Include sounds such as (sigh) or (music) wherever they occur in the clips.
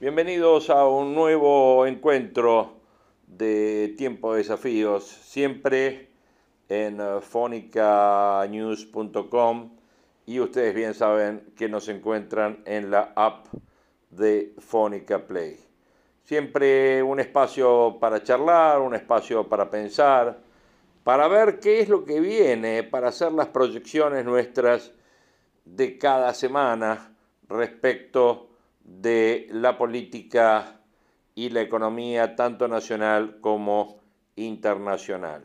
Bienvenidos a un nuevo encuentro de Tiempo de Desafíos, siempre en eh, fonicanews.com y ustedes bien saben que nos encuentran en la app de Fónica Play. Siempre un espacio para charlar, un espacio para pensar, para ver qué es lo que viene, para hacer las proyecciones nuestras de cada semana respecto de la política y la economía tanto nacional como internacional.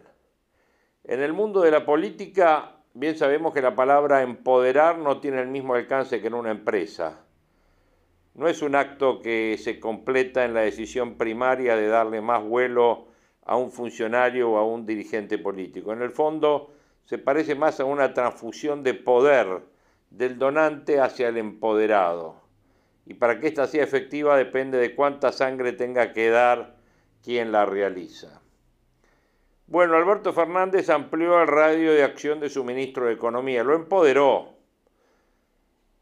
En el mundo de la política, bien sabemos que la palabra empoderar no tiene el mismo alcance que en una empresa. No es un acto que se completa en la decisión primaria de darle más vuelo a un funcionario o a un dirigente político. En el fondo, se parece más a una transfusión de poder del donante hacia el empoderado y para que ésta sea efectiva depende de cuánta sangre tenga que dar quien la realiza. Bueno, Alberto Fernández amplió el radio de acción de su ministro de Economía, lo empoderó,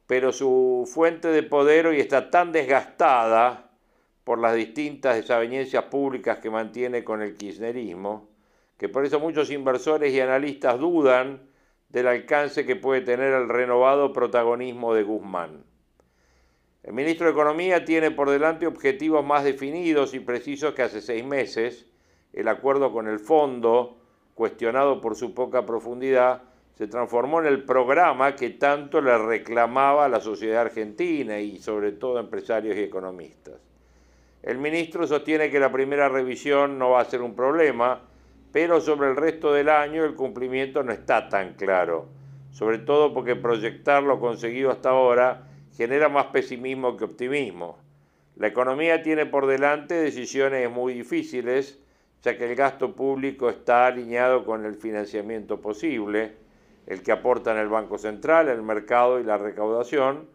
pero su fuente de poder hoy está tan desgastada por las distintas desavenencias públicas que mantiene con el kirchnerismo, que por eso muchos inversores y analistas dudan del alcance que puede tener el renovado protagonismo de Guzmán. El ministro de Economía tiene por delante objetivos más definidos y precisos que hace seis meses. El acuerdo con el fondo, cuestionado por su poca profundidad, se transformó en el programa que tanto le reclamaba a la sociedad argentina y sobre todo empresarios y economistas. El ministro sostiene que la primera revisión no va a ser un problema, pero sobre el resto del año el cumplimiento no está tan claro, sobre todo porque proyectar lo conseguido hasta ahora genera más pesimismo que optimismo. La economía tiene por delante decisiones muy difíciles, ya que el gasto público está alineado con el financiamiento posible, el que aportan el Banco Central, el mercado y la recaudación,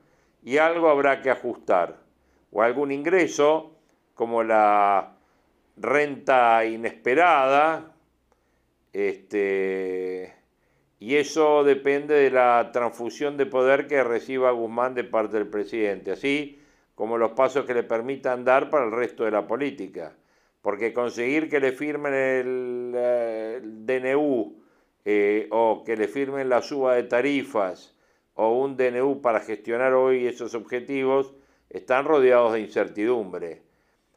y algo habrá que ajustar, o algún ingreso, como la renta inesperada, este, y eso depende de la transfusión de poder que reciba Guzmán de parte del presidente, así como los pasos que le permitan dar para el resto de la política. Porque conseguir que le firmen el, DNU eh, o que le firmen la suba de tarifas o un DNU para gestionar hoy esos objetivos están rodeados de incertidumbre.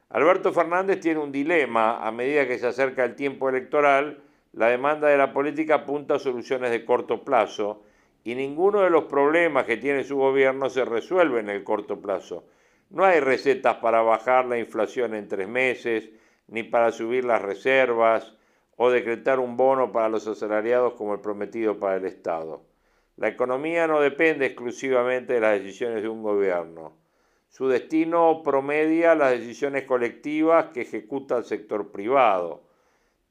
Alberto Fernández tiene un dilema a medida que se acerca el tiempo electoral la demanda de la política apunta a soluciones de corto plazo y ninguno de los problemas que tiene su gobierno se resuelve en el corto plazo. No hay recetas para bajar la inflación en tres meses, ni para subir las reservas o decretar un bono para los asalariados como el prometido para el Estado. La economía no depende exclusivamente de las decisiones de un gobierno. Su destino promedia las decisiones colectivas que ejecuta el sector privado.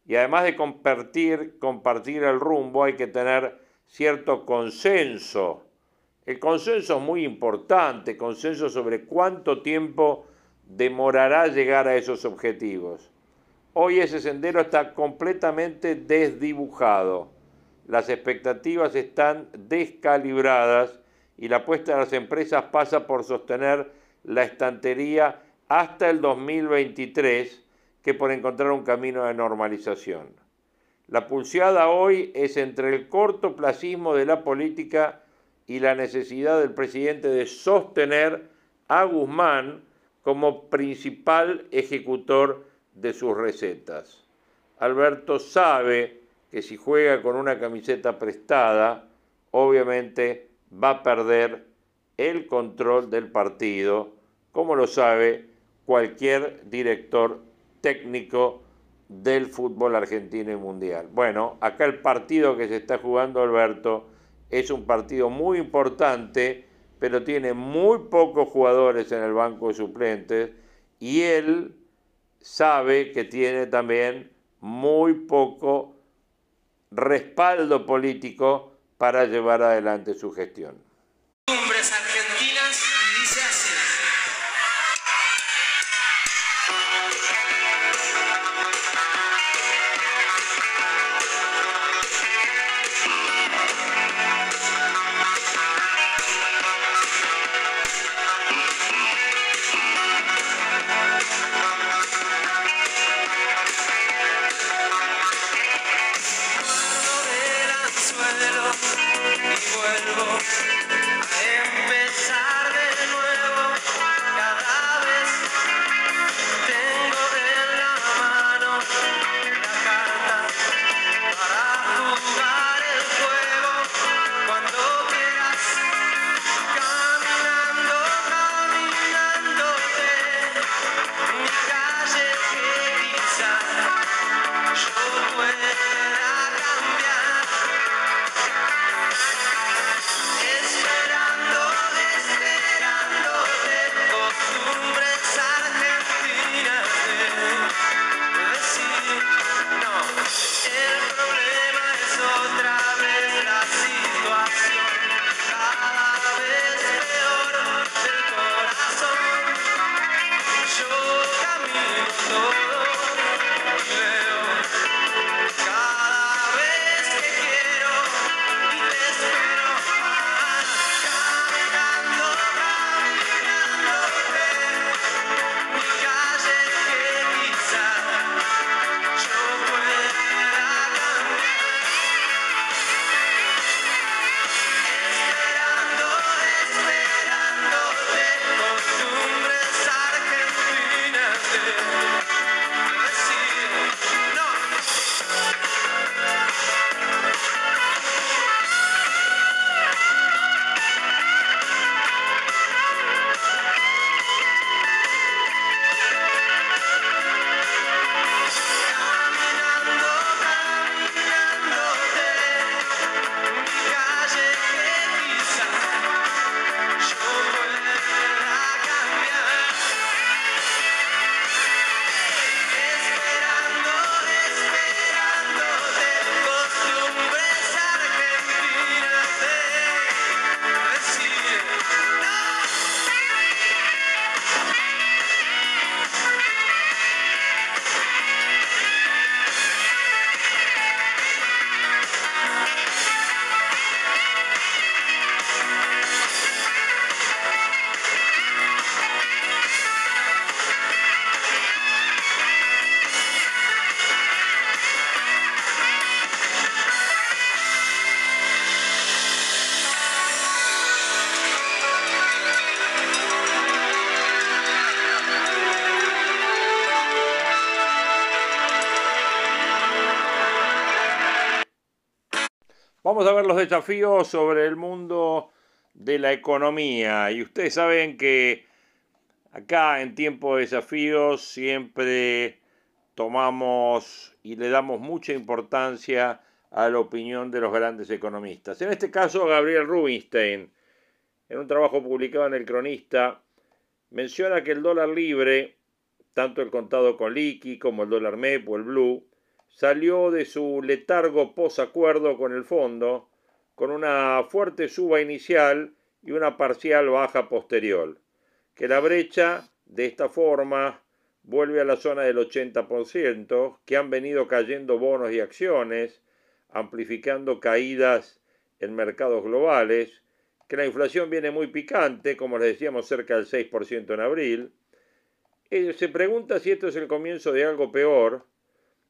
Y además de compartir, compartir el rumbo, hay que tener cierto consenso. El consenso es muy importante, consenso sobre cuánto tiempo demorará llegar a esos objetivos. Hoy ese sendero está completamente desdibujado. Las expectativas están descalibradas y la apuesta de las empresas pasa por sostener la estantería hasta el 2023 que por encontrar un camino de normalización. La pulseada hoy es entre el cortoplacismo de la política y la necesidad del presidente de sostener a Guzmán como principal ejecutor de sus recetas. Alberto sabe que si juega con una camiseta prestada, obviamente va a perder el control del partido, como lo sabe cualquier director técnico del fútbol argentino y mundial. Bueno, acá el partido que se está jugando Alberto es un partido muy importante, pero tiene muy pocos jugadores en el banco de suplentes y él sabe que tiene también muy poco respaldo político para llevar adelante su gestión. Desafíos sobre el mundo de la economía. Y ustedes saben que acá en tiempo de desafíos siempre tomamos y le damos mucha importancia a la opinión de los grandes economistas. En este caso, Gabriel Rubinstein, en un trabajo publicado en El Cronista, menciona que el dólar libre, tanto el contado con liqui como el dólar MEP o el blue, salió de su letargo posacuerdo con el fondo, con una fuerte suba inicial y una parcial baja posterior, que la brecha de esta forma vuelve a la zona del 80%, que han venido cayendo bonos y acciones, amplificando caídas en mercados globales, que la inflación viene muy picante, como les decíamos, cerca del 6% en abril. Eh, se pregunta si esto es el comienzo de algo peor,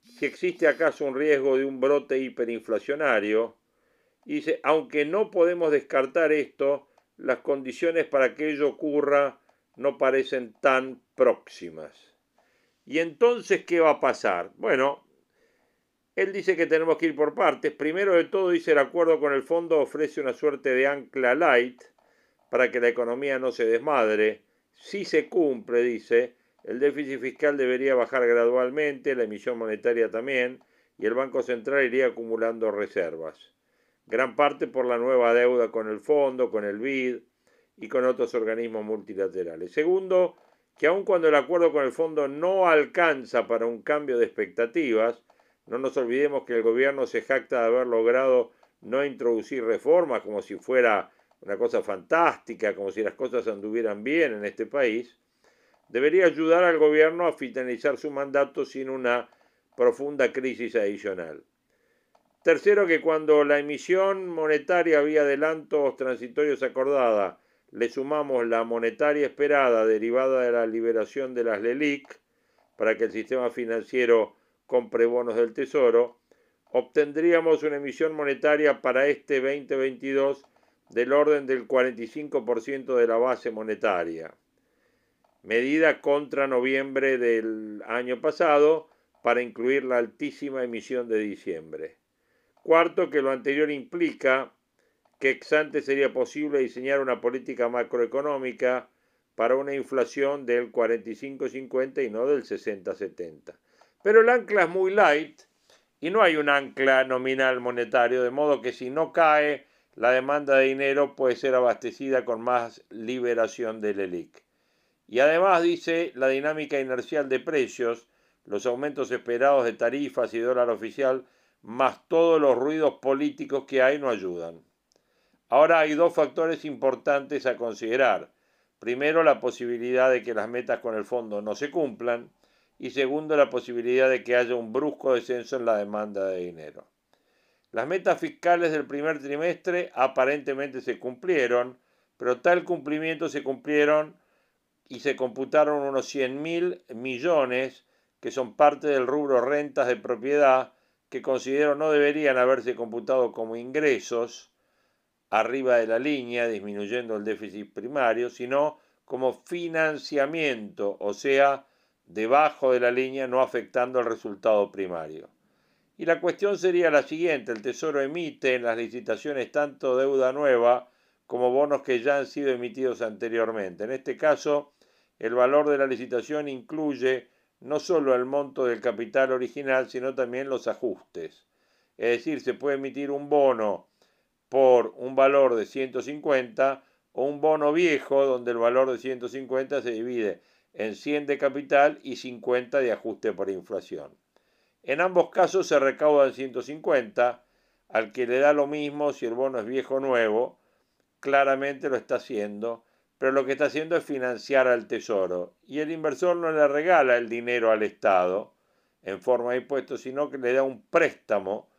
si existe acaso un riesgo de un brote hiperinflacionario. Dice, aunque no podemos descartar esto, las condiciones para que ello ocurra no parecen tan próximas. ¿Y entonces qué va a pasar? Bueno, él dice que tenemos que ir por partes. Primero de todo, dice el acuerdo con el fondo ofrece una suerte de ancla light para que la economía no se desmadre. Si se cumple, dice, el déficit fiscal debería bajar gradualmente, la emisión monetaria también, y el Banco Central iría acumulando reservas. Gran parte por la nueva deuda con el fondo, con el BID y con otros organismos multilaterales. Segundo, que aun cuando el acuerdo con el fondo no alcanza para un cambio de expectativas, no nos olvidemos que el gobierno se jacta de haber logrado no introducir reformas como si fuera una cosa fantástica, como si las cosas anduvieran bien en este país, debería ayudar al gobierno a finalizar su mandato sin una profunda crisis adicional. Tercero, que cuando la emisión monetaria había adelantos transitorios acordada, le sumamos la monetaria esperada derivada de la liberación de las LELIC para que el sistema financiero compre bonos del Tesoro, obtendríamos una emisión monetaria para este 2022 del orden del 45% de la base monetaria, medida contra noviembre del año pasado para incluir la altísima emisión de diciembre. Cuarto, que lo anterior implica que ex ante sería posible diseñar una política macroeconómica para una inflación del 45-50 y no del 60-70. Pero el ancla es muy light y no hay un ancla nominal monetario, de modo que si no cae la demanda de dinero puede ser abastecida con más liberación del ELIC. Y además dice la dinámica inercial de precios, los aumentos esperados de tarifas y dólar oficial, más todos los ruidos políticos que hay no ayudan. Ahora hay dos factores importantes a considerar. Primero, la posibilidad de que las metas con el fondo no se cumplan y segundo, la posibilidad de que haya un brusco descenso en la demanda de dinero. Las metas fiscales del primer trimestre aparentemente se cumplieron, pero tal cumplimiento se cumplieron y se computaron unos 100 mil millones que son parte del rubro rentas de propiedad que considero no deberían haberse computado como ingresos arriba de la línea, disminuyendo el déficit primario, sino como financiamiento, o sea, debajo de la línea, no afectando el resultado primario. Y la cuestión sería la siguiente, el Tesoro emite en las licitaciones tanto deuda nueva como bonos que ya han sido emitidos anteriormente. En este caso, el valor de la licitación incluye no solo el monto del capital original, sino también los ajustes. Es decir, se puede emitir un bono por un valor de 150 o un bono viejo donde el valor de 150 se divide en 100 de capital y 50 de ajuste por inflación. En ambos casos se recauda el 150, al que le da lo mismo si el bono es viejo o nuevo, claramente lo está haciendo, pero lo que está haciendo es financiar al tesoro. Y el inversor no le regala el dinero al Estado en forma de impuestos, sino que le da un préstamo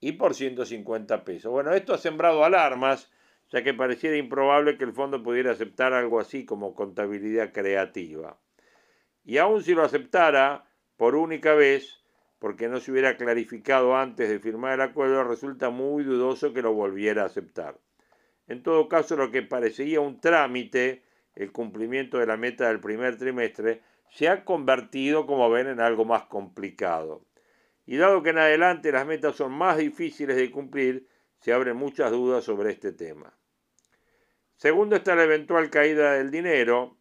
y por 150 pesos. Bueno, esto ha sembrado alarmas, ya que pareciera improbable que el fondo pudiera aceptar algo así como contabilidad creativa. Y aun si lo aceptara por única vez, porque no se hubiera clarificado antes de firmar el acuerdo, resulta muy dudoso que lo volviera a aceptar. En todo caso, lo que parecía un trámite, el cumplimiento de la meta del primer trimestre, se ha convertido, como ven, en algo más complicado. Y dado que en adelante las metas son más difíciles de cumplir, se abren muchas dudas sobre este tema. Segundo está la eventual caída del dinero,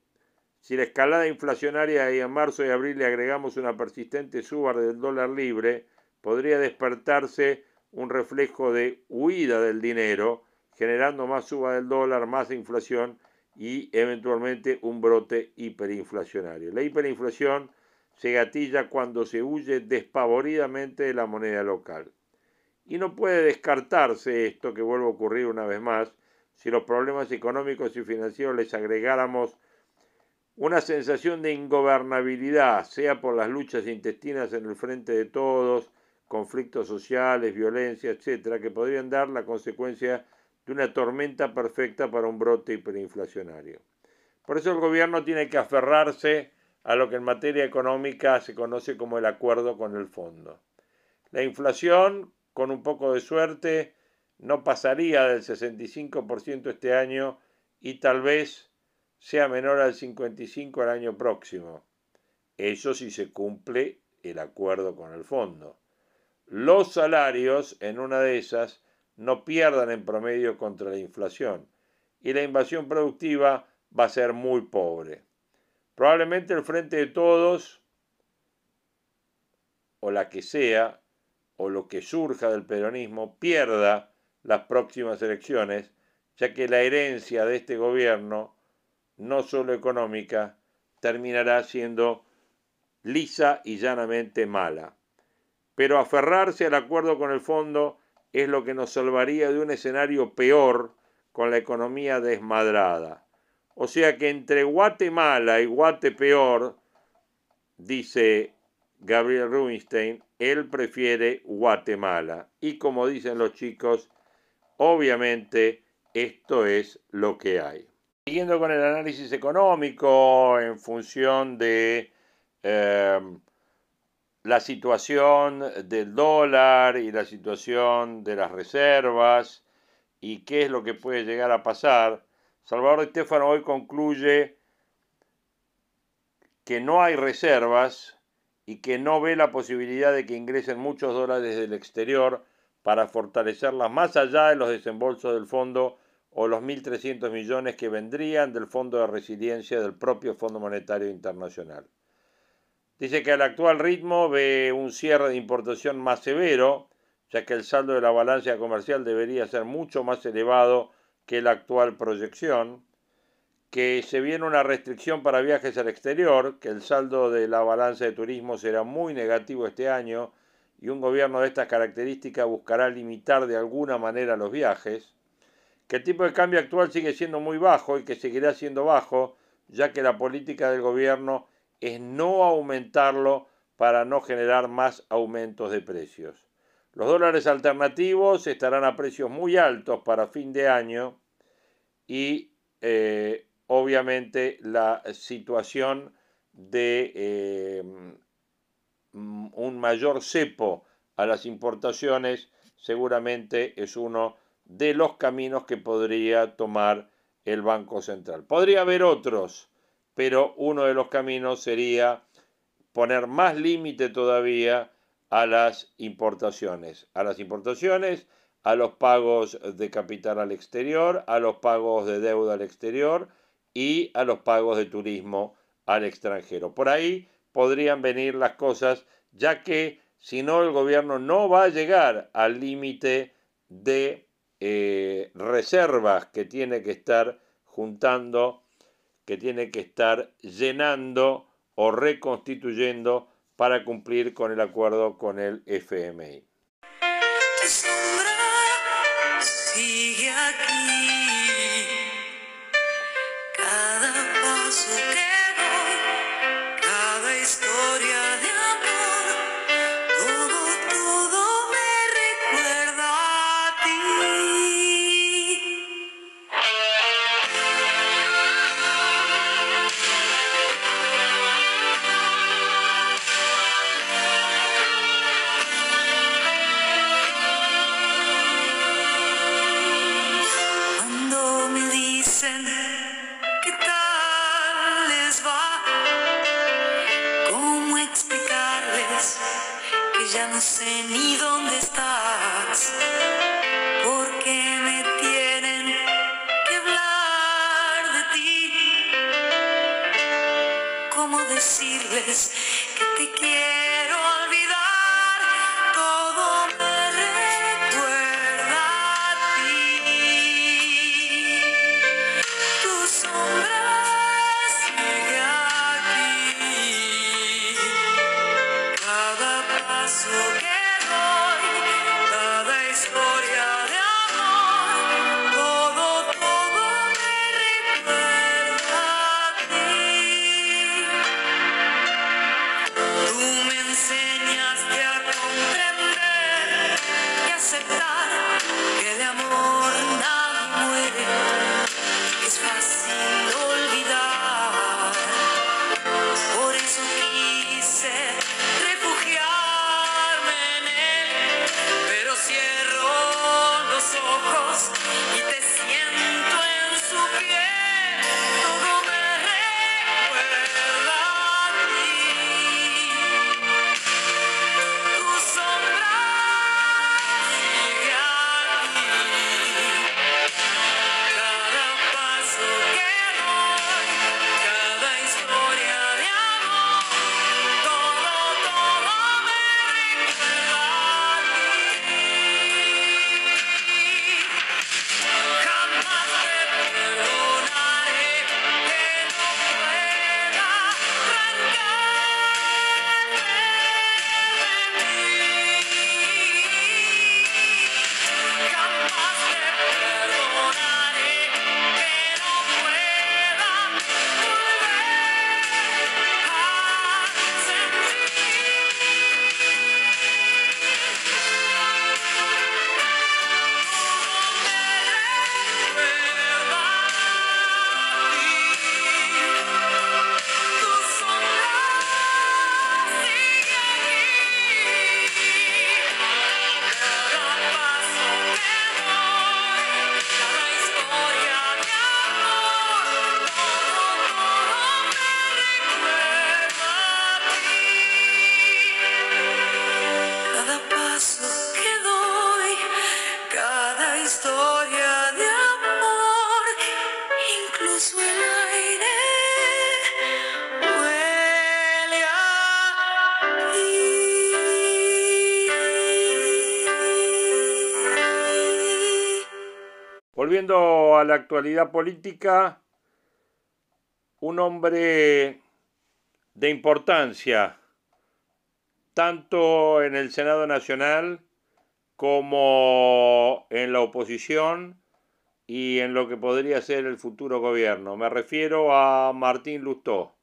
si la escalada inflacionaria y en marzo y abril le agregamos una persistente suba del dólar libre, podría despertarse un reflejo de huida del dinero, generando más suba del dólar, más inflación y eventualmente un brote hiperinflacionario. La hiperinflación se gatilla cuando se huye despavoridamente de la moneda local. Y no puede descartarse esto que vuelve a ocurrir una vez más si los problemas económicos y financieros les agregáramos una sensación de ingobernabilidad, sea por las luchas intestinas en el frente de todos, conflictos sociales, violencia, etcétera, que podrían dar la consecuencia de una tormenta perfecta para un brote hiperinflacionario. Por eso el gobierno tiene que aferrarse a lo que en materia económica se conoce como el acuerdo con el fondo. La inflación, con un poco de suerte, no pasaría del 65% este año y tal vez sea menor al 55 el año próximo. Eso si se cumple el acuerdo con el fondo. Los salarios, en una de esas, no pierdan en promedio contra la inflación y la invasión productiva va a ser muy pobre. Probablemente el Frente de Todos, o la que sea, o lo que surja del peronismo, pierda las próximas elecciones, ya que la herencia de este gobierno, no solo económica, terminará siendo lisa y llanamente mala. Pero aferrarse al acuerdo con el fondo es lo que nos salvaría de un escenario peor con la economía desmadrada. O sea que entre Guatemala y Guatepeor, dice Gabriel Rubinstein, él prefiere Guatemala. Y como dicen los chicos, obviamente esto es lo que hay. Siguiendo con el análisis económico en función de em, la situación del dólar y la situación de las reservas y qué es lo que puede llegar a pasar, Salvador Estefano hoy concluye que no hay reservas y que no ve la posibilidad de que ingresen muchos dólares del exterior para fortalecerlas más allá de los desembolsos del fondo o los 1.300 millones que vendrían del Fondo de Resiliencia del propio Fondo Monetario Internacional. Dice que al actual ritmo ve un cierre de importación más severo, ya que el saldo de la balanza comercial debería ser mucho más elevado que la actual proyección, que se viene una restricción para viajes al exterior, que el saldo de la balanza de turismo será muy negativo este año y un gobierno de estas características buscará limitar de alguna manera los viajes, que el tipo de cambio actual sigue siendo muy bajo y que seguirá siendo bajo, ya que la política del gobierno es no aumentarlo para no generar más aumentos de precios. Los dólares alternativos estarán a precios muy altos para fin de año y eh, obviamente la situación de eh, un mayor cepo a las importaciones seguramente es uno de los caminos que podría tomar el Banco Central. Podría haber otros, pero uno de los caminos sería poner más límite todavía a las importaciones. A las importaciones, a los pagos de capital al exterior, a los pagos de deuda al exterior y a los pagos de turismo al extranjero. Por ahí podrían venir las cosas, ya que si no el gobierno no va a llegar al límite de eh, reservas que tiene que estar juntando, que tiene que estar llenando o reconstituyendo para cumplir con el acuerdo con el FMI. merciless a la actualidad política, un hombre de importancia, tanto en el Senado Nacional como en la oposición y en lo que podría ser el futuro gobierno. Me refiero a Martín Lustó.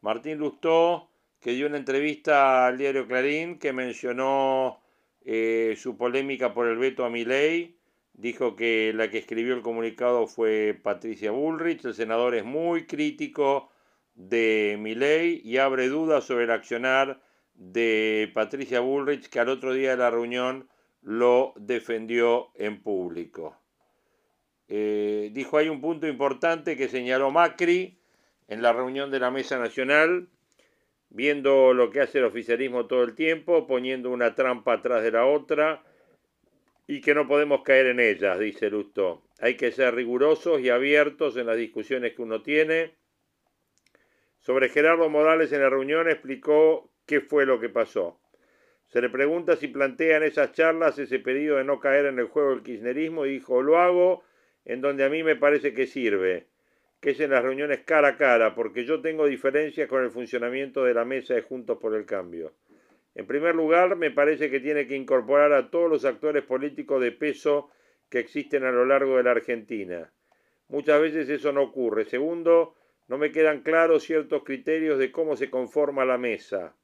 Martín Lustó, que dio una entrevista al diario Clarín, que mencionó eh, su polémica por el veto a mi ley dijo que la que escribió el comunicado fue Patricia Bullrich. El senador es muy crítico de mi ley y abre dudas sobre el accionar de Patricia Bullrich, que al otro día de la reunión lo defendió en público. Eh, dijo hay un punto importante que señaló Macri en la reunión de la Mesa Nacional, viendo lo que hace el oficialismo todo el tiempo, poniendo una trampa atrás de la otra y que no podemos caer en ellas, dice Lustó. Hay que ser rigurosos y abiertos en las discusiones que uno tiene. Sobre Gerardo Morales en la reunión explicó qué fue lo que pasó. Se le pregunta si plantea en esas charlas ese pedido de no caer en el juego del kirchnerismo y dijo, lo hago en donde a mí me parece que sirve, que es en las reuniones cara a cara, porque yo tengo diferencias con el funcionamiento de la mesa de Juntos por el Cambio. En primer lugar, me parece que tiene que incorporar a todos los actores políticos de peso que existen a lo largo de la Argentina. Muchas veces eso no ocurre. Segundo, no me quedan claros ciertos criterios de cómo se conforma la mesa.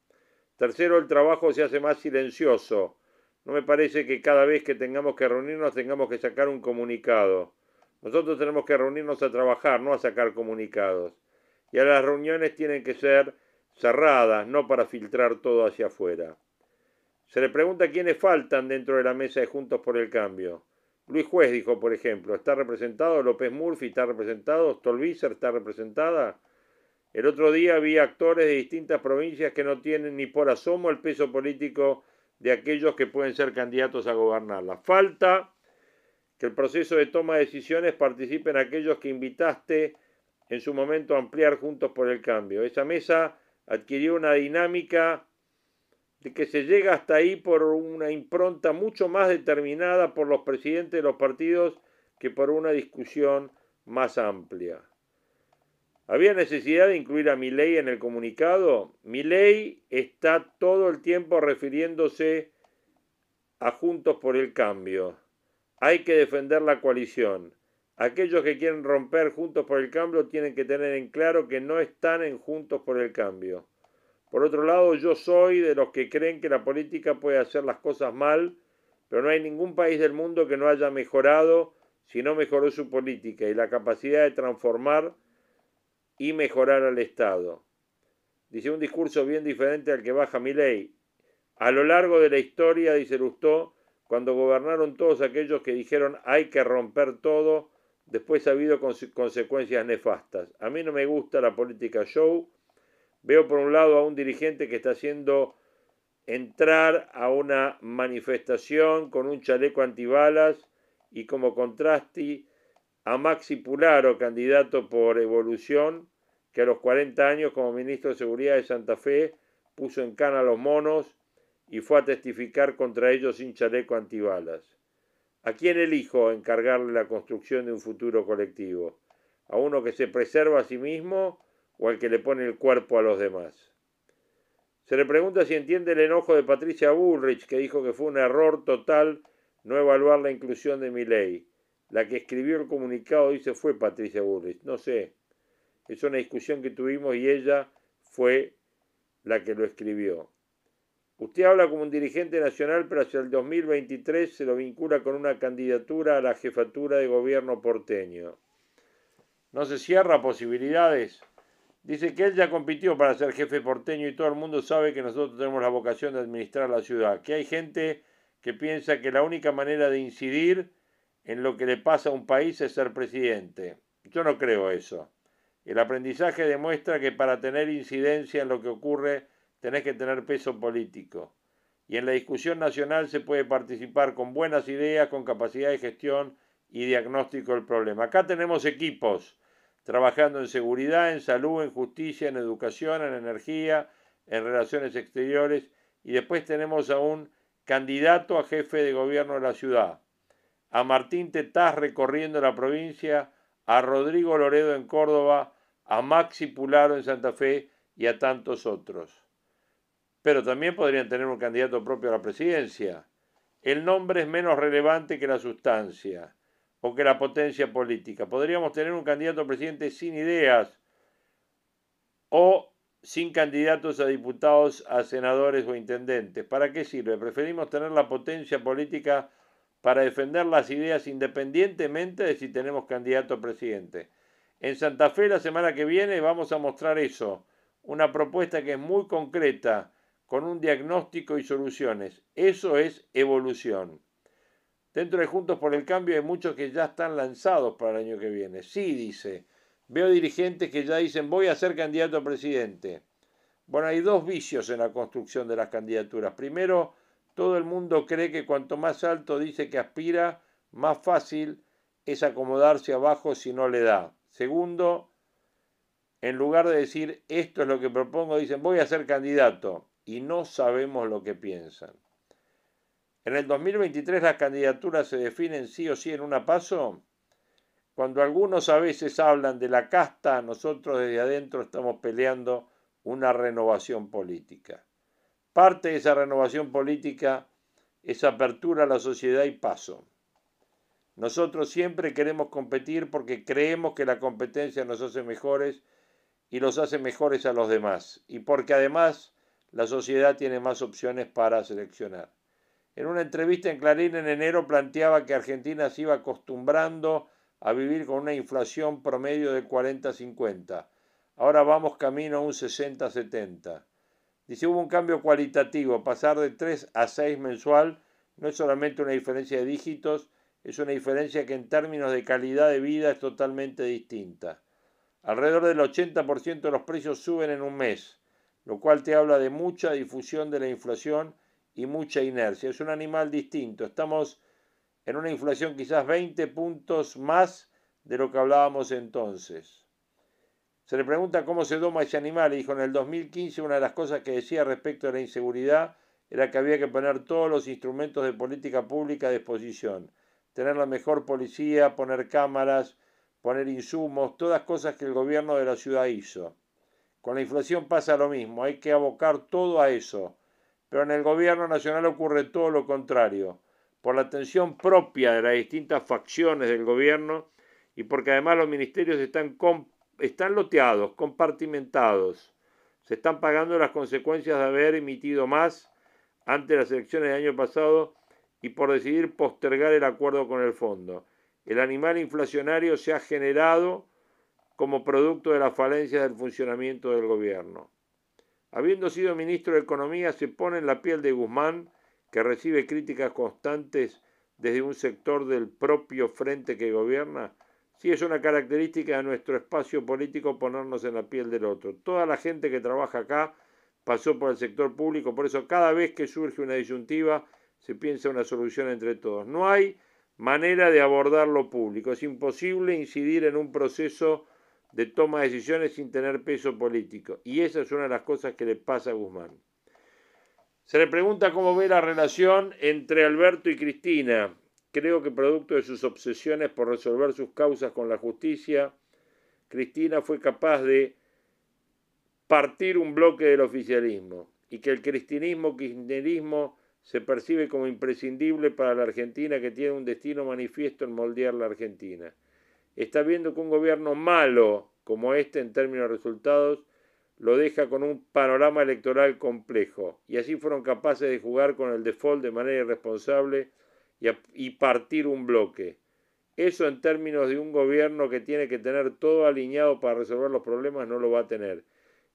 Tercero, el trabajo se hace más silencioso. No me parece que cada vez que tengamos que reunirnos tengamos que sacar un comunicado. Nosotros tenemos que reunirnos a trabajar, no a sacar comunicados. Y a las reuniones tienen que ser cerradas, no para filtrar todo hacia afuera. Se le pregunta quiénes faltan dentro de la mesa de Juntos por el Cambio. Luis Juez dijo, por ejemplo, ¿está representado? López Murphy está representado, Stolbizer está representada. El otro día había actores de distintas provincias que no tienen ni por asomo el peso político de aquellos que pueden ser candidatos a gobernarla. Falta que el proceso de toma de decisiones participen aquellos que invitaste en su momento a ampliar Juntos por el Cambio. Esa mesa adquirió una dinámica de que se llega hasta ahí por una impronta mucho más determinada por los presidentes de los partidos que por una discusión más amplia. ¿Había necesidad de incluir a ley en el comunicado? ley está todo el tiempo refiriéndose a Juntos por el Cambio. Hay que defender la coalición. Aquellos que quieren romper Juntos por el Cambio tienen que tener en claro que no están en Juntos por el Cambio. Por otro lado, yo soy de los que creen que la política puede hacer las cosas mal, pero no hay ningún país del mundo que no haya mejorado si no mejoró su política y la capacidad de transformar y mejorar al Estado. Dice un discurso bien diferente al que baja mi ley. A lo largo de la historia, dice Lustó, cuando gobernaron todos aquellos que dijeron hay que romper todo, después ha habido consecuencias nefastas. A mí no me gusta la política show. Veo por un lado a un dirigente que está haciendo entrar a una manifestación con un chaleco antibalas y como contraste a Maxi Pularo, candidato por evolución, que a los 40 años como ministro de Seguridad de Santa Fe puso en cana a los monos y fue a testificar contra ellos sin chaleco antibalas. ¿A quién elijo encargarle la construcción de un futuro colectivo? ¿A uno que se preserva a sí mismo o al que le pone el cuerpo a los demás? Se le pregunta si entiende el enojo de Patricia Bullrich, que dijo que fue un error total no evaluar la inclusión de mi ley. La que escribió el comunicado dice fue Patricia Bullrich. No sé. Es una discusión que tuvimos y ella fue la que lo escribió. Usted habla como un dirigente nacional, pero hacia el 2023 se lo vincula con una candidatura a la jefatura de gobierno porteño. ¿No se cierra posibilidades? Dice que él ya compitió para ser jefe porteño y todo el mundo sabe que nosotros tenemos la vocación de administrar la ciudad. Que hay gente que piensa que la única manera de incidir en lo que le pasa a un país es ser presidente. Yo no creo eso. El aprendizaje demuestra que para tener incidencia en lo que ocurre tenés que tener peso político. Y en la discusión nacional se puede participar con buenas ideas, con capacidad de gestión y diagnóstico del problema. Acá tenemos equipos trabajando en seguridad, en salud, en justicia, en educación, en energía, en relaciones exteriores y después tenemos a un candidato a jefe de gobierno de la ciudad. a Martín Tetaz recorriendo la provincia, a Rodrigo Loredo en Córdoba, a Maxi Pularo en Santa Fe y a tantos otros. Pero también podrían tener un candidato propio a la presidencia. El nombre es menos relevante que la sustancia o que la potencia política. Podríamos tener un candidato a presidente sin ideas o sin candidatos a diputados, a senadores o intendentes. ¿Para qué sirve? Preferimos tener la potencia política para defender las ideas independientemente de si tenemos candidato a presidente. En Santa Fe la semana que viene vamos a mostrar eso, una propuesta que es muy concreta, con un diagnóstico y soluciones. Eso es evolución. Dentro de Juntos por el Cambio hay muchos que ya están lanzados para el año que viene. Sí, dice. Veo dirigentes que ya dicen voy a ser candidato a presidente. Bueno, hay dos vicios en la construcción de las candidaturas. Primero, todo el mundo cree que cuanto más alto dice que aspira, más fácil es acomodarse abajo si no le da. Segundo, en lugar de decir esto es lo que propongo, dicen voy a ser candidato y no sabemos lo que piensan. En el 2023 las candidaturas se definen sí o sí en una paso. Cuando algunos a veces hablan de la casta, nosotros desde adentro estamos peleando una renovación política. Parte de esa renovación política es apertura a la sociedad y paso. Nosotros siempre queremos competir porque creemos que la competencia nos hace mejores y los hace mejores a los demás. Y porque además la sociedad tiene más opciones para seleccionar. En una entrevista en Clarín en enero planteaba que Argentina se iba acostumbrando a vivir con una inflación promedio de 40-50. Ahora vamos camino a un 60-70. Dice, hubo un cambio cualitativo, pasar de 3 a 6 mensual no es solamente una diferencia de dígitos, es una diferencia que en términos de calidad de vida es totalmente distinta. Alrededor del 80% de los precios suben en un mes, lo cual te habla de mucha difusión de la inflación y mucha inercia. Es un animal distinto. Estamos en una inflación quizás 20 puntos más de lo que hablábamos entonces. Se le pregunta cómo se doma ese animal y dijo en el 2015 una de las cosas que decía respecto a la inseguridad era que había que poner todos los instrumentos de política pública a disposición. Tener la mejor policía, poner cámaras, poner insumos, todas cosas que el gobierno de la ciudad hizo. Con la inflación pasa lo mismo, hay que abocar todo a eso. Pero en el gobierno nacional ocurre todo lo contrario, por la atención propia de las distintas facciones del gobierno y porque además los ministerios están, están loteados, compartimentados, se están pagando las consecuencias de haber emitido más ante las elecciones del año pasado y por decidir postergar el acuerdo con el fondo. El animal inflacionario se ha generado como producto de la falencia del funcionamiento del gobierno. Habiendo sido ministro de Economía, se pone en la piel de Guzmán, que recibe críticas constantes desde un sector del propio frente que gobierna. Sí es una característica de nuestro espacio político ponernos en la piel del otro. Toda la gente que trabaja acá pasó por el sector público, por eso cada vez que surge una disyuntiva se piensa una solución entre todos. No hay manera de abordar lo público, es imposible incidir en un proceso de toma de decisiones sin tener peso político. Y esa es una de las cosas que le pasa a Guzmán. Se le pregunta cómo ve la relación entre Alberto y Cristina. Creo que producto de sus obsesiones por resolver sus causas con la justicia, Cristina fue capaz de partir un bloque del oficialismo y que el cristinismo kirchnerismo se percibe como imprescindible para la Argentina que tiene un destino manifiesto en moldear la Argentina está viendo que un gobierno malo como este en términos de resultados lo deja con un panorama electoral complejo y así fueron capaces de jugar con el default de manera irresponsable y, partir un bloque. Eso en términos de un gobierno que tiene que tener todo alineado para resolver los problemas no lo va a tener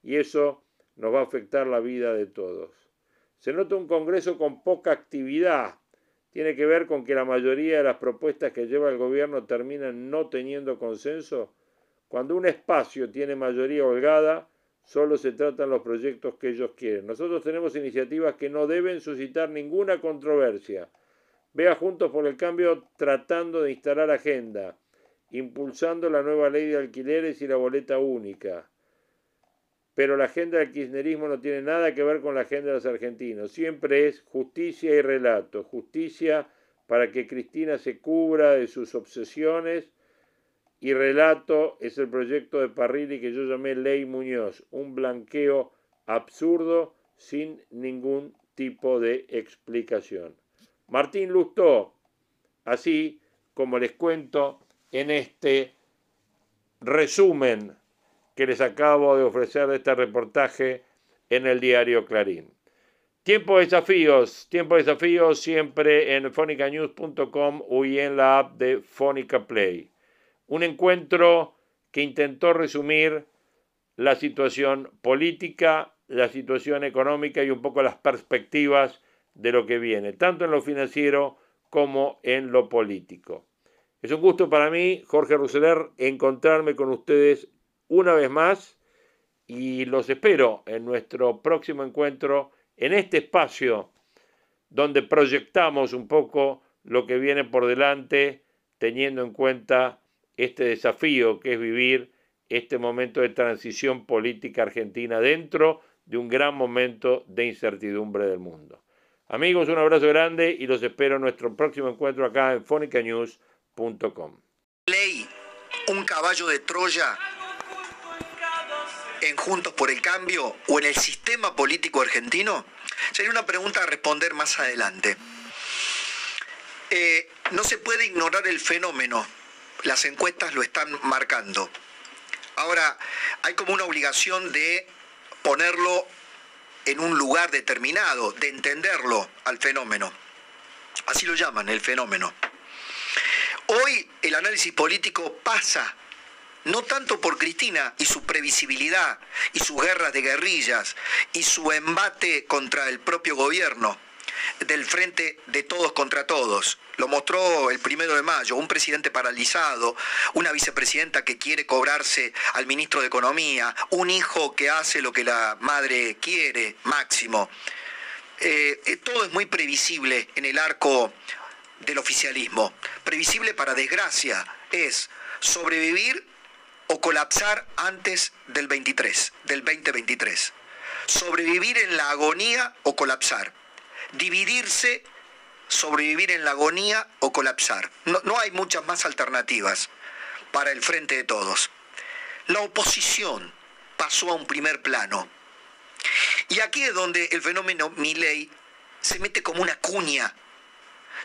y eso nos va a afectar la vida de todos. Se nota un Congreso con poca actividad tiene que ver con que la mayoría de las propuestas que lleva el gobierno terminan no teniendo consenso? Cuando un espacio tiene mayoría holgada, solo se tratan los proyectos que ellos quieren. Nosotros tenemos iniciativas que no deben suscitar ninguna controversia. Vea Juntos por el Cambio tratando de instalar agenda, impulsando la nueva ley de alquileres y la boleta única pero la agenda del kirchnerismo no tiene nada que ver con la agenda de los argentinos. Siempre es justicia y relato, justicia para que Cristina se cubra de sus obsesiones y relato es el proyecto de Parrilli que yo llamé Ley Muñoz, un blanqueo absurdo sin ningún tipo de explicación. Martín Lustó, así como les cuento en este resumen que les acabo de ofrecer este reportaje en el diario Clarín. Tiempo de desafíos, tiempo de desafíos siempre en fonicanews.com o en la app de Fonica Play. Un encuentro que intentó resumir la situación política, la situación económica y un poco las perspectivas de lo que viene, tanto en lo financiero como en lo político. Es un gusto para mí, Jorge Ruseler, encontrarme con ustedes una vez más y los espero en nuestro próximo encuentro en este espacio donde proyectamos un poco lo que viene por delante, teniendo en cuenta este desafío que es vivir este momento de transición política argentina dentro de un gran momento de incertidumbre del mundo. Amigos, un abrazo grande y los espero en nuestro próximo encuentro acá en fonicanews.com. Ley, un caballo de Troya en Juntos por el Cambio o en el sistema político argentino? Sería una pregunta a responder más adelante. Eh, no se puede ignorar el fenómeno, las encuestas lo están marcando. Ahora, hay como una obligación de ponerlo en un lugar determinado, de entenderlo al fenómeno. Así lo llaman, el fenómeno. Hoy el análisis político pasa no tanto por Cristina y su previsibilidad y sus guerras de guerrillas y su embate contra el propio gobierno del frente de todos contra todos. Lo mostró el primero de mayo, un presidente paralizado, una vicepresidenta que quiere cobrarse al ministro de Economía, un hijo que hace lo que la madre quiere, máximo. Eh, eh, todo es muy previsible en el arco del oficialismo. Previsible para desgracia es sobrevivir o colapsar antes del 23, del 2023. Sobrevivir en la agonía o colapsar. Dividirse, sobrevivir en la agonía o colapsar. No, no hay muchas más alternativas para el frente de todos. La oposición pasó a un primer plano. Y aquí es donde el fenómeno Milley se mete como una cuña,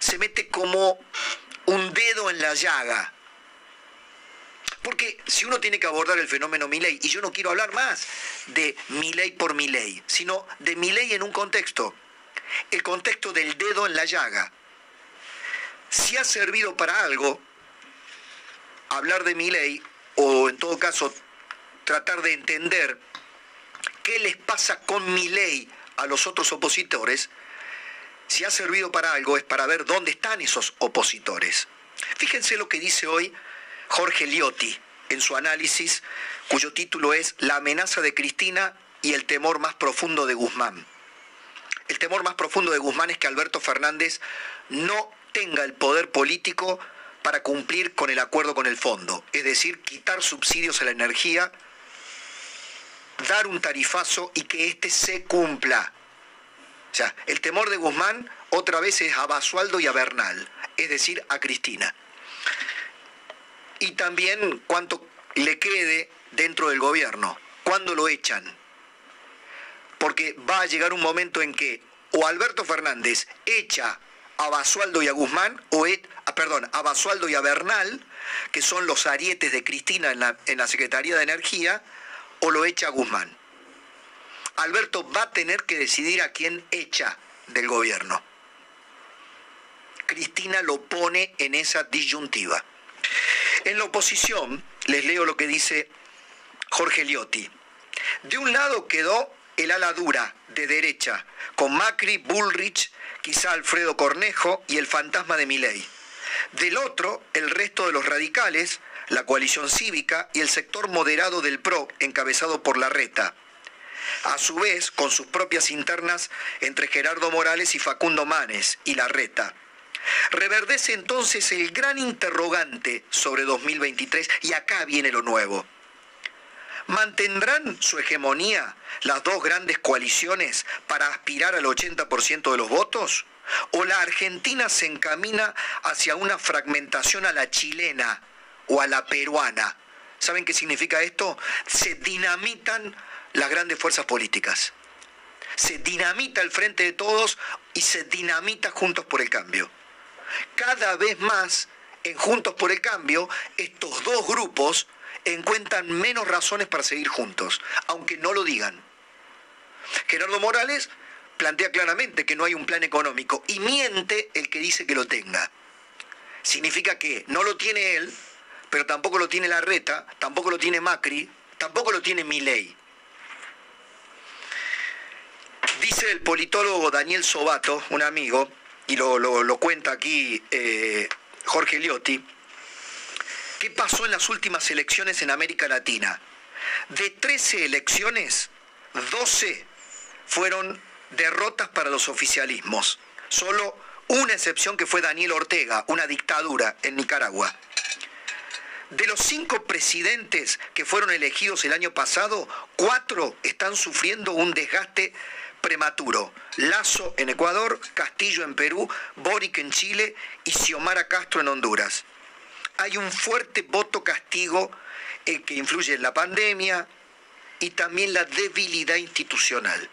se mete como un dedo en la llaga porque si uno tiene que abordar el fenómeno Milei, y yo no quiero hablar más de Milei por Milei, sino de Milei en un contexto, el contexto del dedo en la llaga. Si ha servido para algo hablar de Milei, o en todo caso tratar de entender qué les pasa con Milei a los otros opositores, si ha servido para algo es para ver dónde están esos opositores. Fíjense lo que dice hoy Jorge Liotti en su análisis, cuyo título es La amenaza de Cristina y el temor más profundo de Guzmán. El temor más profundo de Guzmán es que Alberto Fernández no tenga el poder político para cumplir con el acuerdo con el fondo, es decir, quitar subsidios a la energía, dar un tarifazo y que éste se cumpla. O sea, el temor de Guzmán otra vez es a Basualdo y a Bernal, es decir, a Cristina y también cuánto le quede dentro del gobierno, cuándo lo echan. Porque va a llegar un momento en que o Alberto Fernández echa a Basualdo y a Guzmán, o ah, perdón, a Basualdo y a Bernal, que son los arietes de Cristina en la, en la Secretaría de Energía, o lo echa a Guzmán. Alberto va a tener que decidir a quién echa del gobierno. Cristina lo pone en esa disyuntiva. En la oposición, les leo lo que dice Jorge Liotti. De un lado quedó el ala dura de derecha, con Macri, Bullrich, quizá Alfredo Cornejo y el fantasma de Milei. Del otro, el resto de los radicales, la coalición cívica y el sector moderado del PRO, encabezado por Larreta. A su vez, con sus propias internas entre Gerardo Morales y Facundo Manes y Larreta. Reverdece entonces el gran interrogante sobre 2023 y acá viene lo nuevo. ¿Mantendrán su hegemonía las dos grandes coaliciones para aspirar al 80% de los votos? o la Argentina se encamina hacia una fragmentación a la chilena o a la peruana. ¿Saben qué significa esto? Se dinamitan las grandes fuerzas políticas. Se dinamita el frente de todos y se dinamita Juntos por el Cambio. Cada vez más en Juntos por el Cambio, estos dos grupos encuentran menos razones para seguir juntos, aunque no lo digan. Gerardo Morales plantea claramente que no hay un plan económico y miente el que dice que lo tenga. Significa que no lo tiene él, pero tampoco lo tiene Larreta, tampoco lo tiene Macri, tampoco lo tiene Milei. Dice el politólogo Daniel Sobato, un amigo, y lo, cuenta aquí eh, Jorge Liotti, ¿qué pasó en las últimas elecciones en América Latina? De 13 elecciones, 12 fueron derrotas para los oficialismos. Solo una excepción que fue Daniel Ortega, una dictadura en Nicaragua. De los cinco presidentes que fueron elegidos el año pasado, cuatro están sufriendo un desgaste prematuro. Lazo en Ecuador, Castillo en Perú, Boric en Chile y Xiomara Castro en Honduras. Hay un fuerte voto castigo eh, que influye en la pandemia y también la debilidad institucional.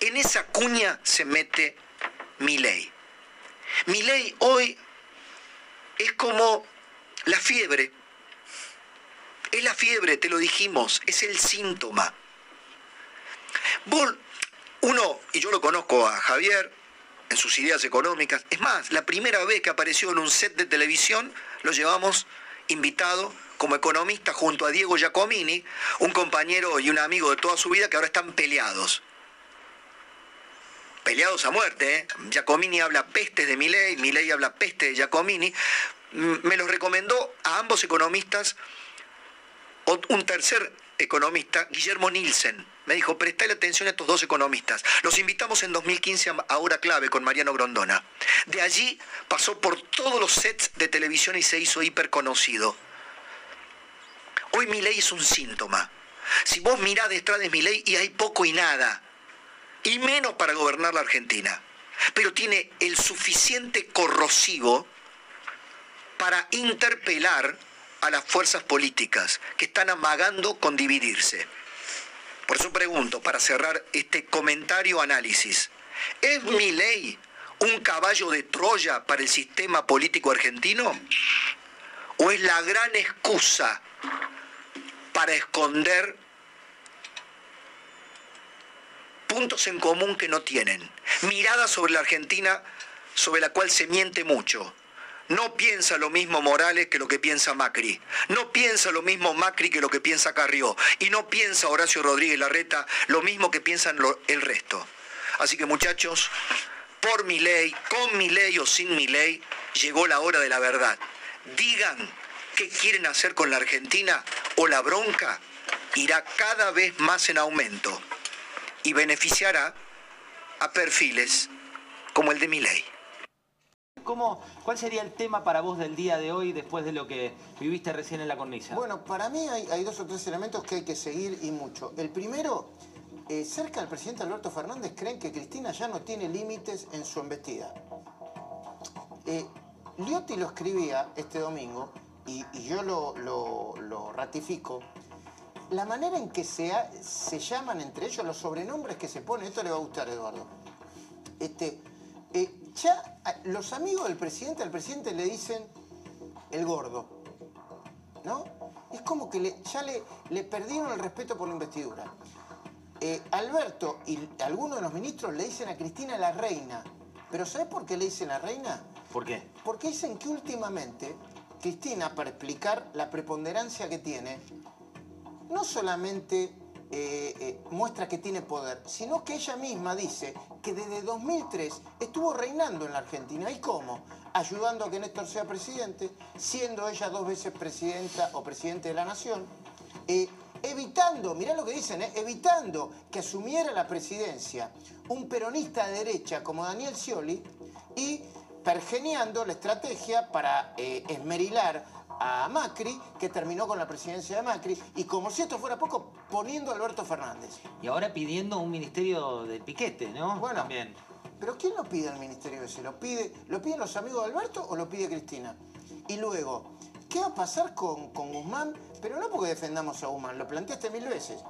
En esa cuña se mete mi ley. Mi ley hoy es como la fiebre. Es la fiebre, te lo dijimos, es el síntoma. Vos uno, y yo lo conozco a Javier en sus ideas económicas, es más, la primera vez que apareció en un set de televisión lo llevamos invitado como economista junto a Diego Giacomini, un compañero y un amigo de toda su vida que ahora están peleados. Peleados a muerte, ¿eh? Giacomini habla pestes de Milei, Milei habla peste de Giacomini. Me los recomendó a ambos economistas un tercer economista, Guillermo Nielsen. Me dijo, prestale atención a estos dos economistas. Los invitamos en 2015 a Hora Clave con Mariano Grondona. De allí pasó por todos los sets de televisión y se hizo hiper conocido. Hoy mi ley es un síntoma. Si vos mirás detrás de mi ley y hay poco y nada, y menos para gobernar la Argentina, pero tiene el suficiente corrosivo para interpelar a las fuerzas políticas que están amagando con dividirse. Por eso pregunto, para cerrar este comentario análisis, ¿es mi ley un caballo de Troya para el sistema político argentino? ¿O es la gran excusa para esconder puntos en común que no tienen? Mirada sobre la Argentina sobre la cual se miente mucho no piensa lo mismo Morales que lo que piensa Macri. No piensa lo mismo Macri que lo que piensa Carrió. Y no piensa Horacio Rodríguez Larreta lo mismo que piensan el resto. Así que muchachos, por mi ley, con mi ley o sin mi ley, llegó la hora de la verdad. Digan qué quieren hacer con la Argentina o la bronca irá cada vez más en aumento y beneficiará a perfiles como el de mi ley. ¿Cuál sería el tema para vos del día de hoy después de lo que viviste recién en la cornisa? Bueno, para mí hay, dos o tres elementos que hay que seguir y mucho. El primero, eh, cerca del presidente Alberto Fernández creen que Cristina ya no tiene límites en su embestida. Eh, Liotti lo escribía este domingo y, yo lo, ratifico. La manera en que se, se llaman entre ellos, los sobrenombres que se ponen, esto le va a gustar, Eduardo. Este, eh, ya los amigos del presidente, al presidente le dicen el gordo, ¿no? Es como que ya le, le, perdieron el respeto por la investidura. Eh, Alberto y algunos de los ministros le dicen a Cristina la reina. ¿Pero ¿sabes por qué le dicen la reina? ¿Por qué? Porque dicen que últimamente Cristina, para explicar la preponderancia que tiene, no solamente eh, eh, muestra que tiene poder, sino que ella misma dice que desde 2003 estuvo reinando en la Argentina. ¿Y cómo? Ayudando a que Néstor sea presidente, siendo ella dos veces presidenta o presidente de la nación, eh, evitando, mirá lo que dicen, evitando que asumiera la presidencia un peronista de derecha como Daniel Scioli y pergeniando la estrategia para esmerilar a Macri, que terminó con la presidencia de Macri, y como si esto fuera poco, poniendo a Alberto Fernández. Y ahora pidiendo un ministerio del piquete, ¿no? Bueno, También. Pero ¿quién lo pide al ministerio ese? ¿Lo, pide, ¿Lo piden los amigos de Alberto o lo pide Cristina? Y luego, ¿qué va a pasar con, con Guzmán? Pero no porque defendamos a Guzmán, lo planteaste mil veces.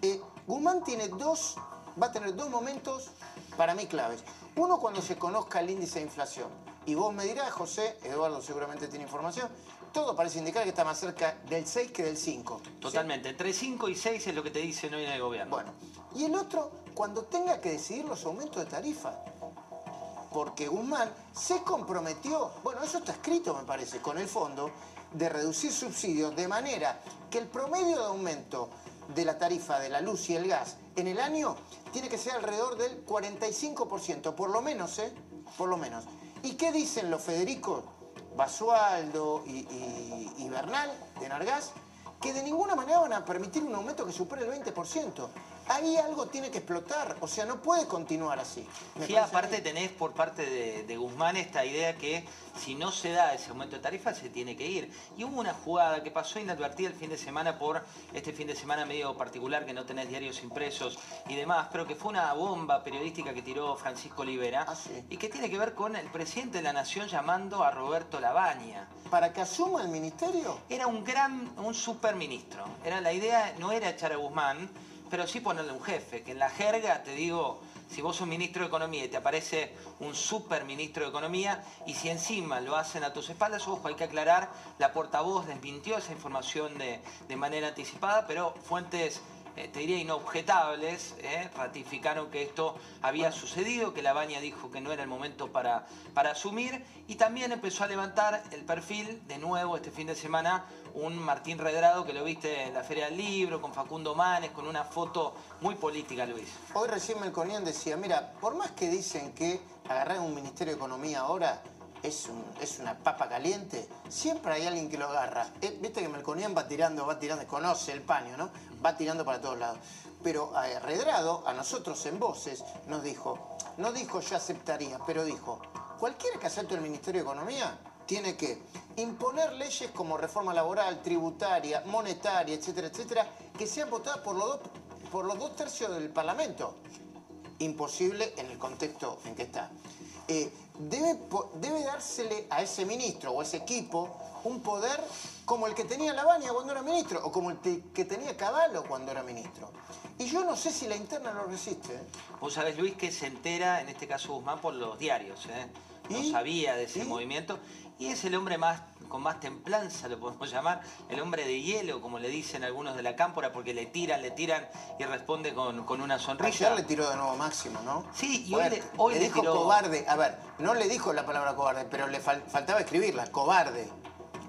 Eh, Guzmán tiene dos, va a tener dos momentos para mí claves. Uno cuando se conozca el índice de inflación. Y vos me dirás, José, Eduardo seguramente tiene información, todo parece indicar que está más cerca del 6 que del 5. Totalmente, entre 5 y 6 es lo que te dice hoy en el gobierno. Bueno, y el otro, cuando tenga que decidir los aumentos de tarifa. Porque Guzmán se comprometió, bueno, eso está escrito me parece, con el fondo, de reducir subsidios de manera que el promedio de aumento de la tarifa de la luz y el gas en el año tiene que ser alrededor del 45%, por lo menos, ¿eh? Por lo menos. ¿Y qué dicen los Federicos? Basualdo y, Bernal de Nargas, que de ninguna manera van a permitir un aumento que supere el 20% ahí algo tiene que explotar, o sea, no puede continuar así. sí, aparte tenés por parte de, Guzmán esta idea que si no se da ese aumento de tarifa se tiene que ir. Y hubo una jugada que pasó inadvertida el fin de semana por este fin de semana medio particular que no tenés diarios impresos y demás, pero que fue una bomba periodística que tiró Francisco Olivera ah, y que tiene que ver con el presidente de la Nación llamando a Roberto Labaña. ¿Para que asuma el ministerio? Era un gran, un superministro. Era, la idea no era echar a Guzmán, pero sí ponerle un jefe, que en la jerga te digo, si vos sos ministro de Economía y te aparece un super ministro de Economía y si encima lo hacen a tus espaldas, ojo, hay que aclarar, la portavoz desmintió esa información de, de manera anticipada, pero fuentes eh, te diría inobjetables, eh, ratificaron que esto había sucedido, que la Baña dijo que no era el momento para, para asumir y también empezó a levantar el perfil de nuevo este fin de semana un Martín Redrado que lo viste en la Feria del Libro, con Facundo Manes, con una foto muy política, Luis. Hoy recién Melconian decía, mira, por más que dicen que agarrar un Ministerio de Economía ahora es, es una papa caliente, siempre hay alguien que lo agarra. Eh, viste que Melconian va tirando, va tirando, conoce el paño, ¿no? Va tirando para todos lados. Pero a Redrado, a nosotros en Voces, nos dijo, no dijo yo aceptaría, pero dijo, cualquiera que acepte el Ministerio de Economía tiene que imponer leyes como reforma laboral, tributaria, monetaria, etcétera, etcétera, que sean votadas por los dos, por los dos tercios del Parlamento. Imposible en el contexto en que está. Eh, debe, debe dársele a ese ministro o a ese equipo un poder como el que tenía Lavagna cuando era ministro o como el que tenía Caballo cuando era ministro. Y yo no sé si la interna lo resiste. ¿eh? Vos sabés, Luis, que se entera, en este caso Guzmán, por los diarios. ¿eh? No sabía de ese movimiento. Y es el hombre más con más templanza, lo podemos (laughs) llamar, el hombre de hielo, como le dicen algunos de la cámpora, porque le tiran, le tiran y responde con, una sonrisa. Ayer le tiró de nuevo Máximo, ¿no? Sí, y hoy, le, dijo cobarde. A ver, no le dijo la palabra cobarde, pero le faltaba escribirla, cobarde.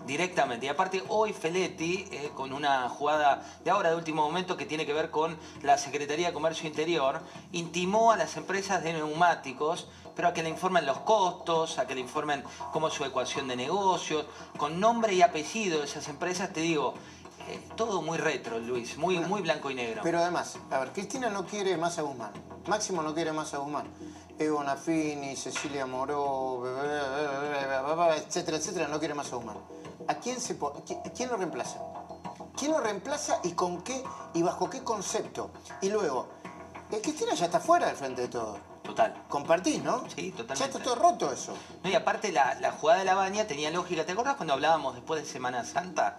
Directamente. Y aparte hoy Feletti, eh, con una jugada de ahora de último momento que tiene que ver con la Secretaría de Comercio Interior, intimó a las empresas de neumáticos, pero a que le informen los costos, a que le informen cómo es su ecuación de negocios, con nombre y apellido de esas empresas, te digo, eh, todo muy retro, Luis, muy, muy blanco y negro. Pero además, a ver, Cristina no quiere más a Guzmán. Máximo no quiere más a Guzmán. Evo Nafini, Cecilia Moró, etcétera, etcétera, no quiere más a Guzmán. ¿A quién, se, quién lo reemplaza? ¿Quién lo reemplaza y con qué y bajo qué concepto? Y luego, el Cristina ya está fuera del frente de todo. Total. Compartís, ¿no? Sí, totalmente. Ya está todo roto eso. No, y aparte la, la jugada de la baña tenía lógica. ¿Te acordás cuando hablábamos después de Semana Santa?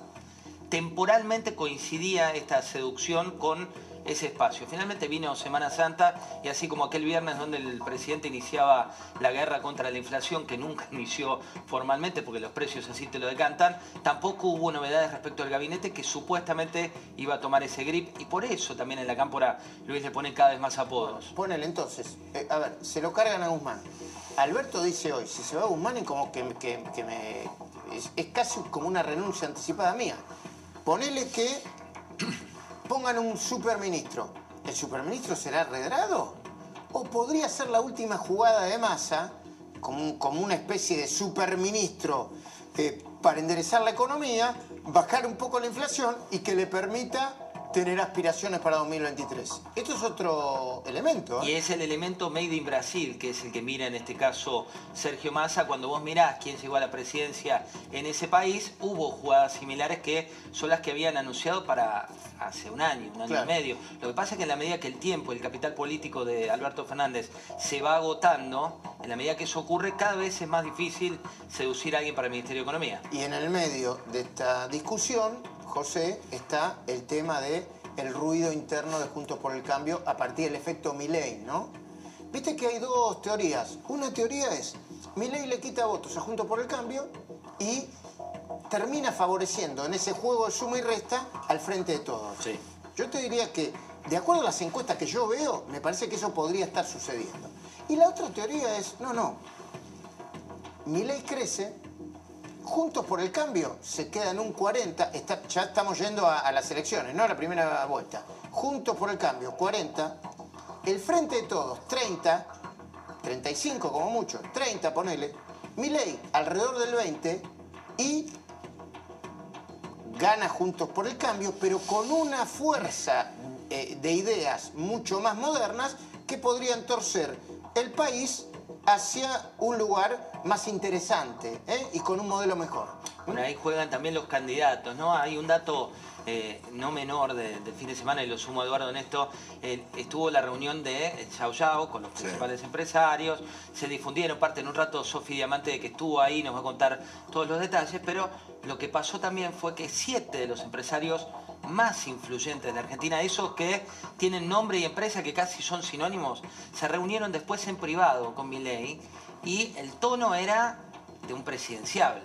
Temporalmente coincidía esta seducción con ese espacio. Finalmente vino Semana Santa y así como aquel viernes donde el presidente iniciaba la guerra contra la inflación, que nunca (laughs) inició formalmente porque los precios así te lo decantan, tampoco hubo novedades respecto al gabinete que supuestamente iba a tomar ese grip y por eso también en la cámpora Luis le pone cada vez más apodos. Ponele entonces, eh, a ver, se lo cargan a Guzmán. Alberto dice hoy, si se va a Guzmán es como que, me... es casi como una renuncia anticipada mía. Ponele que pongan un superministro. ¿El superministro será Redrado? ¿O podría ser la última jugada de masa, como, como una especie de superministro eh, para enderezar la economía, bajar un poco la inflación y que le permita tener aspiraciones para 2023. Esto es otro elemento. Y ¿eh? es el elemento made in Brasil, que es el que mira en este caso Sergio Massa. Cuando vos mirás quién llegó a la presidencia en ese país, hubo jugadas similares que son las que habían anunciado para hace un año, un año Claro. y medio. Lo que pasa es que en la medida que el tiempo, el capital político de Alberto Fernández se va agotando, en la medida que eso ocurre, cada vez es más difícil seducir a alguien para el Ministerio de Economía. Y en el medio de esta discusión, José, está el tema de el ruido interno de Juntos por el Cambio a partir del efecto Milei, ¿no? Viste que hay dos teorías. Una teoría es, Milei le quita votos a Juntos por el Cambio y termina favoreciendo en ese juego de suma y resta al frente de todos. Sí. Yo te diría que, de acuerdo a las encuestas que yo veo, me parece que eso podría estar sucediendo. Y la otra teoría es, no, no, Milei crece, Juntos por el Cambio se queda en un 40, está- ya estamos yendo a, a las elecciones, no a la primera vuelta. Juntos por el Cambio, 40, el Frente de Todos, 30, 35 como mucho, 30 ponele, Milei alrededor del 20 y gana Juntos por el Cambio, pero con una fuerza eh, de ideas mucho más modernas que podrían torcer el país hacia un lugar más interesante ¿eh? y con un modelo mejor. Bueno, ahí juegan también los candidatos, ¿no? Hay un dato eh, no menor de- del fin de semana, y lo sumo a Eduardo en esto, eh, estuvo la reunión de Yao Yao con los principales empresarios, se difundieron parte en un rato Sofi Diamante que estuvo ahí, nos va a contar todos los detalles, pero lo que pasó también fue que siete de los empresarios más influyentes de Argentina, esos que tienen nombre y empresa que casi son sinónimos, se reunieron después en privado con Milei y el tono era de un presidenciable.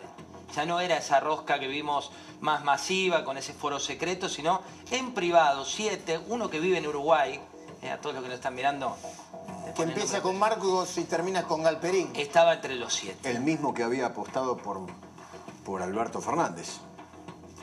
Ya no era esa rosca que vimos más masiva con ese foro secreto, sino en privado, siete, uno que vive en Uruguay, eh, a todos los que nos están mirando. Que empieza con Marcos y termina con Galperín. Estaba entre los siete. El mismo que había apostado por, por Alberto Fernández.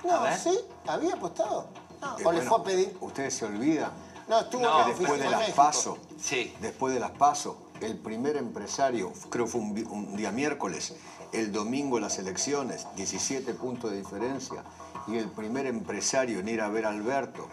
No. ¿sí? ¿Había apostado? No, Eh, o le bueno, fue a pedir. Ustedes se olvidan No, estuvo No, que después de las México. PASO, Sí. después de las PASO, el primer empresario, creo que fue un día miércoles, el domingo las elecciones, 17 puntos de diferencia, y el primer empresario en ir a ver a Alberto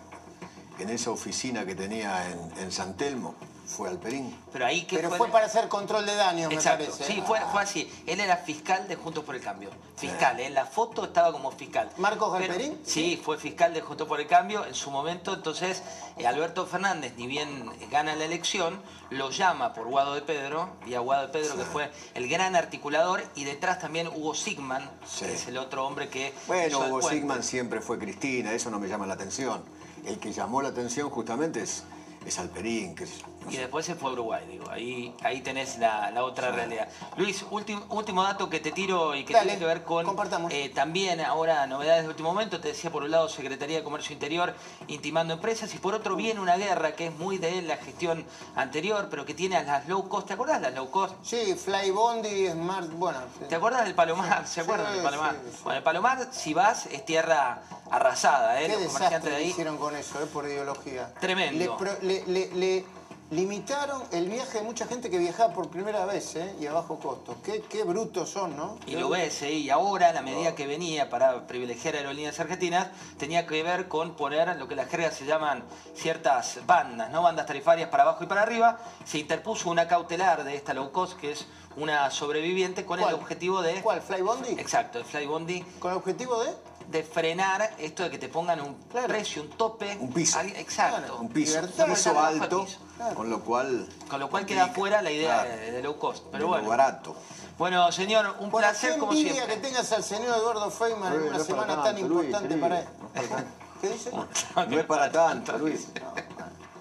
en esa oficina que tenía en, en San Telmo fue Alperín. Pero ahí que Pero fue para hacer control de daños, me Exacto, parece. ¿eh? sí, fue, fue así. Él era fiscal de Juntos por el Cambio. Fiscal, en la foto estaba como fiscal. ¿Marcos Pero- Galperín? Sí, fue fiscal de Juntos por el Cambio en su momento. Entonces, eh, Alberto Fernández, ni bien gana la elección, lo llama por Guado de Pedro, y a Guado de Pedro, que fue el gran articulador, y detrás también Hugo Sigman, Sí. que es el otro hombre que. Bueno, Hugo. Sigman siempre fue Cristina, eso no me llama la atención. El que llamó la atención justamente es, es Alperín, que es- Y después se fue a Uruguay, digo. Ahí, ahí tenés la, la otra realidad. Luis, último, último dato que te tiro y que Dale, tiene que ver con compartamos. eh, también ahora novedades de último momento. Te decía por un lado Secretaría de Comercio Interior intimando empresas y por otro viene una guerra que es muy de la gestión anterior, pero que tiene a las low cost. ¿Te acordás de las low cost? Sí, Fly Bondi, Smart, bueno. sí. ¿Te acuerdas del Palomar? ¿Se Sí, acuerdan del Palomar? Bueno, el Palomar, si vas, es tierra arrasada, ¿eh? Qué Los comerciantes de ahí. hicieron con eso, eh, por ideología. Tremendo. Le, pro- le- le- le limitaron el viaje de mucha gente que viajaba por primera vez ¿eh? y a bajo costo. Qué, qué brutos son, ¿no? Y lo ves, ¿eh? y ahora la medida que venía para privilegiar aerolíneas argentinas tenía que ver con poner lo que las jergas se llaman ciertas bandas, ¿no? Bandas tarifarias para abajo y para arriba. Se interpuso una cautelar de esta low cost, que es una sobreviviente, con ¿Cuál? el objetivo de. ¿Cuál? ¿Fly Bondi? Exacto, el Fly Bondi, ¿Con el objetivo de? De frenar esto de que te pongan un Claro. precio, un tope. Un piso. Al- Exacto. Claro. un piso, un piso alto, piso. Claro. con lo cual... Con lo cual queda fuera la idea claro, de, de low cost. de Pero lo bueno. barato. Bueno, señor, un Bueno, placer como siempre. que tengas al señor Eduardo Feynman en una no semana tan importante para él. no. ¿Qué dice? No es para tanto, Luis.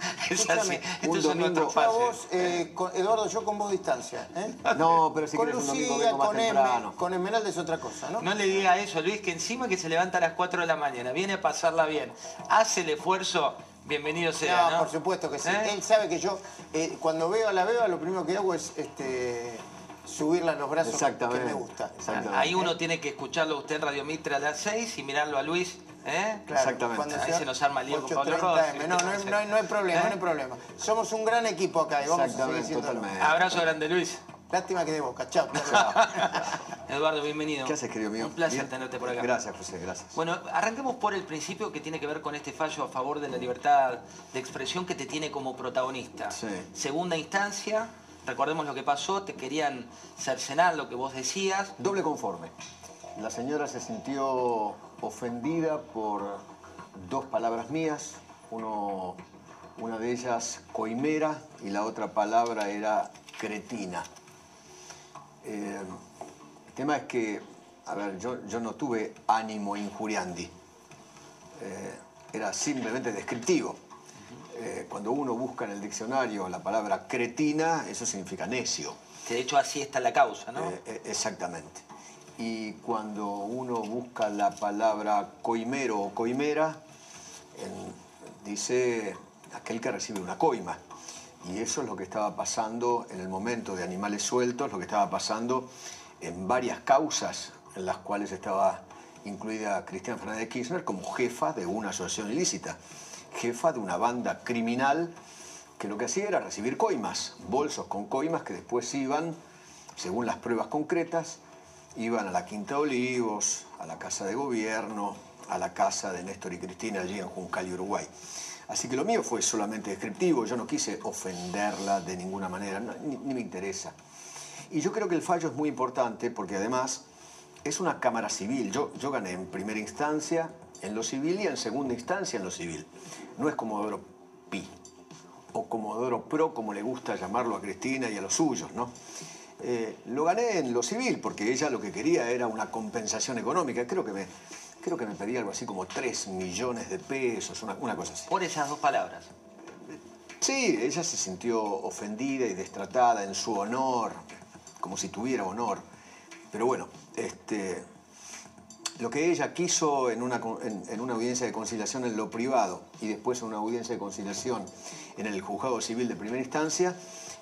(laughs) Es así. Un domingo- Yo a vos, eh, con- Eduardo, yo con vos distancia. ¿eh? No, pero si con quieres un domingo Lucía, vengo más con, Emme, temprano. con Esmeralda es otra cosa, ¿no? No le diga eso, Luis, que encima que se levanta a las 4 de la mañana, viene a pasarla bien, hace el esfuerzo, bienvenido sea, No, ¿no? por supuesto que sí. ¿Eh? Él sabe que yo, eh, cuando veo a la beba, lo primero que hago es este, subirla a los brazos que Exactamente. me gusta. Ahí uno tiene que escucharlo a usted en Radio Mitre a las 6 y mirarlo a Luis, ¿eh? Claro, Exactamente. cuando Ahí se nos arma el lío con Pablo 8:30 Rossi. No, no, hay- no hay, no hay problema, ¿Eh? no hay problema. Somos un gran equipo acá y vamos a seguir Exactamente, siendo totalmente. Abrazo grande, Luis. Lástima que de boca. Chao. (laughs) Eduardo, bienvenido. ¿Qué haces, querido mío? Un placer Bien. tenerte por acá. Gracias, José, gracias. Bueno, arranquemos por el principio que tiene que ver con este fallo a favor de la libertad de expresión que te tiene como protagonista. Sí. Segunda instancia, recordemos lo que pasó, te querían cercenar lo que vos decías. Doble conforme. La señora se sintió ofendida por dos palabras mías. Uno, una de ellas coimera y la otra palabra era cretina. Eh, el tema es que, a ver, yo, yo no tuve ánimo injuriandi. Eh, era simplemente descriptivo. Eh, cuando uno busca en el diccionario la palabra cretina, eso significa necio. Que de hecho así está la causa, ¿no? Eh, eh, exactamente. Y cuando uno busca la palabra coimero o coimera, dice aquel que recibe una coima. Y eso es lo que estaba pasando en el momento de animales sueltos, lo que estaba pasando en varias causas en las cuales estaba incluida Cristina Fernández de Kirchner como jefa de una asociación ilícita, jefa de una banda criminal que lo que hacía era recibir coimas, bolsos con coimas que después iban, según las pruebas concretas, iban a la Quinta Olivos, a la Casa de Gobierno, a la casa de Néstor y Cristina allí en Juncal, Uruguay. Así que lo mío fue solamente descriptivo, yo no quise ofenderla de ninguna manera, ni me interesa. Y yo creo que el fallo es muy importante porque además es una Cámara Civil. Yo, yo gané en primera instancia en lo civil y en segunda instancia en lo civil. No es Comodoro Pi o Comodoro Pro, como le gusta llamarlo a Cristina y a los suyos, ¿no? Eh, lo gané en lo civil porque ella lo que quería era una compensación económica. Creo que me, creo que me pedía algo así como 3 millones de pesos, una, una cosa así. Por esas dos palabras. Sí, ella se sintió ofendida y destratada en su honor, como si tuviera honor. Pero bueno, este, lo que ella quiso en una, en una audiencia de conciliación en lo privado y después en una audiencia de conciliación en el juzgado civil de primera instancia,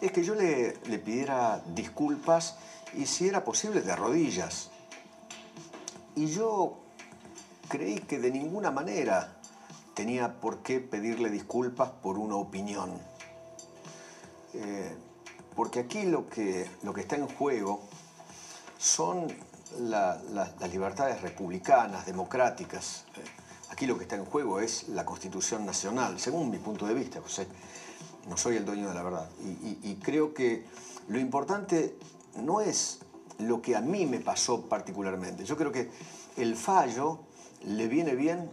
es que yo le, le pidiera disculpas y si era posible de rodillas. Y yo creí que de ninguna manera tenía por qué pedirle disculpas por una opinión. Eh, porque aquí lo que, lo que está en juego son la- la- las libertades republicanas, democráticas. Eh, Aquí lo que está en juego es la Constitución Nacional, según mi punto de vista, José. No soy el dueño de la verdad. Y, y- y creo que lo importante no es lo que a mí me pasó particularmente. Yo creo que el fallo le viene bien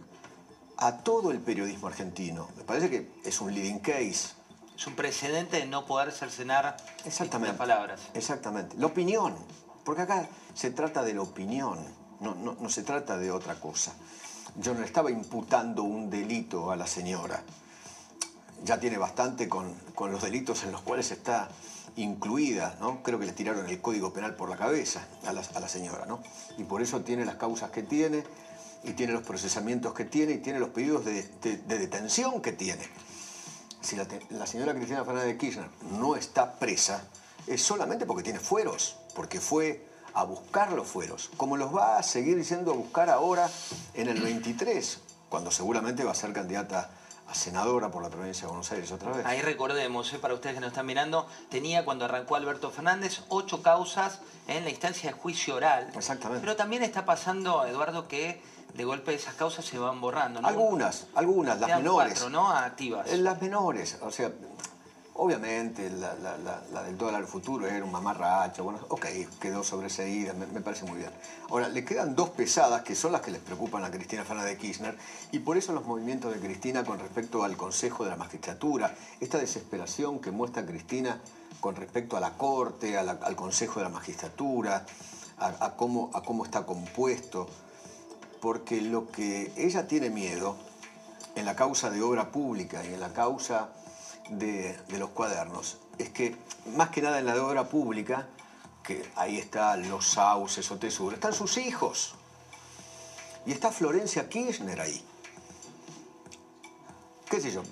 a todo el periodismo argentino. Me parece que es un leading case. Es un precedente de no poder cercenar Exactamente. distintas palabras. Exactamente. La opinión. Porque acá se trata de la opinión, no, no- no se trata de otra cosa. Yo no le estaba imputando un delito a la señora. Ya tiene bastante con, con los delitos en los cuales está incluida, ¿no? Creo que le tiraron el Código Penal por la cabeza a la, señora, ¿no? Y por eso tiene las causas que tiene, y tiene los procesamientos que tiene, y tiene los pedidos de, de- de detención que tiene. Si la señora Cristina Fernández de Kirchner no está presa, es solamente porque tiene fueros, porque fue a buscar los fueros, como los va a seguir yendo a buscar ahora en el 23, cuando seguramente va a ser candidata a senadora por la provincia de Buenos Aires otra vez. Ahí recordemos, eh, para ustedes que nos están mirando, tenía cuando arrancó Alberto Fernández ocho causas en la instancia de juicio oral. Exactamente. Pero también está pasando, Eduardo, que de golpe esas causas se van borrando. ¿no? Algunas, algunas, las menores. cuatro, ¿no? Activas. En las menores, o sea, obviamente la, la- la- la del dólar futuro era un mamarracho, bueno, ok, quedó sobreseída, me, parece muy bien. Ahora, le quedan dos pesadas que son las que les preocupan a Cristina Fernández de Kirchner y por eso los movimientos de Cristina con respecto al Consejo de la Magistratura, esta desesperación que muestra Cristina con respecto a la Corte, al Consejo de la Magistratura, a cómo, a cómo está compuesto, porque lo que ella tiene miedo en la causa de obra pública y en la causa de, los cuadernos es que, más que nada en la de obra pública, que ahí están los sauces o tesoros, están sus hijos. Y está Florencia Kirchner ahí. ¿Qué sé yo?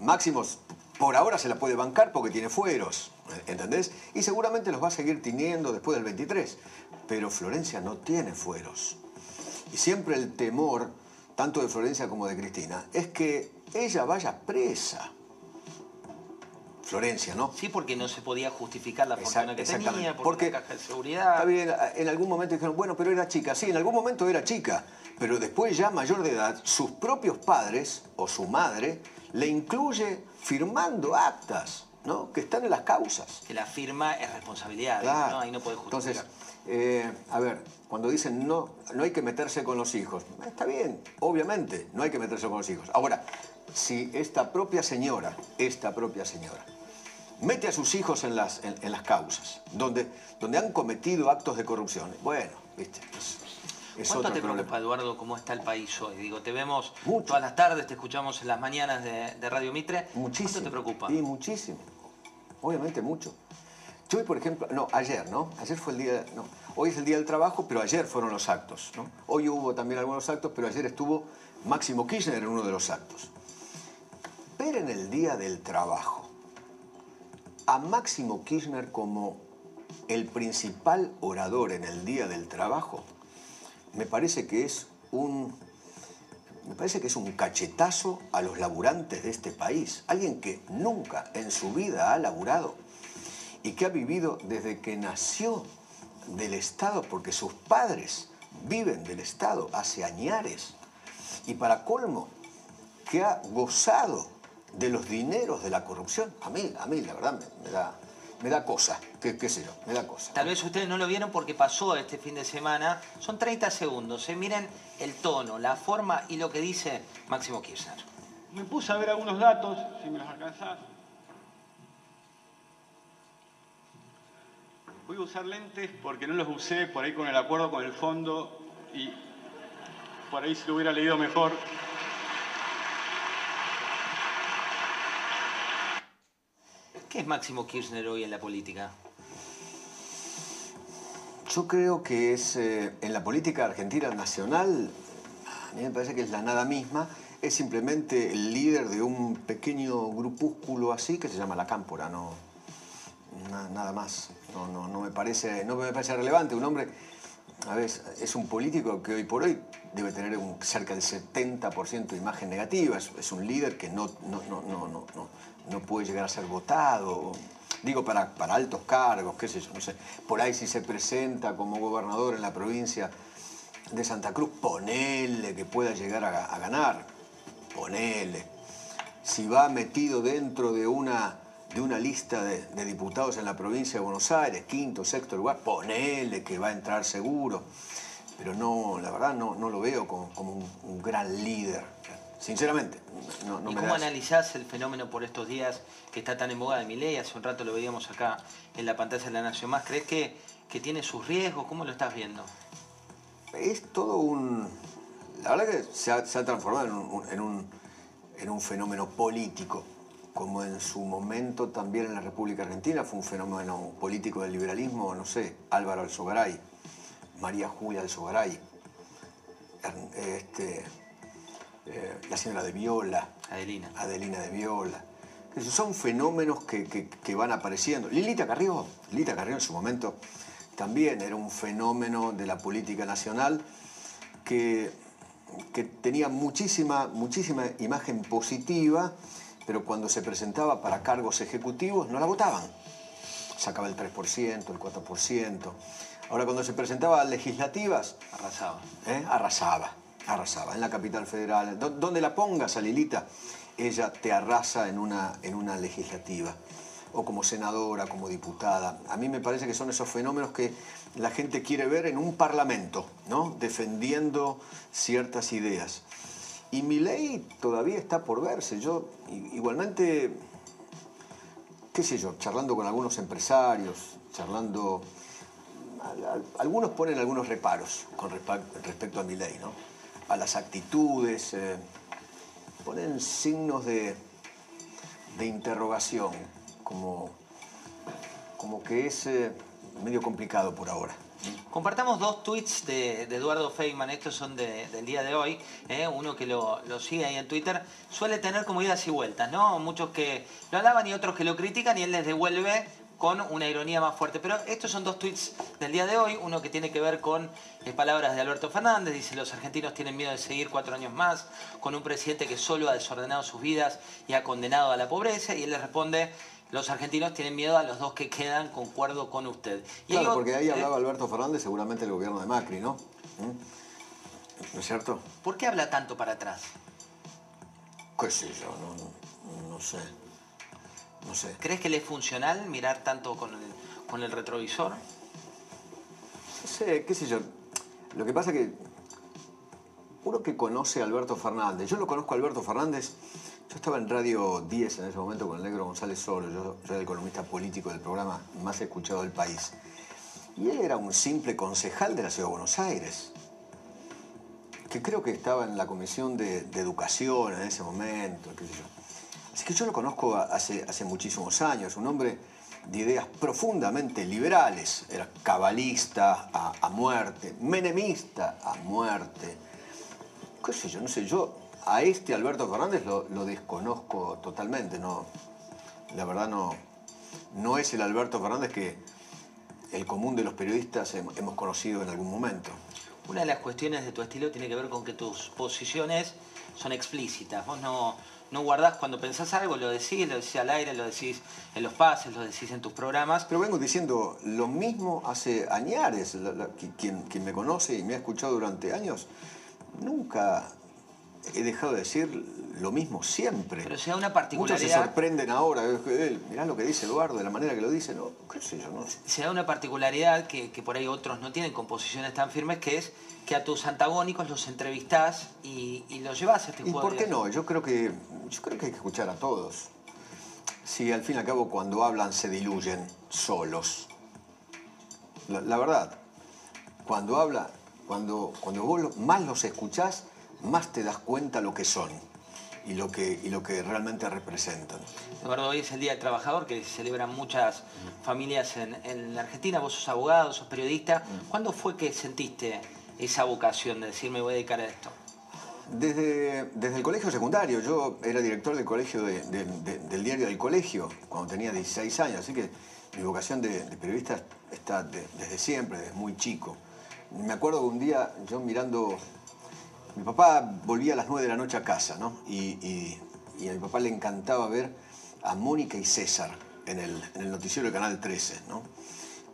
Máximos por ahora se la puede bancar porque tiene fueros, ¿entendés? Y seguramente los va a seguir teniendo después del 23. Pero Florencia no tiene fueros. Y siempre el temor, tanto de Florencia como de Cristina, es que ella vaya presa. Florencia, ¿no? Sí, porque no se podía justificar la fortuna que tenía, por Porque una caja de seguridad. Está bien, en algún momento dijeron, bueno, pero era chica. Sí, en algún momento era chica, pero después ya mayor de edad, sus propios padres o su madre le incluye firmando actas, ¿no? Que están en las causas. Que la firma es responsabilidad, Claro. ¿no? Ahí no puede justificar. Entonces, eh, a ver, cuando dicen no, no hay que meterse con los hijos, está bien, obviamente, no hay que meterse con los hijos. Ahora, si esta propia señora, esta propia señora, mete a sus hijos en las, en, en las causas, donde, donde han cometido actos de corrupción, bueno, viste, es, es ¿Cuánto otro te problema. preocupa, Eduardo, cómo está el país hoy? Digo, te vemos Mucho. todas las tardes, te escuchamos en las mañanas de, de Radio Mitre. Muchísimo. ¿Cuánto te preocupa? Y muchísimo. Obviamente mucho. Yo hoy, por ejemplo, no, ayer, ¿no? Ayer fue el día, no, hoy es el día del trabajo, pero ayer fueron los actos, ¿no? Hoy hubo también algunos actos, pero ayer estuvo Máximo Kirchner en uno de los actos. Ver en el día del trabajo a Máximo Kirchner como el principal orador en el día del trabajo, me parece que es un me parece que es un cachetazo a los laburantes de este país. Alguien que nunca en su vida ha laburado y que ha vivido desde que nació del Estado, porque sus padres viven del Estado hace añares. Y para colmo, que ha gozado de los dineros de la corrupción. A mí, a mí la verdad, me, me da, me da cosa. ¿Qué, qué sé yo? Me da cosa. Tal vez ustedes no lo vieron porque pasó este fin de semana. Son 30 segundos. ¿eh? Miren el tono, la forma y lo que dice Máximo Kirchner. Me puse a ver algunos datos, si me los alcanzás. Voy a usar lentes porque no los usé por ahí con el acuerdo con el fondo y por ahí si lo hubiera leído mejor. ¿Qué es Máximo Kirchner hoy en la política? Yo creo que es eh, en la política argentina nacional, a mí me parece que es la nada misma, es simplemente el líder de un pequeño grupúsculo así que se llama la Cámpora, no, na- nada más. No, no, no me parece, no me parece relevante. Un hombre, a ver, es un político que hoy por hoy debe tener cerca del 70% de imagen negativa. Es, es un líder que no, no, no, no, no, no, puede llegar a ser votado. Digo, para, para altos cargos, qué sé yo, no sé. Por ahí si se presenta como gobernador en la provincia de Santa Cruz, ponele que pueda llegar a, ganar. Ponele si va metido dentro de una, de una lista de, diputados en la provincia de Buenos Aires, quinto, sexto lugar, ponele que va a entrar seguro. Pero no, la verdad no, no lo veo como, como un gran líder. Sinceramente, no, no ¿Y me cómo da eso. analizás el fenómeno por estos días que está tan en boga de Milei? Hace un rato lo veíamos acá en la pantalla de la Nación Más. ¿Crees que, que tiene sus riesgos? ¿Cómo lo estás viendo? Es todo un... La verdad que se ha, se ha transformado en un, en, un, en un fenómeno político, como en su momento también en la República Argentina fue un fenómeno político del liberalismo, no sé, Álvaro Alzogaray, María Julia Alzogaray, este, eh, la señora de Viola, Adelina. Adelina de Viola. Son fenómenos que, que- que van apareciendo. Lilita Carrió, Lilita Carrió en su momento también era un fenómeno de la política nacional que, que tenía muchísima, muchísima imagen positiva, pero cuando se presentaba para cargos ejecutivos no la votaban. Sacaba el 3%, el 4%. Ahora cuando se presentaba a legislativas, Arrasaba. ¿eh? arrasaba, arrasaba. En la capital federal, Do- donde la pongas a Lilita, ella te arrasa en una, en una legislativa, o como senadora, como diputada. A mí me parece que son esos fenómenos que la gente quiere ver en un parlamento, ¿no? defendiendo ciertas ideas. Y mi ley todavía está por verse. Yo igualmente, qué sé yo, charlando con algunos empresarios, charlando al- al- algunos ponen algunos reparos con respecto a mi ley, ¿no? A las actitudes, eh, ponen signos de, de interrogación, como, como que es eh, medio complicado por ahora. Compartamos dos tweets de, Eduardo Feynman, estos son de- del día de hoy, ¿eh? uno que lo, lo sigue ahí en Twitter, suele tener como idas y vueltas, ¿no? Muchos que lo alaban y otros que lo critican y él les devuelve con una ironía más fuerte. Pero estos son dos tweets del día de hoy, uno que tiene que ver con eh, palabras de Alberto Fernández, dice los argentinos tienen miedo de seguir cuatro años más con un presidente que solo ha desordenado sus vidas y ha condenado a la pobreza, y él les responde los argentinos tienen miedo a los dos que quedan, concuerdo con usted. Y claro, porque ahí hablaba Alberto Fernández, seguramente el gobierno de Macri, ¿no? ¿Mm? ¿No es cierto? ¿Por qué habla tanto para atrás? ¿Qué sé yo? No, no, sé. No sé. ¿Crees que le es funcional mirar tanto con el, con el retrovisor? No sé, qué sé yo. Lo que pasa que uno que conoce a Alberto Fernández, yo lo conozco a Alberto Fernández yo estaba en Radio 10 en ese momento con el negro González Soro, yo, era el columnista político del programa más escuchado del país. Y él era un simple concejal de la Ciudad de Buenos Aires, que creo que estaba en la Comisión de, Educación en ese momento, Así que yo lo conozco hace, hace muchísimos años, un hombre de ideas profundamente liberales, era cabalista a, muerte, menemista a muerte, qué sé yo, no sé, yo a este Alberto Fernández lo, desconozco totalmente, no, la verdad no, no es el Alberto Fernández que el común de los periodistas hemos conocido en algún momento. Una de las cuestiones de tu estilo tiene que ver con que tus posiciones son explícitas. Vos no, no guardás cuando pensás algo, lo decís, lo decís al aire, lo decís en los pases, lo decís en tus programas. Pero vengo diciendo lo mismo hace años. quien, quien me conoce y me ha escuchado durante años, nunca he dejado de decir lo mismo siempre. Pero se da una particularidad. Muchos se sorprenden ahora. Mirá lo que dice Eduardo, de la manera que lo dice. No, qué sé yo, no. Se da una particularidad que, por ahí otros no tienen composiciones tan firmes, que es que a tus antagónicos los entrevistás y, los llevas a este juego. ¿Y por qué no? Yo creo, que, yo creo que hay que escuchar a todos. Si al fin y al cabo cuando hablan se diluyen solos. La, verdad, cuando habla, cuando, cuando vos más los escuchás, más te das cuenta lo que son y lo que, y lo que realmente representan. Eduardo, hoy es el Día del Trabajador que celebran muchas familias en, la Argentina. Vos sos abogado, sos periodista. ¿Cuándo fue que sentiste esa vocación de decir me voy a dedicar a esto? Desde, desde el colegio secundario. Yo era director del colegio del diario del colegio cuando tenía 16 años, así que mi vocación de, periodista está desde siempre, desde muy chico. Me acuerdo que un día yo mirando mi papá volvía a las 9 de la noche a casa, ¿no? Y, a mi papá le encantaba ver a Mónica y César en el, noticiero del Canal 13, ¿no?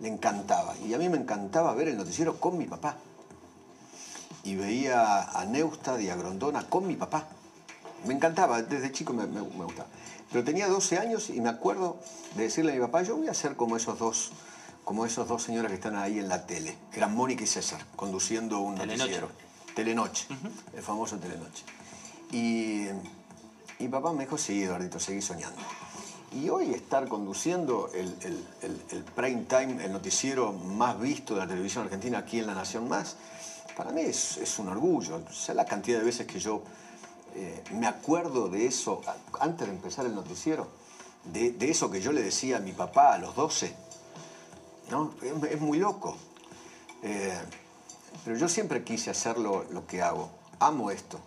Le encantaba. Y a mí me encantaba ver el noticiero con mi papá. Y veía a Neusta y a Grondona con mi papá. Me encantaba, desde chico me, me, gustaba. Pero tenía 12 años y me acuerdo de decirle a mi papá, yo voy a ser como esos dos como esos dos señores que están ahí en la tele. Eran Mónica y César, conduciendo un noticiero. Telenoche, el famoso Telenoche. Y, y papá me dijo, sí, Eduardito, seguí soñando. Y hoy estar conduciendo el, prime time, el noticiero más visto de la televisión argentina aquí en La Nación Más, para mí es, un orgullo. O sea, la cantidad de veces que yo eh, me acuerdo de eso antes de empezar el noticiero, de, eso que yo le decía a mi papá a los 12, ¿no? Es, muy loco. Eh, pero yo siempre quise hacer lo, que hago. Amo esto.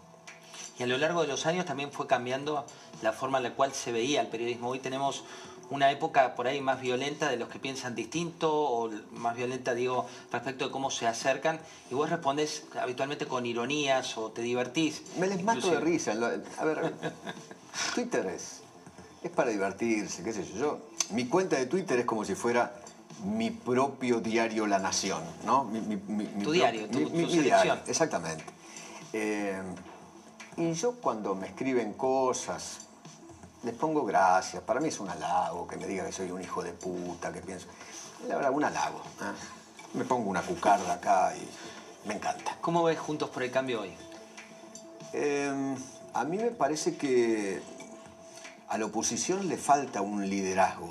Y a lo largo de los años también fue cambiando la forma en la cual se veía el periodismo. Hoy tenemos una época por ahí más violenta de los que piensan distinto o más violenta, digo, respecto de cómo se acercan y vos respondes habitualmente con ironías o te divertís. Me les mato de risa. A ver, Twitter es, es para divertirse, qué sé yo. yo. Mi cuenta de Twitter es como si fuera mi propio diario La Nación, ¿no? tu diario, tu, selección. exactamente. Eh, y yo cuando me escriben cosas, les pongo gracias. Para mí es un halago que me diga que soy un hijo de puta, que pienso. La verdad, un halago. ¿eh? Me pongo una cucarda acá y me encanta. ¿Cómo ves Juntos por el Cambio hoy? Eh, a mí me parece que a la oposición le falta un liderazgo.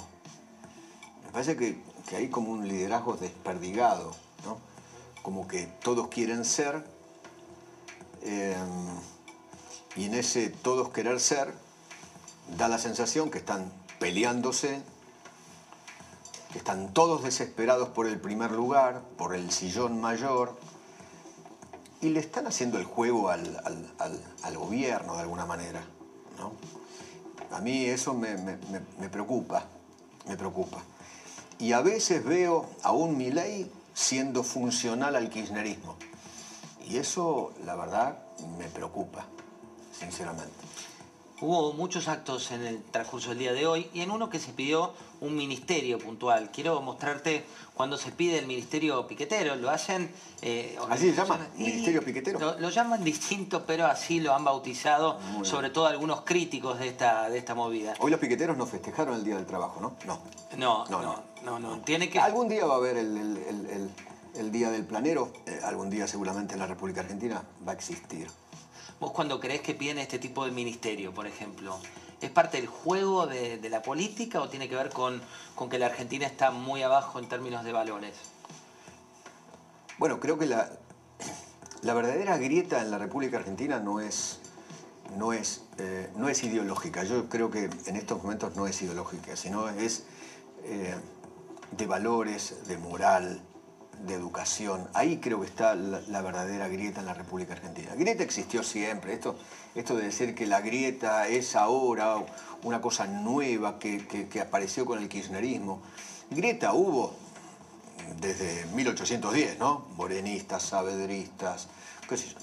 Me parece que que hay como un liderazgo desperdigado, ¿no? como que todos quieren ser, eh, y en ese todos querer ser da la sensación que están peleándose, que están todos desesperados por el primer lugar, por el sillón mayor, y le están haciendo el juego al, gobierno de alguna manera. ¿no? A mí eso me, me preocupa, me preocupa. Y a veces veo a un Milei siendo funcional al kirchnerismo. Y eso, la verdad, me preocupa, sinceramente. Hubo muchos actos en el transcurso del día de hoy y en uno que se pidió un ministerio puntual. Quiero mostrarte cuando se pide el ministerio piquetero. Lo hacen... eh, ¿Así se llama? ¿Ministerio piquetero? Lo, llaman distinto, pero así lo han bautizado, sobre todo algunos críticos de esta, de esta movida. Hoy los piqueteros no festejaron el Día del Trabajo, ¿no? No. No, no, no. no, Tiene que... Algún día va a haber el, Día del Planero. Eh, algún día seguramente en la República Argentina va a existir. ¿Vos cuando crees que piden este tipo de ministerio, por ejemplo, es parte del juego de, la política o tiene que ver con, que la Argentina está muy abajo en términos de valores? Bueno, creo que la, la verdadera grieta en la República Argentina no es, no, es, eh, no es ideológica. Yo creo que en estos momentos no es ideológica, sino es eh, de valores, de moral, de educación. Ahí creo que está la, verdadera grieta en la República Argentina. Grieta existió siempre. Esto, esto de decir que la grieta es ahora una cosa nueva que, apareció con el kirchnerismo. Grieta hubo desde 1810, ¿no? Morenistas, sabedristas, qué sé yo.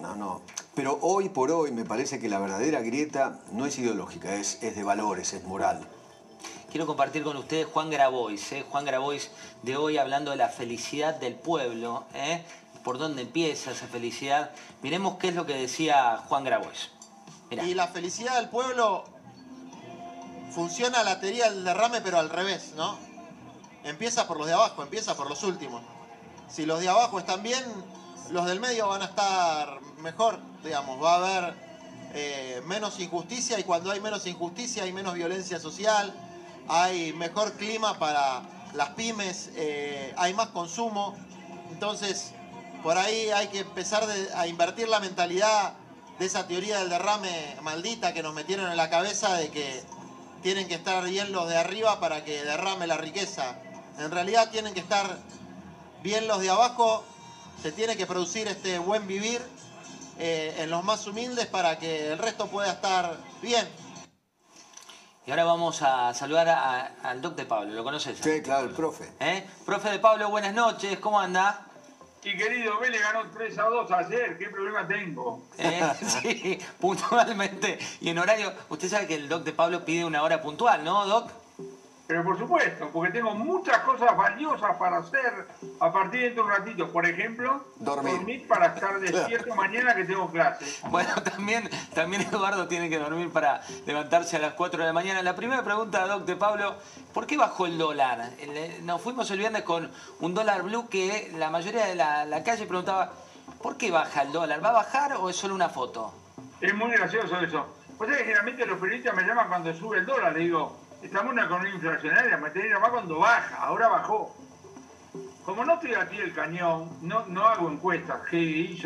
No, no. Pero hoy por hoy me parece que la verdadera grieta no es ideológica, es, es de valores, es moral quiero compartir con ustedes Juan Grabois, ¿eh? Juan Grabois de hoy hablando de la felicidad del pueblo, ¿eh? por dónde empieza esa felicidad. Miremos qué es lo que decía Juan Grabois. Y la felicidad del pueblo funciona la teoría del derrame, pero al revés, ¿no? Empieza por los de abajo, empieza por los últimos. Si los de abajo están bien, los del medio van a estar mejor, digamos, va a haber eh, menos injusticia y cuando hay menos injusticia hay menos violencia social, hay mejor clima para las pymes, eh, hay más consumo. Entonces, por ahí hay que empezar a invertir la mentalidad de esa teoría del derrame maldita que nos metieron en la cabeza de que tienen que estar bien los de arriba para que derrame la riqueza. En realidad tienen que estar bien los de abajo, se tiene que producir este buen vivir eh, en los más humildes para que el resto pueda estar bien. Y ahora vamos a saludar al doc de Pablo, ¿lo conoces? Sí, claro, el profe. ¿Eh? Profe de Pablo, buenas noches, ¿cómo anda? Y querido, Vélez ganó 3 a 2 ayer, ¿qué problema tengo? ¿Eh? (laughs) sí, puntualmente. Y en horario, usted sabe que el doc de Pablo pide una hora puntual, ¿no, doc? Pero por supuesto, porque tengo muchas cosas valiosas para hacer a partir de un ratito. Por ejemplo, dormir, para estar (laughs) despierto mañana que tengo clase. Bueno, también, también Eduardo tiene que dormir para levantarse a las 4 de la mañana. La primera pregunta, Doc de Pablo, ¿por qué bajó el dólar? Eh, nos fuimos el viernes con un dólar blue que la mayoría de la, calle preguntaba, ¿por qué baja el dólar? ¿Va a bajar o es solo una foto? Es muy gracioso eso. Pues es que generalmente los periodistas me llaman cuando sube el dólar, le digo, Estamos en una economía inflacionaria, materia más cuando baja, ahora bajó. Como no estoy aquí el cañón, no, no hago encuestas, GI,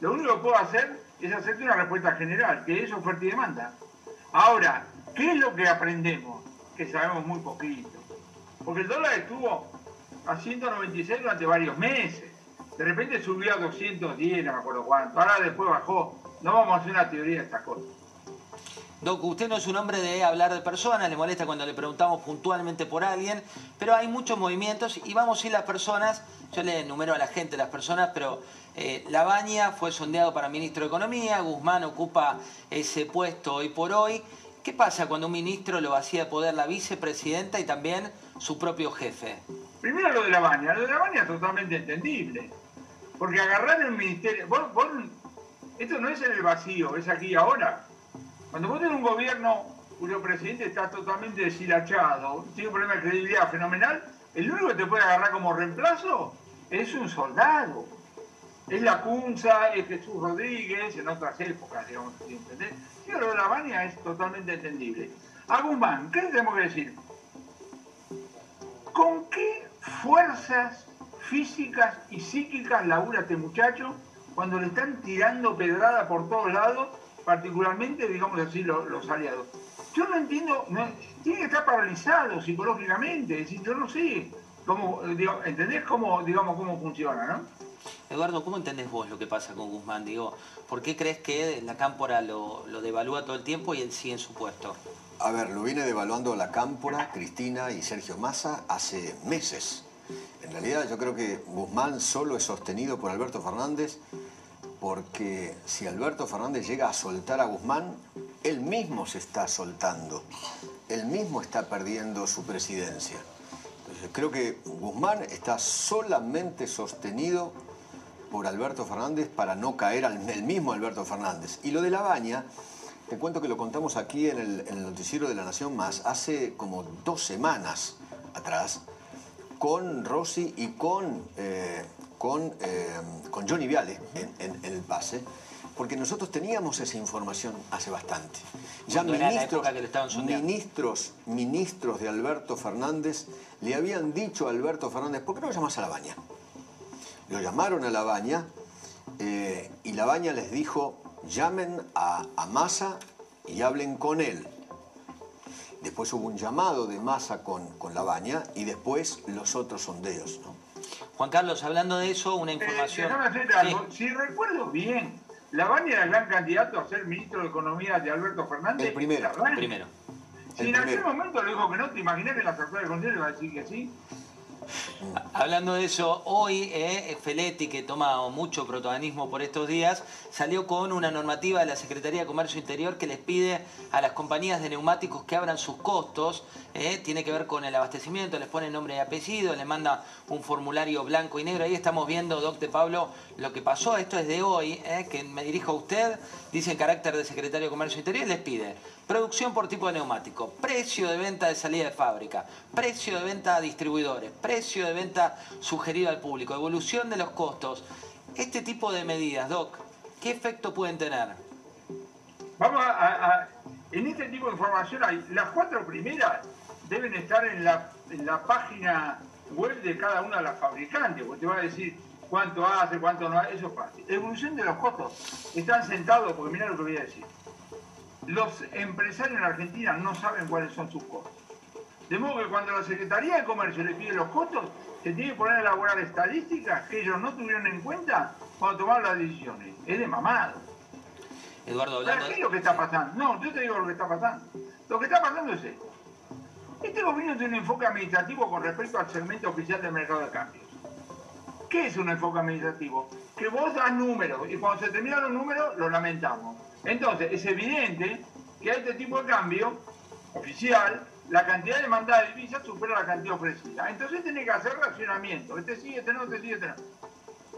lo único que puedo hacer es hacerte una respuesta general, que es oferta y demanda. Ahora, ¿qué es lo que aprendemos? Que sabemos muy poquito. Porque el dólar estuvo a 196 durante varios meses. De repente subió a 210, no me acuerdo cuánto. Ahora después bajó. No vamos a hacer una teoría de estas cosas. Doc, usted no es un hombre de hablar de personas, le molesta cuando le preguntamos puntualmente por alguien, pero hay muchos movimientos y vamos a ir las personas, yo le enumero a la gente las personas, pero eh, Labaña fue sondeado para ministro de Economía, Guzmán ocupa ese puesto hoy por hoy. ¿Qué pasa cuando un ministro lo vacía de poder la vicepresidenta y también su propio jefe? Primero lo de Labaña, lo de Labaña es totalmente entendible, porque agarrar el ministerio, esto no es en el vacío, es aquí ahora. Cuando vos tenés un gobierno cuyo presidente está totalmente deshilachado, tiene un problema de credibilidad fenomenal, el único que te puede agarrar como reemplazo es un soldado. Es la Cunza, es Jesús Rodríguez, en otras épocas, digamos, ¿entendés? Y lo de la Baña es totalmente entendible. A Guzmán, ¿qué tenemos que decir? ¿Con qué fuerzas físicas y psíquicas labura este muchacho cuando le están tirando pedrada por todos lados particularmente, digamos así, los, aliados. Yo no entiendo, tiene que estar paralizado psicológicamente, es decir, yo no sé cómo, digo, ¿entendés cómo, digamos, cómo funciona, no? Eduardo, ¿cómo entendés vos lo que pasa con Guzmán? Digo, ¿por qué crees que la Cámpora lo, lo devalúa todo el tiempo y él sigue en su puesto? A ver, lo viene devaluando la Cámpora, Cristina y Sergio Massa hace meses. En realidad yo creo que Guzmán solo es sostenido por Alberto Fernández porque si Alberto Fernández llega a soltar a Guzmán, él mismo se está soltando, él mismo está perdiendo su presidencia. Entonces, creo que Guzmán está solamente sostenido por Alberto Fernández para no caer al el mismo Alberto Fernández. Y lo de la baña, te cuento que lo contamos aquí en el, noticiero de la Nación Más hace como dos semanas atrás con Rossi y con, eh, con, eh, con Johnny Viale en, en- en el pase, porque nosotros teníamos esa información hace bastante. Ya ministros, ministros, ministros de Alberto Fernández le habían dicho a Alberto Fernández, ¿por qué no lo llamas a la baña? Lo llamaron a la baña eh, y la baña les dijo, llamen a, a Massa y hablen con él. Después hubo un llamado de Massa con, con la baña y después los otros sondeos. ¿no? Juan Carlos, hablando de eso, una Eh, información. Sí. Si recuerdo bien, ¿Lavagna era el gran candidato a ser ministro de Economía de Alberto Fernández? El primero. El primero. Si el en aquel momento le dijo que no, ¿te imaginas que en las actuales condiciones va a decir que sí? Hablando de eso, hoy eh, Feletti, que toma mucho protagonismo por estos días, salió con una normativa de la Secretaría de Comercio Interior que les pide a las compañías de neumáticos que abran sus costos. eh, tiene que ver con el abastecimiento, les pone nombre y apellido, les manda un formulario blanco y negro. Ahí estamos viendo, doctor Pablo, lo que pasó. Esto es de hoy, eh, que me dirijo a usted, dice en carácter de Secretario de Comercio Interior, les pide producción por tipo de neumático, precio de venta de salida de fábrica, precio de venta a distribuidores, precio de venta sugerido al público, evolución de los costos. Este tipo de medidas, Doc, ¿qué efecto pueden tener? Vamos a, En este tipo de información, hay, las cuatro primeras deben estar en la, en la página web de cada una de las fabricantes, porque te va a decir cuánto hace, cuánto no hace, eso es fácil. Evolución de los costos. Están sentados, porque mirá lo que voy a decir. Los empresarios en Argentina no saben cuáles son sus costos. De modo que cuando la Secretaría de Comercio le pide los costos, se tiene que poner a elaborar estadísticas que ellos no tuvieron en cuenta cuando tomaron las decisiones. Es de mamado. Eduardo, ¿Para hablando qué es lo que está pasando? No, yo te digo lo que está pasando. Lo que está pasando es esto. Este gobierno tiene un enfoque administrativo con respecto al segmento oficial del mercado de cambios. ¿Qué es un enfoque administrativo? Que vos das números y cuando se terminan los números los lamentamos. Entonces, es evidente que a este tipo de cambio oficial, la cantidad demandada de divisas supera la cantidad ofrecida. Entonces tiene que hacer racionamiento. Este sí, este no, este sí, este no.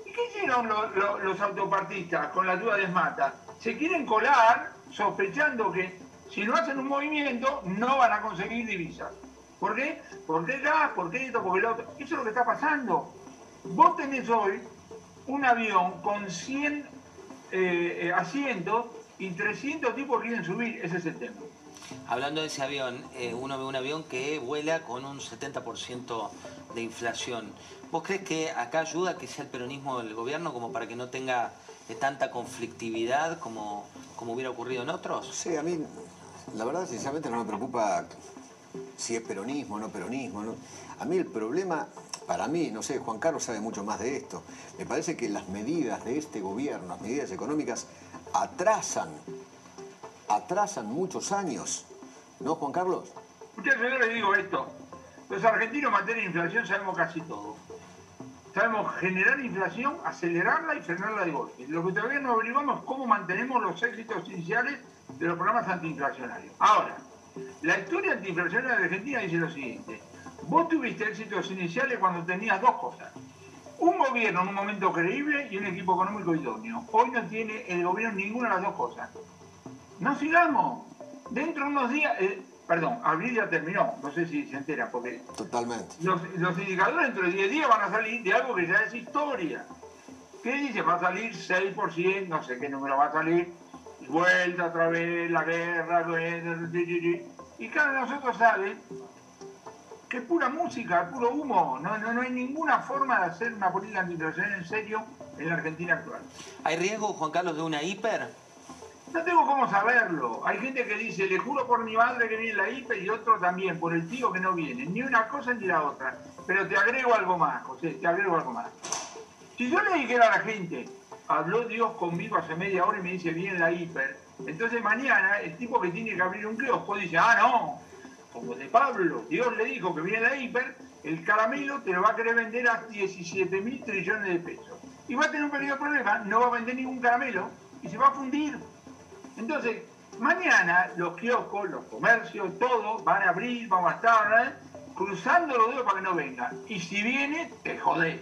¿Y qué hicieron lo- lo- los autopartistas con la ayuda de Esmata? Se quieren colar sospechando que si no hacen un movimiento no van a conseguir divisas. ¿Por qué? ¿Por qué gas? ¿Por qué esto? ¿Por qué lo otro? Eso es lo que está pasando. Vos tenés hoy un avión con 100 eh, eh, asientos y 300 tipos quieren subir. Ese es el tema. Hablando de ese avión, eh, uno ve un avión que vuela con un 70% de inflación. ¿Vos crees que acá ayuda que sea el peronismo del gobierno como para que no tenga eh, tanta conflictividad como, como hubiera ocurrido en otros? Sí, a mí, la verdad, sinceramente no me preocupa si es peronismo o no peronismo. ¿no? A mí el problema, para mí, no sé, Juan Carlos sabe mucho más de esto, me parece que las medidas de este gobierno, las medidas económicas, atrasan, atrasan muchos años. ¿No, Juan Carlos? Muchachos, yo les digo esto. Los argentinos en inflación sabemos casi todo. Sabemos generar inflación, acelerarla y frenarla de golpe. Lo que todavía no averiguamos es cómo mantenemos los éxitos iniciales de los programas antiinflacionarios. Ahora, la historia antiinflacionaria de Argentina dice lo siguiente. Vos tuviste éxitos iniciales cuando tenías dos cosas. Un gobierno en un momento creíble y un equipo económico idóneo. Hoy no tiene el gobierno ninguna de las dos cosas. No sigamos. Dentro de unos días, eh, perdón, abril ya terminó, no sé si se entera, porque Totalmente. los, los indicadores dentro de 10 días van a salir de algo que ya es historia. ¿Qué dice? Va a salir 6%, no sé qué número va a salir, vuelta otra vez, la guerra, y cada de nosotros sabe que es pura música, puro humo, no, no, no hay ninguna forma de hacer una política antiinflacionaria en serio en la Argentina actual. ¿Hay riesgo, Juan Carlos, de una hiper? No tengo cómo saberlo. Hay gente que dice, le juro por mi madre que viene la hiper y otro también, por el tío que no viene. Ni una cosa ni la otra. Pero te agrego algo más, José, te agrego algo más. Si yo le dijera a la gente, habló Dios conmigo hace media hora y me dice, viene la hiper, entonces mañana el tipo que tiene que abrir un kiosco dice, ah, no, como de Pablo, Dios le dijo que viene la hiper, el caramelo te lo va a querer vender a 17 mil trillones de pesos. Y va a tener un pequeño problema, no va a vender ningún caramelo y se va a fundir. Entonces, Mañana los kioscos, los comercios, todo van a abrir, vamos a estar ¿eh? cruzando los dedos para que no venga. Y si viene, te jodés.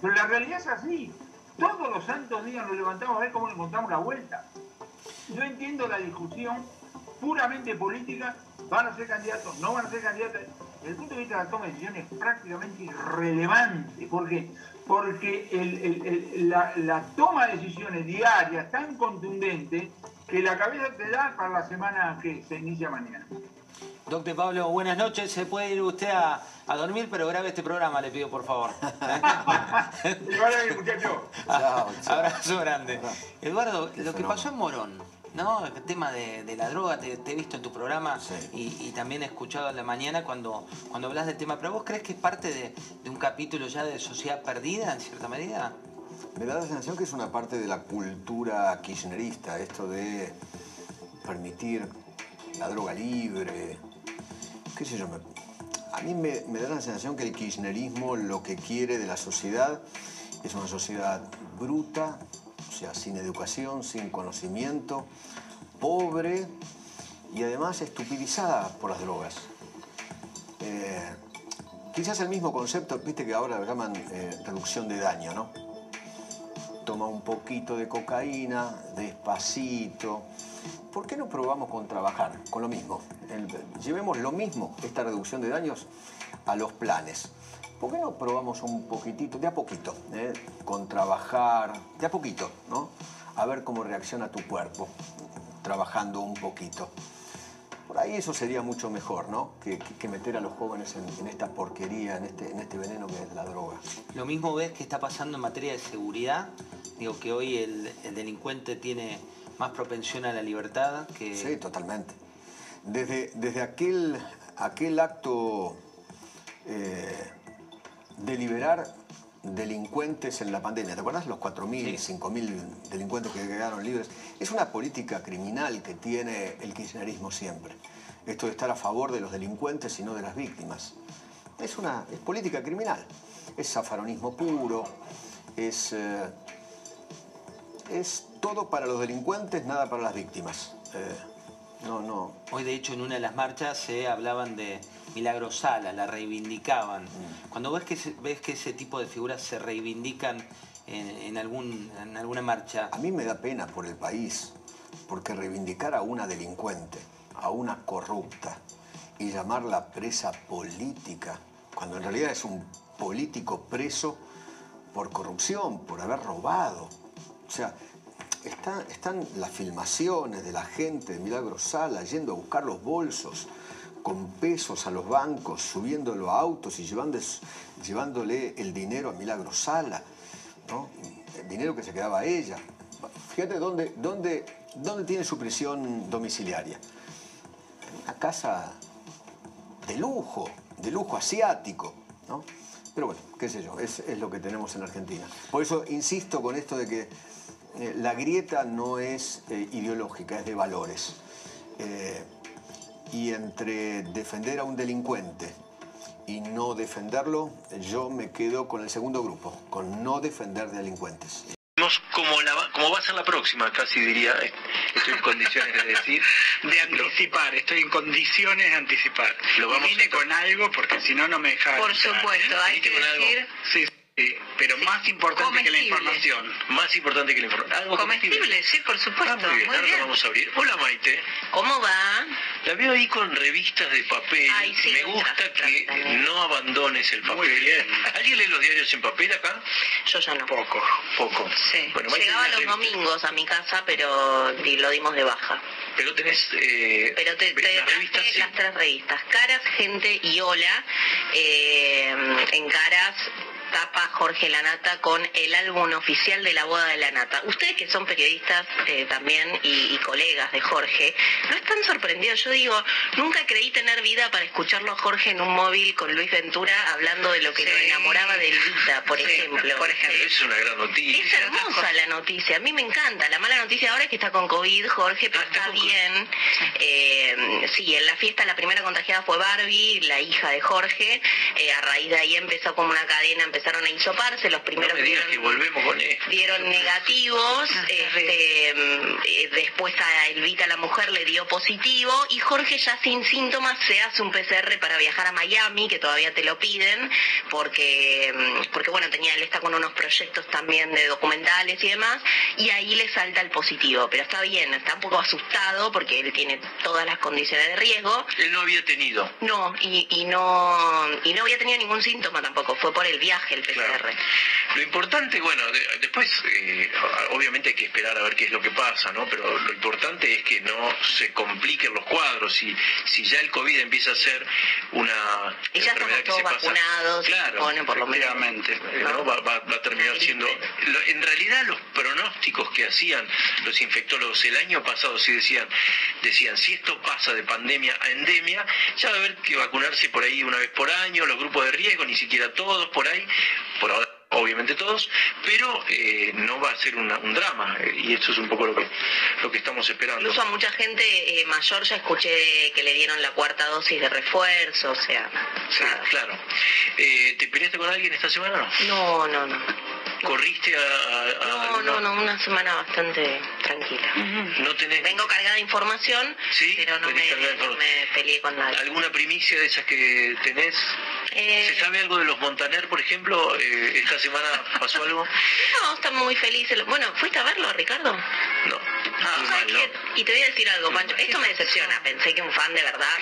Pero la realidad es así. Todos los santos días nos levantamos a ver cómo encontramos la vuelta. Yo entiendo la discusión puramente política, van a ser candidatos, no van a ser candidatos. Desde el punto de vista de la toma de decisiones es prácticamente irrelevante. ¿Por qué? Porque el- el- el- la, la toma de decisiones diaria es tan contundente que la cabeza te da para la semana que se inicia mañana. Doctor Pablo, buenas noches. Se puede ir usted a, a dormir, pero grabe este programa, le pido por favor. (laughs) Y ahora, muchachos, (laughs) Chao, chao. Abrazo grande. Eduardo, lo que pasó en Morón, ¿no? El tema de, de la droga, te, te he visto en tu programa Sí. y, y también he escuchado en la mañana cuando, cuando hablas del tema. ¿Pero vos crees que es parte de, de un capítulo ya de sociedad perdida, en cierta medida? Me da la sensación que es una parte de la cultura kirchnerista, esto de permitir la droga libre, qué sé yo. me- a mí me, me da la sensación que el kirchnerismo lo que quiere de la sociedad es una sociedad bruta, o sea, sin educación, sin conocimiento, pobre y además estupidizada por las drogas. Eh, quizás el mismo concepto, viste que ahora lo llaman eh, reducción de daño, ¿no? toma un poquito de cocaína, despacito. ¿Por qué no probamos con trabajar, con lo mismo? Llevemos lo mismo, esta reducción de daños, a los planes. ¿Por qué no probamos un poquitito, de a poquito, eh? con trabajar, de a poquito, ¿no? A ver cómo reacciona tu cuerpo, trabajando un poquito. Por ahí eso sería mucho mejor, ¿no? Que, meter a los jóvenes en, en esta porquería, en este, en este veneno que es la droga. Lo mismo ves que está pasando en materia de seguridad. Digo que hoy el, el delincuente tiene más propensión a la libertad que... Sí, totalmente. Desde, desde aquel, aquel acto eh, de liberar delincuentes en la pandemia, ¿te acuerdas? Los 4.000, Sí. 5.000 delincuentes que quedaron libres. Es una política criminal que tiene el kirchnerismo siempre. Esto de estar a favor de los delincuentes y no de las víctimas. Es una es política criminal. Es zafaronismo puro, es... eh, es todo para los delincuentes, nada para las víctimas. Eh, no, no. Hoy, de hecho, en una de las marchas se hablaban de Milagro Sala, la reivindicaban. Mm. Cuando ves que, ese- ves que ese tipo de figuras se reivindican en, en algún, en alguna marcha, A mí me da pena por el país, porque reivindicar a una delincuente, a una corrupta, y llamarla presa política, cuando en realidad es un político preso por corrupción, por haber robado. O sea, están, están las filmaciones de la gente de Milagro Sala yendo a buscar los bolsos con pesos a los bancos, subiéndolo a autos y llevándole el dinero a Milagro Sala, ¿no? el dinero que se quedaba a ella. Fíjate dónde, dónde, dónde tiene su prisión domiciliaria. Una casa de lujo, de lujo asiático, ¿no? Pero bueno, qué sé yo, es, es lo que tenemos en Argentina. Por eso insisto con esto de que eh, la grieta no es eh, ideológica, es de valores. Eh, y entre defender a un delincuente y no defenderlo, yo me quedo con el segundo grupo, con no defender delincuentes. Cómo, la va- cómo va a ser la próxima, casi diría. Estoy en condiciones de decir. (laughs) de anticipar, estoy en condiciones de anticipar. Lo vamos Vine a- con algo porque si no, no me dejaba Por entrar. supuesto, hay ¿Viniste que con algo? decir Sí, pero más importante que la comestible. información. Más importante que la información. Algo comestible, sí, por supuesto. Ah, muy bien, Muy ahora bien. vamos a abrir. Hola Maite. ¿Cómo va? La veo ahí con revistas de papel. Ay, sí, Me gusta encanta, que no abandones el papel. Muy bien. (laughs) ¿Alguien lee los diarios en papel acá? Yo ya no. Poco. Poco. Sí. Bueno, Maite Llegaba los domingos a mi casa, pero lo dimos de baja. Pero tenés. Eh, Pero te, te las revistas. sí. las tres revistas, Caras, Gente y Hola. Eh, en Caras tapa Jorge Lanata con el álbum oficial de la boda de la nata. Ustedes que son periodistas eh, también y, y colegas de Jorge, ¿no están sorprendidos? Yo digo, nunca creí tener vida para escucharlo a Jorge en un móvil con Luis Ventura hablando de lo que lo enamoraba de Lita, por Sí, ejemplo. por ejemplo. Es una gran noticia. Es hermosa la noticia, a mí me encanta. La mala noticia ahora es que está con COVID, Jorge, pero Ah, está bien. Eh, sí, en la fiesta la primera contagiada fue Barbie, la hija de Jorge. Eh, a raíz de ahí empezó como una cadena, empezó empezaron a insoparse, los primeros No me digas dieron, que volvemos con esto. dieron negativos, este, mm, eh, después a Elvita la mujer le dio positivo y Jorge ya sin síntomas se hace un PCR para viajar a Miami, que todavía te lo piden, porque, mm, porque bueno, tenía, él está con unos proyectos también de documentales y demás, y ahí le salta el positivo, pero está bien, está un poco asustado porque él tiene todas las condiciones de riesgo. Él no había tenido. No, y, y no y no había tenido ningún síntoma tampoco, fue por el viaje el PCR. Lo importante, bueno, de- después eh, obviamente hay que esperar a ver qué es lo que pasa, ¿no? Pero lo importante es que no se compliquen los cuadros. y si ya el COVID empieza a ser una Y ya enfermedad estamos que todos se pasa... vacunados, se Claro, supone, por lo menos. eh, ¿no? Va, va- va a terminar siendo... lo- En realidad los pronósticos que hacían los infectólogos el año pasado, si decían, decían, si esto pasa de pandemia a endemia, ya va a haber que vacunarse por ahí una vez por año, los grupos de riesgo, ni siquiera todos por ahí, por ahora obviamente todos, pero eh, no va a ser una- un drama, eh, y eso es un poco lo que, lo que estamos esperando. Incluso a mucha gente eh, mayor ya escuché que le dieron la cuarta dosis de refuerzo, o sea, Sí, claro. Eh, ¿Te peleaste con alguien esta semana? no, no, no. ¿Corriste a, a- a No, no, no, una semana bastante tranquila. ¿No tenés Vengo cargada de información, pero no me, no peleé con nadie. ¿Alguna primicia de esas que tenés? Eh, ¿Se sabe algo de los Montaner, por ejemplo? ¿Esta semana pasó algo? No, estamos muy felices. Bueno, ¿fuiste a verlo, Ricardo? No. Ah, mal, ¿no? Y te voy a decir algo, Pancho. Esto me decepciona. Pensé que un fan de verdad,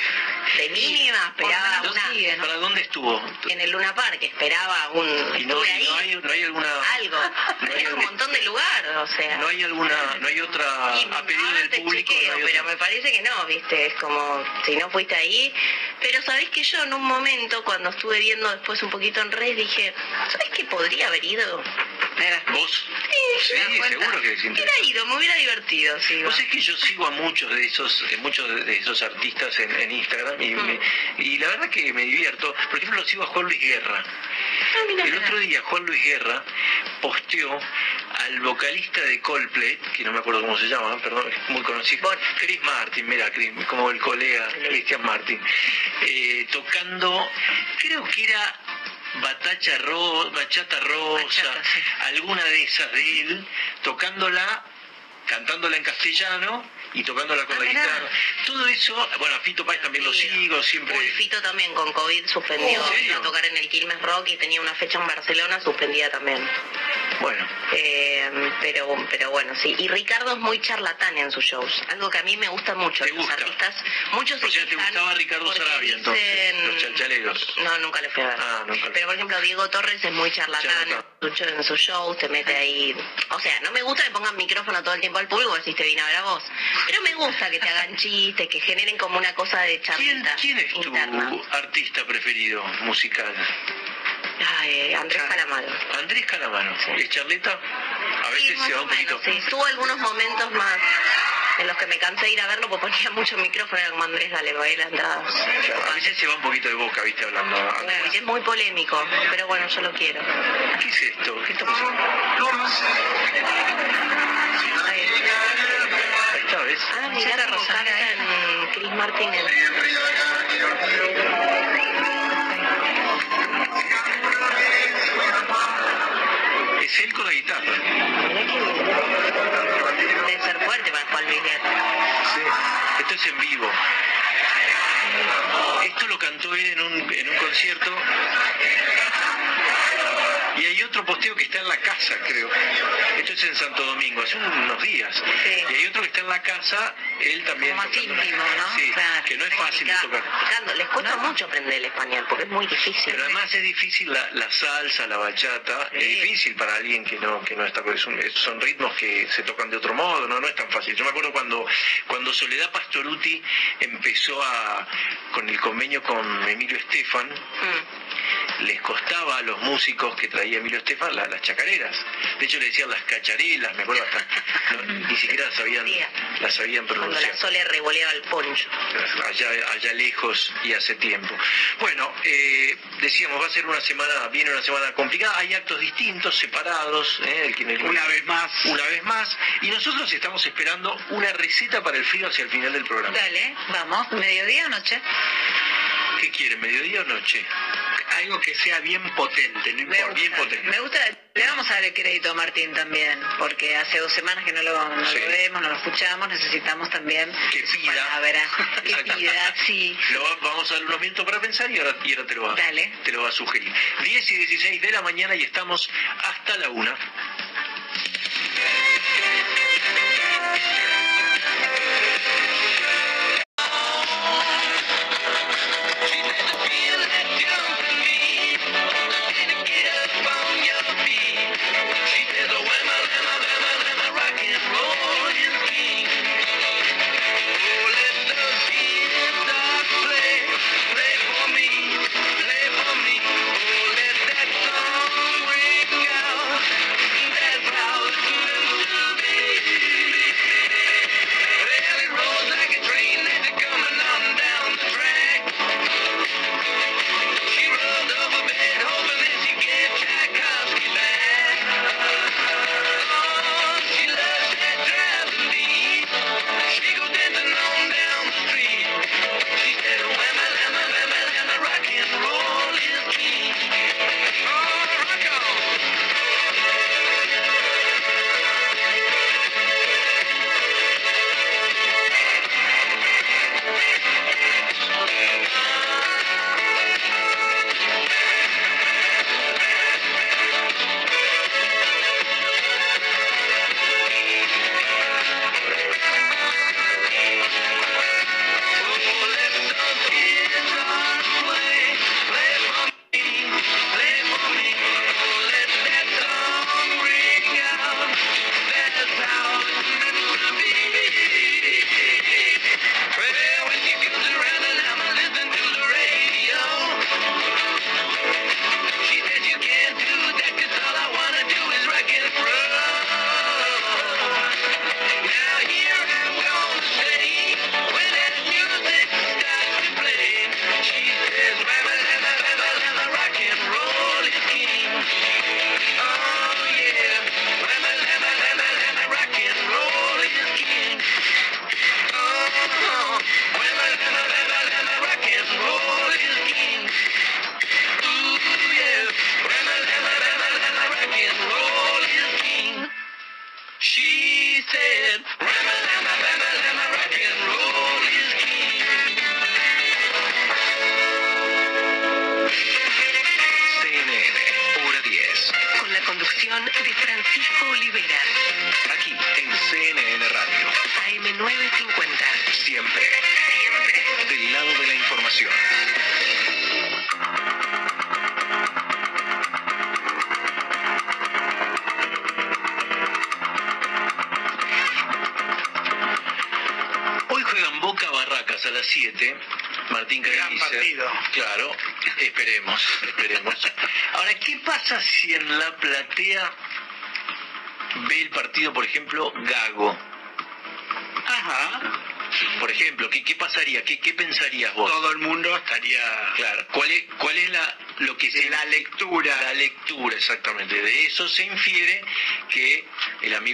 de mínima, esperaba ¿Dónde- una... ¿Para dónde estuvo? En el Luna Park, esperaba un... Y no, Estuve y ahí. no hay, no hay alguna... Algo. (laughs) Hay un montón de lugar, o sea... No hay alguna, no hay otra Y a pedido ahora del público. chequeo, no hay pero otra- me parece que no, viste, es como si no fuiste ahí. Pero sabés que yo en un momento, cuando estuve viendo después un poquito en red, dije, ¿sabés que podría haber ido? ¿Vos? Sí, Sí, seguro que sí. Hubiera ido, me hubiera divertido, sí. Vos es que yo sigo a muchos de esos, eh, muchos de- esos artistas en, en Instagram y, me- y la verdad que me divierto. Por ejemplo, sigo a Juan Luis Guerra. El otro día Juan Luis Guerra posteó al vocalista de Coldplay, que no me acuerdo cómo se llama, perdón, es muy conocido, Chris Martin, mira, Chris, como el colega Christian Martin, eh, tocando, creo que era Batacha Ro- Bachata Rosa, alguna de esas de él, tocándola, cantándola en castellano y tocándola con la guitarra. Todo eso, bueno, a Fito Páez también lo sigo, siempre... Uy, Fito también con COVID suspendió, iba a tocar en el Quilmes Rock y tenía una fecha en Barcelona suspendida también. Bueno. Eh, pero, pero bueno, sí. Y Ricardo es muy charlatán en sus shows, algo que a mí me gusta mucho. Los artistas, muchos O sea, ¿te gustaba Ricardo Sarabia entonces? dicen- Los chalchaleros. No, nunca le fui a ver. Ah, nunca. Pero por ejemplo, Diego Torres es muy charlatán Charlatán. En sus shows, te mete ahí. O sea, no me gusta que pongan micrófono todo el tiempo al público, si te vine a ver a vos. Pero me gusta que te hagan chistes, que generen como una cosa de charlita ¿Quién es tu artista preferido musical? Ay, Andrés Calamaro. Andrés Calamaro. ¿Es charleta? A veces se va un poquito. Sí, tuvo algunos momentos más en los que me cansé de ir a verlo porque ponía mucho micrófono, era como Andrés, dale, baila, anda. A veces se va un poquito de boca, viste, hablando. Uy, es muy polémico, pero bueno, yo lo quiero. ¿Qué es esto? ¿Qué estamos haciendo? Ahí está, ¿ves? Ah, mirá cómo canta en Chris Martínez. Es él con la guitarra. Sí. Esto es en vivo. Esto lo cantó él en un, en un concierto. Y hay otro posteo que está en la casa, creo. Esto es en Santo Domingo, hace unos días. Y hay otro que está en la casa, él también. Más tocando. íntimo, ¿no? Sí, que no es fácil de tocar. Les cuesta mucho aprender el español porque es muy difícil. Pero además es difícil la, la salsa, la bachata, es difícil para alguien que no que no está es un- es- son ritmos que se tocan de otro modo, no no es tan fácil. Yo me acuerdo cuando cuando Soledad Pastoruti empezó a con el convenio con Emilio Estefan, les costaba a los músicos que traía Emilio Estefan la- las chacareras. De hecho le decían las cacharelas, me acuerdo hasta no, ni (laughs) siquiera las sabían las sabían Cuando pronunciar la Sole revoleaba el poncho. allá, allá lejos y hace tiempo. Bueno, eh, decíamos, va a ser una semana, viene una semana complicada, hay actos distintos, separados, ¿eh? el que en el- Una vez más. Una vez más, y nosotros estamos esperando una receta para el frío hacia el final del programa. Dale, vamos, mediodía o noche. ¿Qué quieren, mediodía o noche? algo que sea bien potente, no importa, bien potente. Me gusta, le vamos a dar el crédito a Martín también, porque hace dos semanas que no lo, no Sí. lo vemos, no lo escuchamos, necesitamos también Que pida. palabra, (laughs) que pida, sí. Lo vamos a dar unos minutos para pensar y ahora, y ahora te, lo va, Dale. te lo va a sugerir. 10 y 16 de la mañana y estamos hasta la una.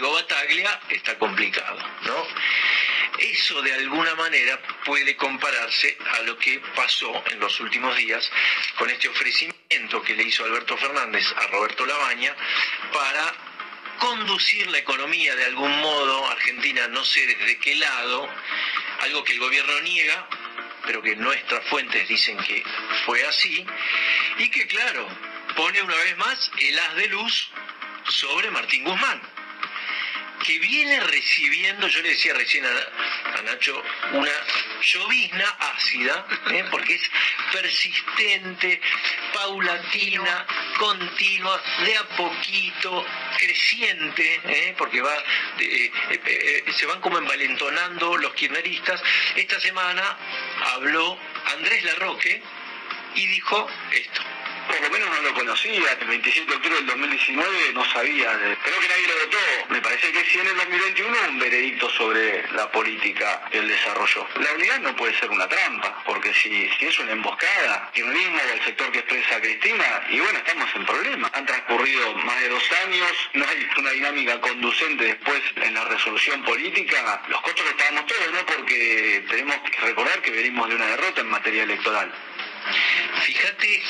Amigo Bataglia está complicado, ¿no? Eso de alguna manera puede compararse a lo que pasó en los últimos días con este ofrecimiento que le hizo Alberto Fernández a Roberto Labaña para conducir la economía de algún modo, Argentina no sé desde qué lado, algo que el gobierno niega, pero que nuestras fuentes dicen que fue así, y que claro, pone una vez más el haz de luz sobre Martín Guzmán, que viene recibiendo, yo le decía recién a, a Nacho, una llovizna ácida, ¿eh? porque es persistente, paulatina, continua, de a poquito, creciente, ¿eh? porque va, eh, eh, eh, se van como envalentonando los kirchneristas. Esta semana habló Andrés Larroque y dijo esto. Por lo menos no lo conocía, el 27 de octubre del 2019 no sabía, creo que nadie lo votó. Me parece que sí en el 2021 un veredicto sobre la política y el desarrollo. La unidad no puede ser una trampa, porque si, si es una emboscada, kirchnerismo o el sector que expresa Cristina, y bueno, estamos en problemas. Han transcurrido más de dos años, no hay una dinámica conducente después en la resolución política. Los costos que estábamos todos, ¿no? Porque tenemos que recordar que venimos de una derrota en materia electoral. Fíjate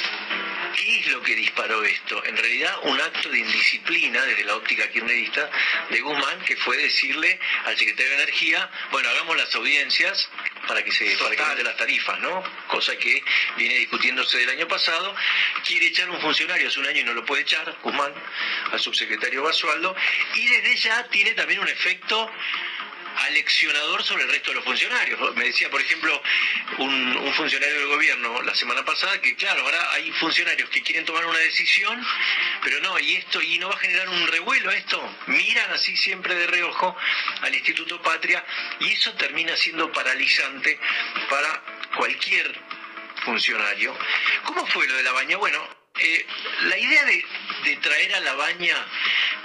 qué es lo que disparó esto. En realidad, un acto de indisciplina desde la óptica kirchnerista de Guzmán, que fue decirle al secretario de Energía, bueno, hagamos las audiencias para que se para que aumenten las tarifas, ¿no? Cosa que viene discutiéndose del año pasado. Quiere echar un funcionario hace un año y no lo puede echar, Guzmán, al subsecretario Basualdo, y desde ya tiene también un efecto aleccionador sobre el resto de los funcionarios. Me decía, por ejemplo, un, un, funcionario del gobierno la semana pasada que, claro, ahora hay funcionarios que quieren tomar una decisión, pero no, y esto, y no va a generar un revuelo esto. Miran así siempre de reojo al Instituto Patria y eso termina siendo paralizante para cualquier funcionario. ¿Cómo fue lo de la baña? Bueno, eh, la idea de, traer a la baña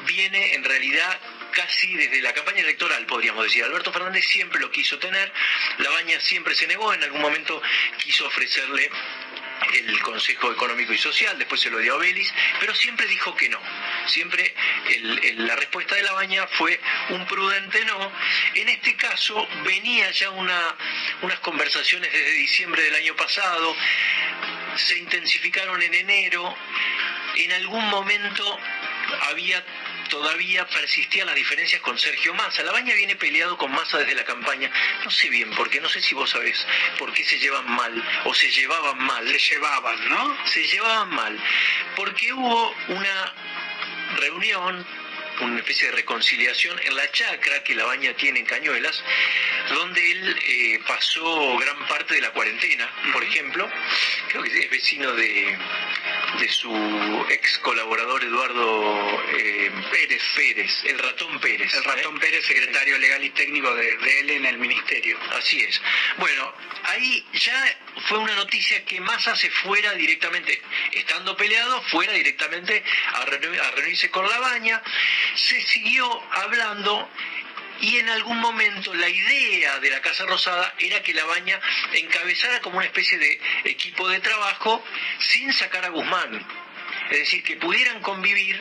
viene en realidad casi desde la campaña electoral, podríamos decir. Alberto Fernández siempre lo quiso tener, La Baña siempre se negó, en algún momento quiso ofrecerle el Consejo Económico y Social, después se lo dio a Belis, pero siempre dijo que no. Siempre la respuesta de la baña fue un prudente no. En este caso venía ya una, unas conversaciones desde diciembre del año pasado, se intensificaron en enero, en algún momento había todavía persistían las diferencias con Sergio Massa. La Baña viene peleado con Massa desde la campaña. No sé bien por qué, no sé si vos sabés por qué se llevan mal o se llevaban mal. Se llevaban, ¿no? Se llevaban mal. Porque hubo una reunión una especie de reconciliación en la chacra que la baña tiene en Cañuelas, donde él eh, pasó gran parte de la cuarentena, por ejemplo, creo que es vecino de, de su ex colaborador Eduardo eh, Pérez Pérez, el ratón Pérez. El ratón ¿eh? Pérez, secretario legal y técnico de, de, él en el ministerio. Así es. Bueno, ahí ya fue una noticia que Massa se fuera directamente, estando peleado, fuera directamente a, reunir, a reunirse con la baña. Se siguió hablando y en algún momento la idea de la Casa Rosada era que la baña encabezara como una especie de equipo de trabajo sin sacar a Guzmán. Es decir, que pudieran convivir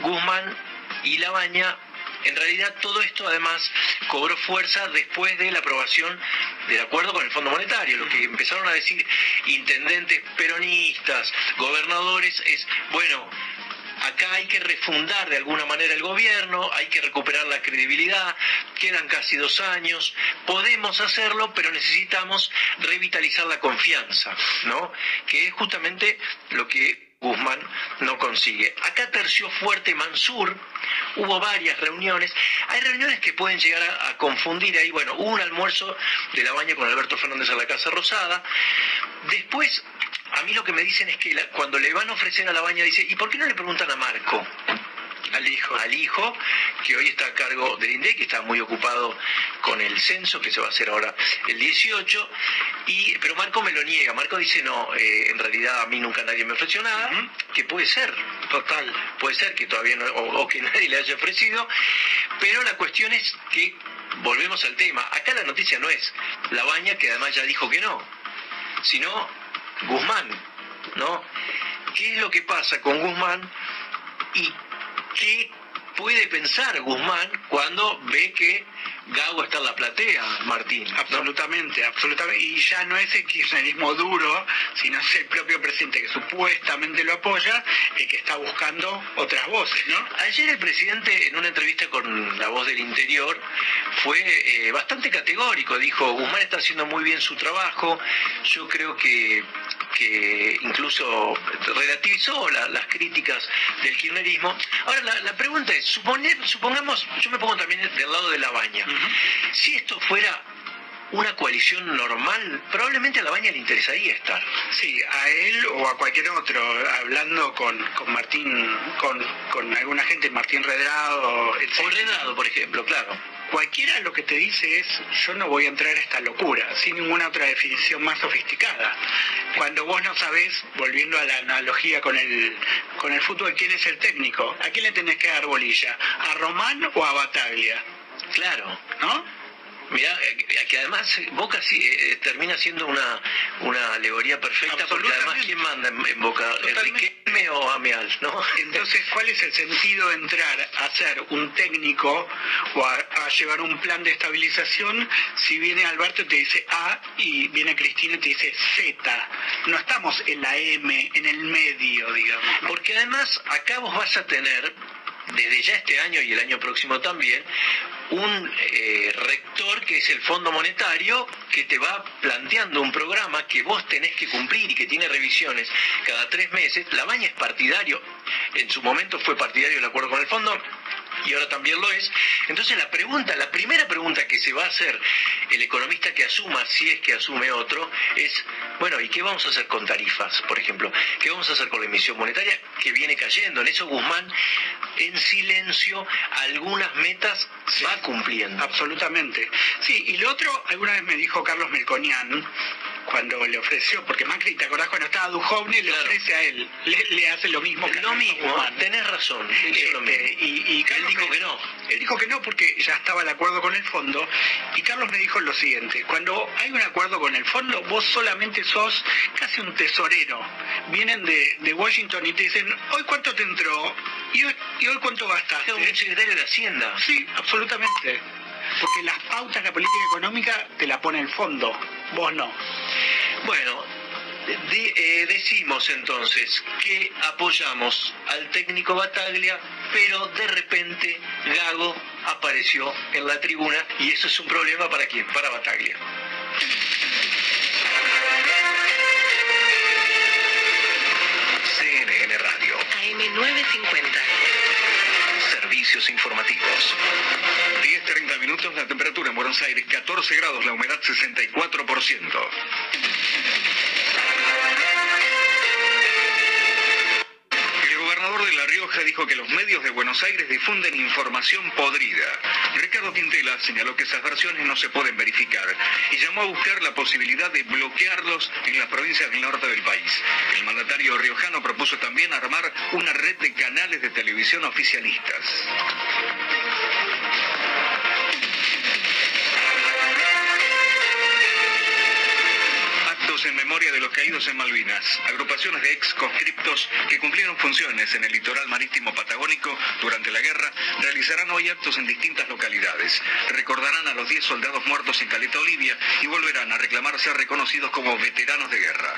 Guzmán y la baña. En realidad todo esto además cobró fuerza después de la aprobación del acuerdo con el Fondo Monetario. Lo que empezaron a decir intendentes peronistas, gobernadores, es, bueno, acá hay que refundar de alguna manera el gobierno, hay que recuperar la credibilidad, quedan casi dos años, podemos hacerlo, pero necesitamos revitalizar la confianza, ¿no? Que es justamente lo que Guzmán no consigue. Acá terció fuerte Mansur, hubo varias reuniones, hay reuniones que pueden llegar a, confundir ahí, bueno, hubo un almuerzo de la baña con Alberto Fernández a la Casa Rosada, después a mí lo que me dicen es que la, cuando le van a ofrecer a la baña dice, ¿y por qué no le preguntan a Marco? Al hijo. Al hijo, que hoy está a cargo del INDEC, que está muy ocupado con el censo, que se va a hacer ahora el 18, y, pero Marco me lo niega. Marco dice, no, eh, en realidad a mí nunca nadie me ofreció nada, uh -huh. que puede ser, total, puede ser que todavía no, o, o que (laughs) nadie le haya ofrecido, pero la cuestión es que, volvemos al tema, acá la noticia no es la baña, que además ya dijo que no, sino Guzmán, ¿no? ¿Qué es lo que pasa con Guzmán y qué puede pensar Guzmán cuando ve que Gago está en la platea, Martín. Absolutamente, absolutamente. Y ya no es el kirchnerismo duro, sino es el propio presidente que supuestamente lo apoya, el que está buscando otras voces, ¿no? Ayer el presidente, en una entrevista con La Voz del Interior, fue eh, bastante categórico. Dijo, Guzmán está haciendo muy bien su trabajo. Yo creo que que incluso relativizó la, las críticas del kirchnerismo. Ahora, la, la pregunta es, supongamos, yo me pongo también del lado de la baña, uh -huh. si esto fuera una coalición normal, probablemente a la baña le interesaría estar. Sí, a él o a cualquier otro, hablando con, con Martín, con, con alguna gente, Martín Redrado, el O Redrado, por ejemplo, claro. Cualquiera lo que te dice es, yo no voy a entrar a esta locura, sin ninguna otra definición más sofisticada. Cuando vos no sabés, volviendo a la analogía con el, con el fútbol, quién es el técnico, ¿a quién le tenés que dar bolilla? ¿A Román o a Bataglia? Claro, ¿no? Mirá, que además Boca sí, eh, termina siendo una, una alegoría perfecta porque además ¿quién manda en, en Boca? ¿Enriquelme o Ameal, ¿no? (laughs) Entonces, ¿cuál es el sentido de entrar a ser un técnico o a, llevar un plan de estabilización si viene Alberto y te dice A y viene Cristina y te dice Z? No estamos en la M, en el medio, digamos. Porque además acá vos vas a tener desde ya este año y el año próximo también, un eh, rector que es el Fondo Monetario que te va planteando un programa que vos tenés que cumplir y que tiene revisiones cada tres meses. La baña es partidario, en su momento fue partidario el acuerdo con el fondo, y ahora también lo es. Entonces la pregunta, la primera pregunta que se va a hacer el economista que asuma, si es que asume otro, es, bueno, ¿y qué vamos a hacer con tarifas, por ejemplo? ¿Qué vamos a hacer con la emisión monetaria que viene cayendo? En eso Guzmán, en silencio, algunas metas va cumpliendo. Absolutamente. Sí, y lo otro, alguna vez me dijo Carlos Melconian, cuando le ofreció, porque Macri, ¿te acordás cuando estaba Duhovne? Le ofrece a él, le, hace lo mismo que Lo mismo, tenés razón, este, Y, Carlos él dijo que no. Él dijo que no porque ya estaba el acuerdo con el fondo. Y Carlos me dijo lo siguiente, cuando hay un acuerdo con el fondo, vos solamente sos casi un tesorero. Vienen de, Washington y te dicen, ¿hoy cuánto te entró? ¿Y hoy, y hoy cuánto gastaste? un secretario de Hacienda. Sí, absolutamente. Porque las pautas de la política económica te la pone el fondo, vos no. Bueno, eh, decimos entonces que apoyamos al técnico Bataglia, pero de repente Gago apareció en la tribuna y eso es un problema para quién, para Bataglia. CNN Radio. AM950. Servicios informativos. 10.30 minutos, la temperatura en Buenos Aires 14 grados, la humedad 64%. De La Rioja dijo que los medios de Buenos Aires difunden información podrida. Ricardo Quintela señaló que esas versiones no se pueden verificar y llamó a buscar la posibilidad de bloquearlos en las provincias del norte del país. El mandatario riojano propuso también armar una red de canales de televisión oficialistas. En memoria de los caídos en Malvinas, agrupaciones de ex conscriptos que cumplieron funciones en el litoral marítimo patagónico durante la guerra, realizarán hoy actos en distintas localidades. Recordarán a los 10 soldados muertos en Caleta Olivia y volverán a reclamar ser reconocidos como veteranos de guerra.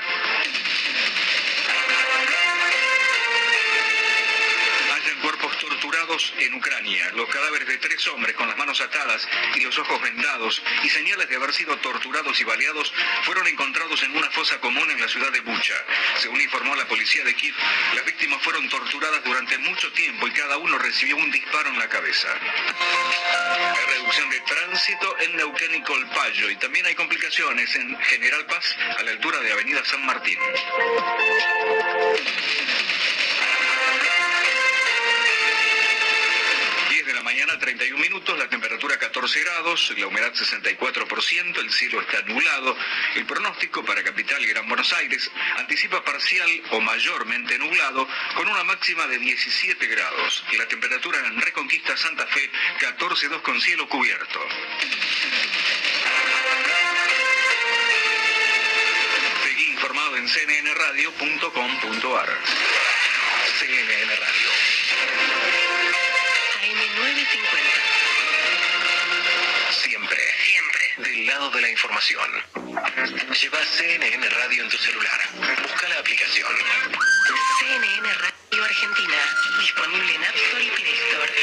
Torturados en Ucrania, los cadáveres de tres hombres con las manos atadas y los ojos vendados y señales de haber sido torturados y baleados fueron encontrados en una fosa común en la ciudad de Bucha. Según informó la policía de Kiev, las víctimas fueron torturadas durante mucho tiempo y cada uno recibió un disparo en la cabeza. Hay reducción de tránsito en Neuquén y Colpayo y también hay complicaciones en General Paz a la altura de Avenida San Martín. 31 minutos, la temperatura 14 grados, la humedad 64%, el cielo está nublado. El pronóstico para Capital y Gran Buenos Aires anticipa parcial o mayormente nublado con una máxima de 17 grados. La temperatura en Reconquista Santa Fe 14.2 con cielo cubierto. Seguí informado en cnnradio.com.ar. CNN Radio. Siempre, siempre del lado de la información. Lleva CNN Radio en tu celular. Busca la aplicación. CNN Radio Argentina. Disponible en App Store y Play Store.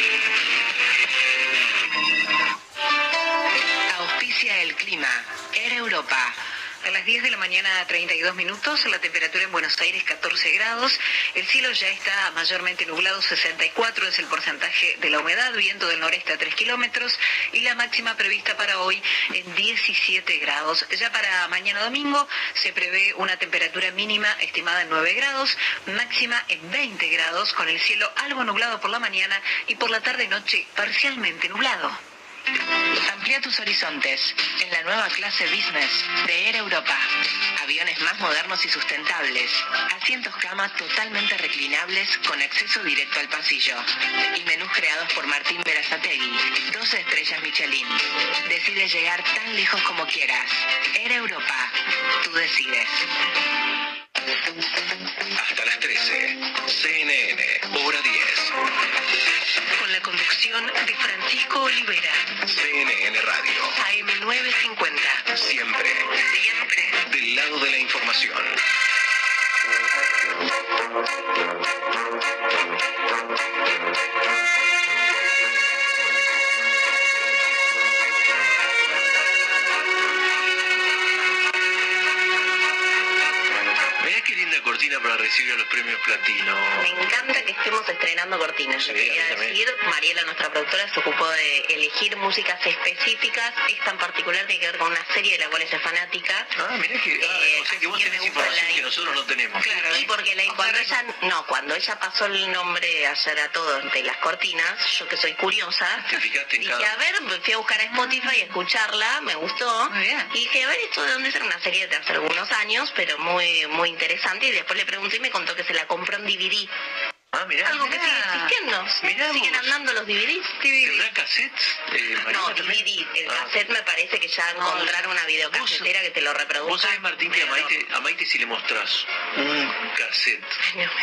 Las 10 de la mañana 32 minutos, la temperatura en Buenos Aires 14 grados, el cielo ya está mayormente nublado, 64 es el porcentaje de la humedad, viento del noreste a 3 kilómetros y la máxima prevista para hoy en 17 grados. Ya para mañana domingo se prevé una temperatura mínima estimada en 9 grados, máxima en 20 grados, con el cielo algo nublado por la mañana y por la tarde-noche parcialmente nublado. Amplía tus horizontes en la nueva clase Business de Air Europa. Aviones más modernos y sustentables. Asientos cama totalmente reclinables con acceso directo al pasillo. Y menús creados por Martín Berazategui. Dos estrellas Michelin. Decides llegar tan lejos como quieras. Air Europa. Tú decides. Hasta las 3. 13. CNN, hora 10. Con la conducción de Francisco Olivera. CNN Radio. AM950. Siempre. Siempre. Del lado de la información. Cortina para recibir a los premios platino. Me encanta que estemos estrenando cortinas. Yo Sí, quería decir, Mariela, nuestra productora, se ocupó de elegir músicas específicas. Esta en particular tiene que ver con una serie de la cual ella es fanática. Ah, mirá que, ah, o sea que vos tenés información que nosotros no tenemos. Claro, y porque la- cuando ella, no, cuando ella pasó el nombre ayer a todos de las cortinas, yo que soy curiosa, Te fijaste en dije, cada... a ver, me fui a buscar a Spotify a escucharla, me gustó. Y dije, a ver, esto de dónde será una serie de hace algunos años, pero muy, muy interesante. Y después le pregunté y me contó que se la compró en DVD. Ah, mirá. Algo que sigue existiendo. Mirá Siguen vos. andando los DVDs. ¿Tendrá cassettes? Eh, No? DVD. El Ah. cassette me parece que ya encontraron una videocasetera que te lo reproduce. Vos sabés, Martín, que a Maite, a Maite si le mostrás un cassette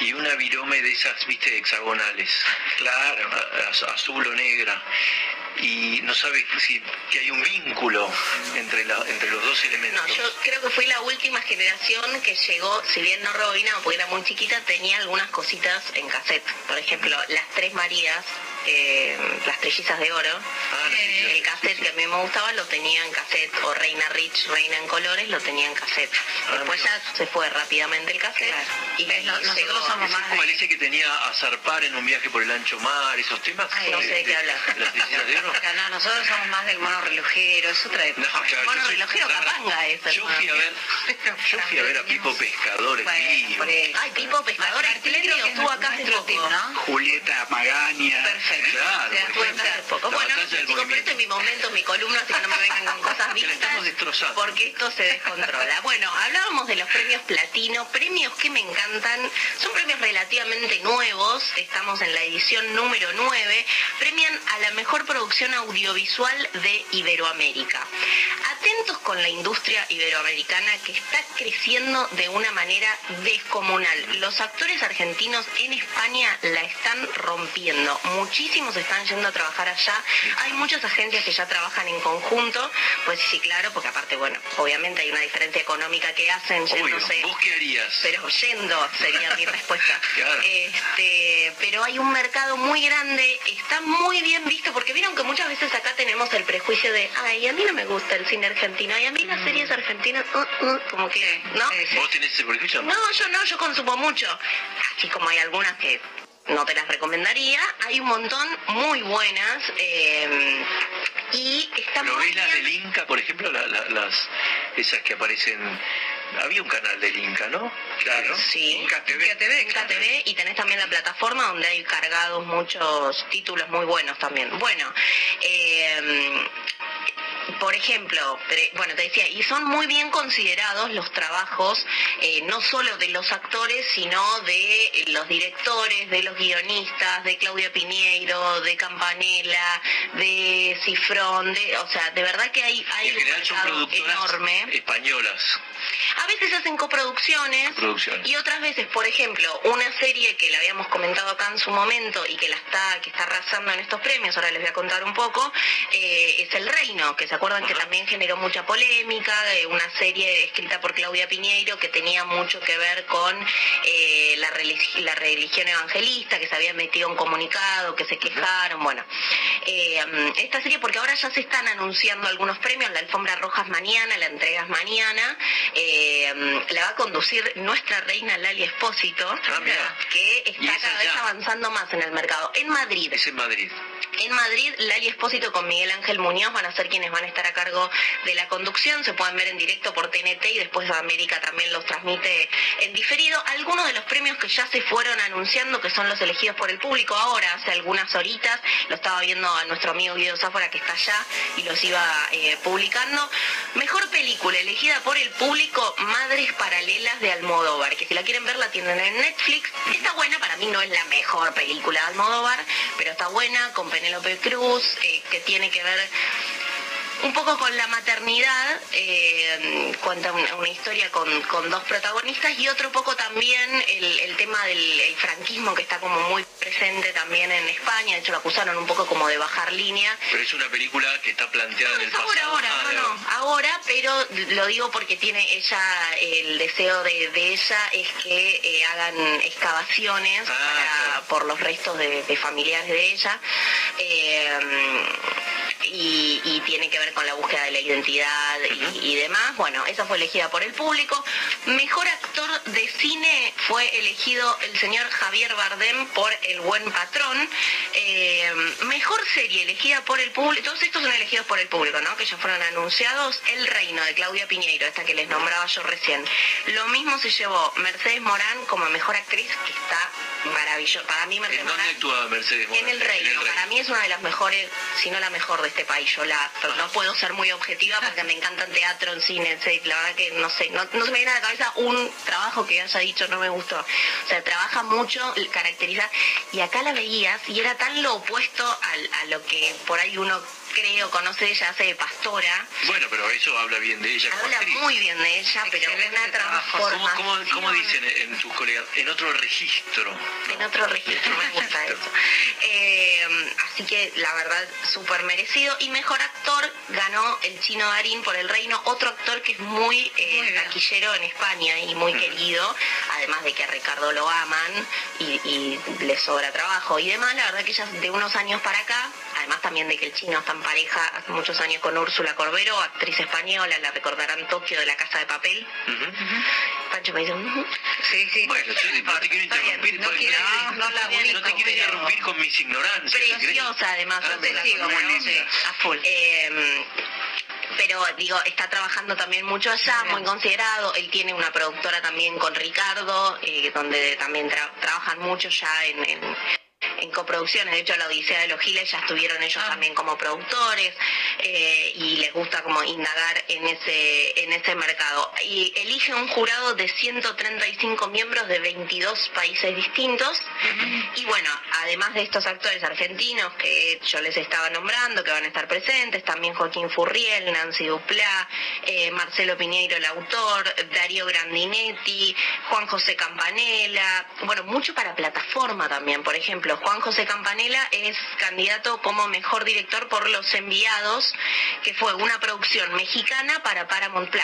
y una virome de esas, viste, hexagonales, claro, azul o negra, y no sabe si que hay un vínculo entre, la, entre los dos elementos. No, yo creo que fui la última generación que llegó, si bien no rebobinaba porque era muy chiquita, tenía algunas cositas en cassette. Por ejemplo, Las Tres Marías, eh, Las Trellizas de Oro. Eh, el cassette que a mí me gustaba lo tenía en cassette. O Reina Rich, Reina en Colores, lo tenía en cassette. Después ya se fue rápidamente el cassette. Y nosotros somos ¿Es como Alicia que tenía a zarpar en un viaje por el ancho mar, esos temas? no sé de qué hablas. ¿Las trellizas de oro? (laughs) No, nosotros somos más del mono relojero, es otra época. No, claro, mono relojero claro, capanga es el Yo fui a ver, yo fui a ver a Pipo Pescador en vivo. Ay, Pipo Pescador estuvo acá hace Julieta Magaña. Perfecto. Claro, hace poco. Bueno, chicos, pero este es mi momento, mi columna, así que no me vengan con cosas (laughs) destrozando. Porque esto se descontrola. Bueno, hablábamos de los premios platino, premios que me encantan. Son premios relativamente nuevos. Estamos en la edición número 9. Premian a la mejor producción audiovisual de Iberoamérica. Atentos con la industria iberoamericana que está creciendo de una manera descomunal. Los actores argentinos en España la están rompiendo. Muchísimos están yendo a trabajar allá. Hay muchas agencias que ya trabajan en conjunto. Pues sí, claro, porque aparte, bueno, obviamente hay una diferencia económica que hacen Obvio, yéndose. ¿vos qué harías? Pero yendo sería mi respuesta. (laughs) Claro. Este, pero hay un mercado muy grande, está muy bien visto, porque vieron que muchas veces acá tenemos el prejuicio de, ay, a mí no me gusta el cine argentino, y a mí las series argentinas, uh, uh", como que, ¿no? ¿Vos tenés ese prejuicio? No, yo no, yo consumo mucho. Así como hay algunas que no te las recomendaría, hay un montón muy buenas. eh, y está ¿Pero muy ves las bien. del Inca, por ejemplo, la- la- las esas que aparecen? Había un canal del Inca, ¿no? Claro. Sí, Inca TV, Inca TV, y tenés también la plataforma donde hay cargados muchos títulos muy buenos también. Bueno, eh, por ejemplo, bueno, te decía, y son muy bien considerados los trabajos, eh, no solo de los actores, sino de los directores, de los guionistas, de Claudia Piñeiro, de Campanella, de Cifrón, de, o sea, de verdad que hay, hay un mercado enorme. españolas. A veces hacen coproducciones Producciones. y otras veces, por ejemplo, una serie que la habíamos comentado acá en su momento y que la está, que está arrasando en estos premios, ahora les voy a contar un poco, eh, es El Reino, que se acuerdan que también generó mucha polémica, de una serie escrita por Claudia Piñeiro que tenía mucho que ver con eh, la, religi- la religión evangelista, que se había metido un comunicado, que se quejaron, bueno. Eh, mm, esta serie, porque ahora ya se están anunciando algunos premios, la alfombra roja es mañana, la entrega es mañana, eh, mm, la va a conducir nuestra reina Lali Espósito, que Y está cada vez ya. avanzando más en el mercado. En Madrid. Es en Madrid. En Madrid, Lali Espósito con Miguel Ángel Muñoz van a ser quienes van a estar a cargo de la conducción. Se pueden ver en directo por TNT y después América también los transmite en diferido. Algunos de los premios que ya se fueron anunciando, que son los elegidos por el público ahora, hace algunas horitas, lo estaba viendo a nuestro amigo Guido Záfora que está allá y los iba eh, publicando. Mejor película elegida por el público, Madres Paralelas de Almodóvar, que si la quieren ver la tienen en Netflix. Está buena, para mí no es la mejor película de Almodóvar, pero está buena, con Penélope Cruz, eh, que tiene que ver un poco con la maternidad, eh, cuenta una, una historia con, con dos protagonistas y otro poco también el, el tema del el franquismo que está como muy presente también en España, de hecho lo acusaron un poco como de bajar línea. Pero es una película que está planteada en el Ahora, pasado. ahora, Ah, no, no, ahora, pero lo digo porque tiene ella, el deseo de, de ella es que eh, hagan excavaciones para- por los restos de, de familiares de ella. eh, y, y tiene que ver con la búsqueda de la identidad y, y demás. Bueno, esa fue elegida por el público. Mejor actor de cine fue elegido el señor Javier Bardem por El Buen Patrón. Eh, mejor serie elegida por el público, todos estos son elegidos por el público, ¿no? Que ya fueron anunciados. El Reino de Claudia Piñeiro, esta que les nombraba yo recién. Lo mismo se llevó Mercedes Morán como mejor actriz, que está maravilloso. Para mí ¿En dónde actúa Mercedes Morán? en el reino, para mí es una de las mejores, si no la mejor de este país. Yo la, no puedo ser muy objetiva porque me encantan teatro, en cine, etc. La verdad que no sé, no, no se me viene a la cabeza un trabajo que haya dicho no me gustó. O sea, trabaja mucho, caracteriza, y acá la veías y era tan lo opuesto al- a, lo que por ahí uno cree o conoce ella, hace de pastora. Bueno, pero eso habla bien de ella como Habla actriz. muy bien de ella, pero una ¿Cómo, transformación. cómo, cómo dicen en tus colegas? En otro registro. en otro registro, me gusta eso. Eh, así que la verdad, súper merecido. Y mejor actor ganó el chino Darín por el reino, otro actor que es muy eh, taquillero en España y muy querido, además de que a Ricardo lo aman y, y le sobra trabajo y demás. La verdad que ya de unos años para acá, además también de que el chino está en pareja hace muchos años con Úrsula Corbero, actriz española, la recordarán Tokio de la Casa de Papel. Pancho me dice, "Ujú". sí, sí. Bueno, yo no te quiero interrumpir. no porque- quiero- no, no la no te ubico, quiero pero- interrumpir con mis ignorancias. querés. Preciosa además, Ah, te sigo. Sí, a full. Eh, pero digo, está trabajando también mucho allá, muy considerado. Él tiene una productora también con Ricardo, eh, donde también tra- trabajan mucho ya en, en- en coproducciones. De hecho, la Odisea de los Giles ya estuvieron ellos también como productores eh, y les gusta como indagar en ese, en ese mercado. Y elige un jurado de 135 miembros de 22 países distintos. Y bueno, además de estos actores argentinos que yo les estaba nombrando, que van a estar presentes, también Joaquín Furriel, Nancy Duplá, eh, Marcelo Piñeiro, el autor, Darío Grandinetti, Juan José Campanella, bueno, mucho para plataforma también, por ejemplo, Juan José Campanella es candidato como mejor director por Los Enviados, que fue una producción mexicana para Paramount Plus.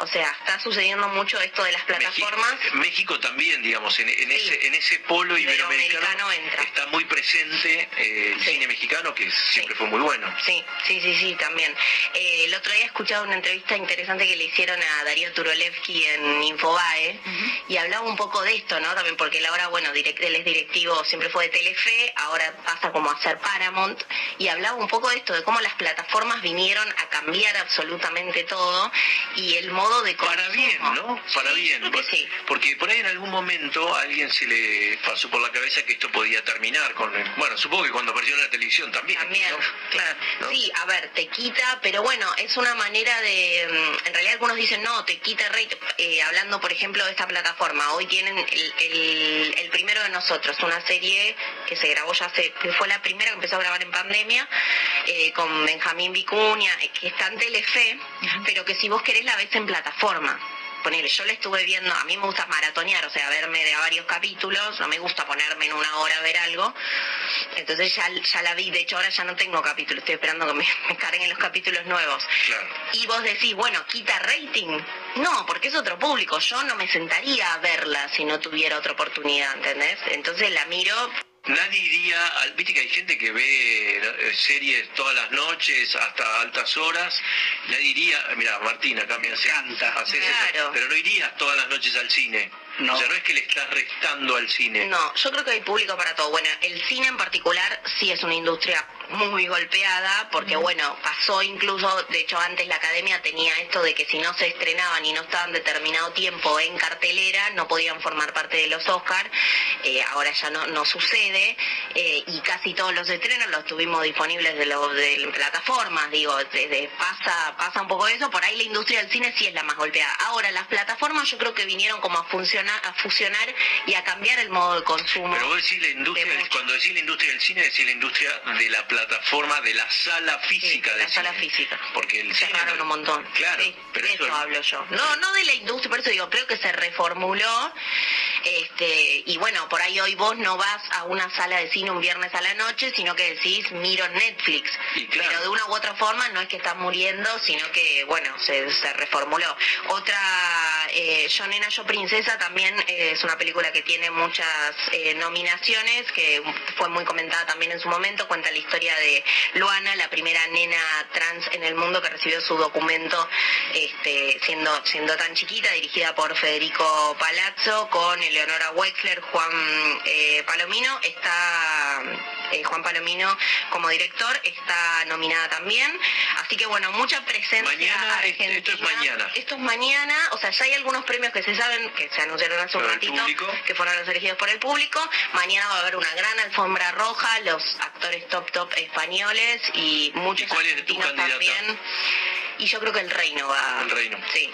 O sea, está sucediendo mucho esto de las plataformas. México también, digamos, en, en ese, en ese polo iberoamericano entra. está muy presente eh, el cine mexicano, que siempre fue muy bueno. Sí, sí, sí, sí, también. Eh, el otro día he escuchado una entrevista interesante que le hicieron a Darío Turolevsky en Infobae y hablaba un poco de esto, ¿no? También porque él ahora, bueno, direct- él es directivo, siempre fue de Telefe, ahora pasa como a ser Paramount y hablaba un poco de esto, de cómo las plataformas vinieron a cambiar absolutamente todo y el modo de Para bien, ¿no? Para bien. creo que sí. Porque por ahí en algún momento a alguien se le pasó por la cabeza que esto podía terminar con... el- Bueno, supongo que cuando apareció en la televisión también. También, ¿no? claro. Sí, a ver, te quita, pero bueno, es una manera de... mm, En realidad algunos dicen, no, te quita rate. Eh, hablando, por ejemplo, de esta plataforma, hoy tienen el, el- el primero de nosotros, una serie que se grabó ya hace... que fue la primera que empezó a grabar en pandemia, eh, con Benjamín Vicuña, eh, que está en Telefe, pero que si vos querés la ves en plataforma. Ponele, yo la estuve viendo, a mí me gusta maratonear, o sea, verme de varios capítulos, no me gusta ponerme en una hora a ver algo, entonces ya, ya la vi, de hecho ahora ya no tengo capítulos, estoy esperando que me, (laughs) me carguen los capítulos nuevos. Y vos decís, bueno, quita rating. No, porque es otro público, yo no me sentaría a verla si no tuviera otra oportunidad, ¿entendés? Entonces la miro Nadie iría, al- viste que hay gente que ve eh, series todas las noches hasta altas horas, nadie iría, mira Martín acá me encanta, Claro. pero no irías todas las noches al cine. O sea, no es que le estás restando al cine. No, yo creo que hay público para todo. Bueno, el cine en particular sí es una industria muy golpeada porque, bueno, pasó incluso, de hecho antes la academia tenía esto de que si no se estrenaban y no estaban determinado tiempo en cartelera, no podían formar parte de los Oscars. ahora ya no, no sucede eh, y casi todos los estrenos los tuvimos disponibles de, los de plataformas, digo, de- de- pasa, pasa un poco eso. Por ahí la industria del cine sí es la más golpeada. Ahora, las plataformas yo creo que vinieron como a funcionar a fusionar y a cambiar el modo de consumo. Pero vos decís la industria, cuando decís la industria del cine, decís la industria de la plataforma, de la sala física de la sala física. Porque el Cerraron cine... un montón. Claro, Sí, pero de eso- eso hablo yo. No, no de la industria, por eso digo, creo que se reformuló. Este, y bueno, por ahí hoy vos no vas a una sala de cine un viernes a la noche, sino que decís miro Netflix. Pero de una u otra forma no es que están muriendo, sino que, bueno, se, se reformuló. Otra, eh, Yo Nena, Yo Princesa, también eh, es una película que tiene muchas eh, nominaciones, que fue muy comentada también en su momento, cuenta la historia de Luana, la primera nena trans en el mundo que recibió su documento este, siendo, siendo tan chiquita, dirigida por Federico Palazzo, con Eleonora Wexler, Juan eh, Palomino, está eh, Juan Palomino como director, está nominada también. Así que bueno, mucha presencia Mañana, argentina. esto es mañana. Esto es mañana, o sea, ya hay algunos premios que se saben, que se anunciaron hace un ratito, que fueron los elegidos por el público. Mañana va a haber una gran alfombra roja, los actores top top españoles y muchos cuál es tu argentinos candidata? también. Y yo creo que el reino va. El Reino. Sí.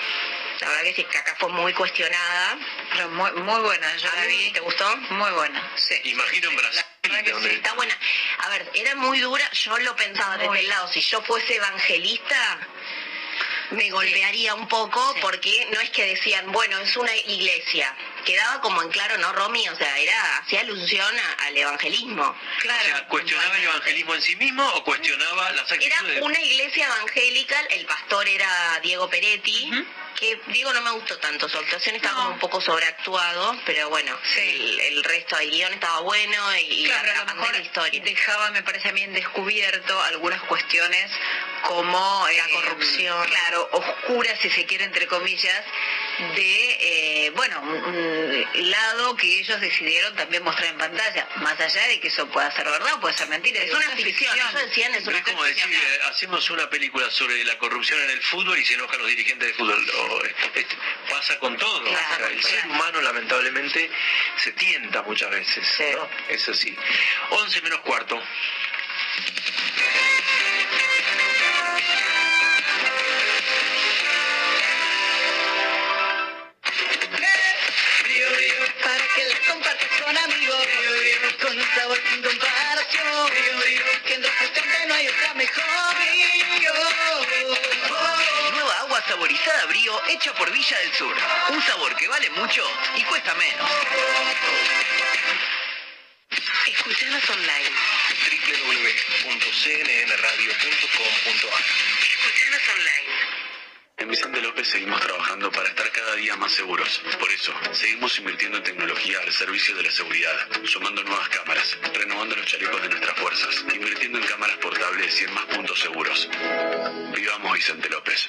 La verdad que sí, que acá fue muy cuestionada. Pero muy, muy buena, yo ¿A la vi. ¿Te gustó? Muy buena, sí. Imagino en Brasil. donde- Sí, está buena. A ver, era muy dura, yo lo pensaba desde el lado, si yo fuese evangelista, me golpearía un poco porque no es que decían, bueno, es una iglesia. Quedaba como en claro, ¿no, Romy? O sea, era, hacía alusión a- al evangelismo. O sea, ¿cuestionaba el evangelismo en sí mismo o cuestionaba las Era actitudes? una iglesia evangélica, el pastor era Diego Peretti, que Diego no me gustó tanto, su actuación estaba como un poco sobreactuado, pero bueno, el, el resto del guion estaba bueno y Claro, pero a lo atrapante mejor la historia. dejaba, me parece a mí, en descubierto algunas cuestiones como la corrupción. claro, oscuras, si se quiere, entre comillas, de, eh, bueno, un, un lado que ellos decidieron también mostrar en pantalla, más allá de que eso pueda ser verdad o puede ser mentira. Es digo, una ficción, ellos decían es una es como decir, eh, hacemos una película sobre la corrupción en el fútbol y se enojan los dirigentes de fútbol. Pasa con todo. O sea, el ser humano lamentablemente se tienta muchas veces. ¿no? Es así. 11 menos cuarto. Con amigos, con un sabor sin comparación, que en 270 no hay otra mejor. Saborizada Brío hecha por Villa del Sur. Un sabor que vale mucho y cuesta menos. Escuchanos online. www.cnnradio.com.ar Escuchanos online. En Vicente López seguimos trabajando para estar cada día más seguros. Por eso, seguimos invirtiendo en tecnología al servicio de la seguridad, sumando nuevas cámaras, renovando los chalecos de nuestras fuerzas, invirtiendo en cámaras portables y en más puntos seguros. Vivamos Vicente López.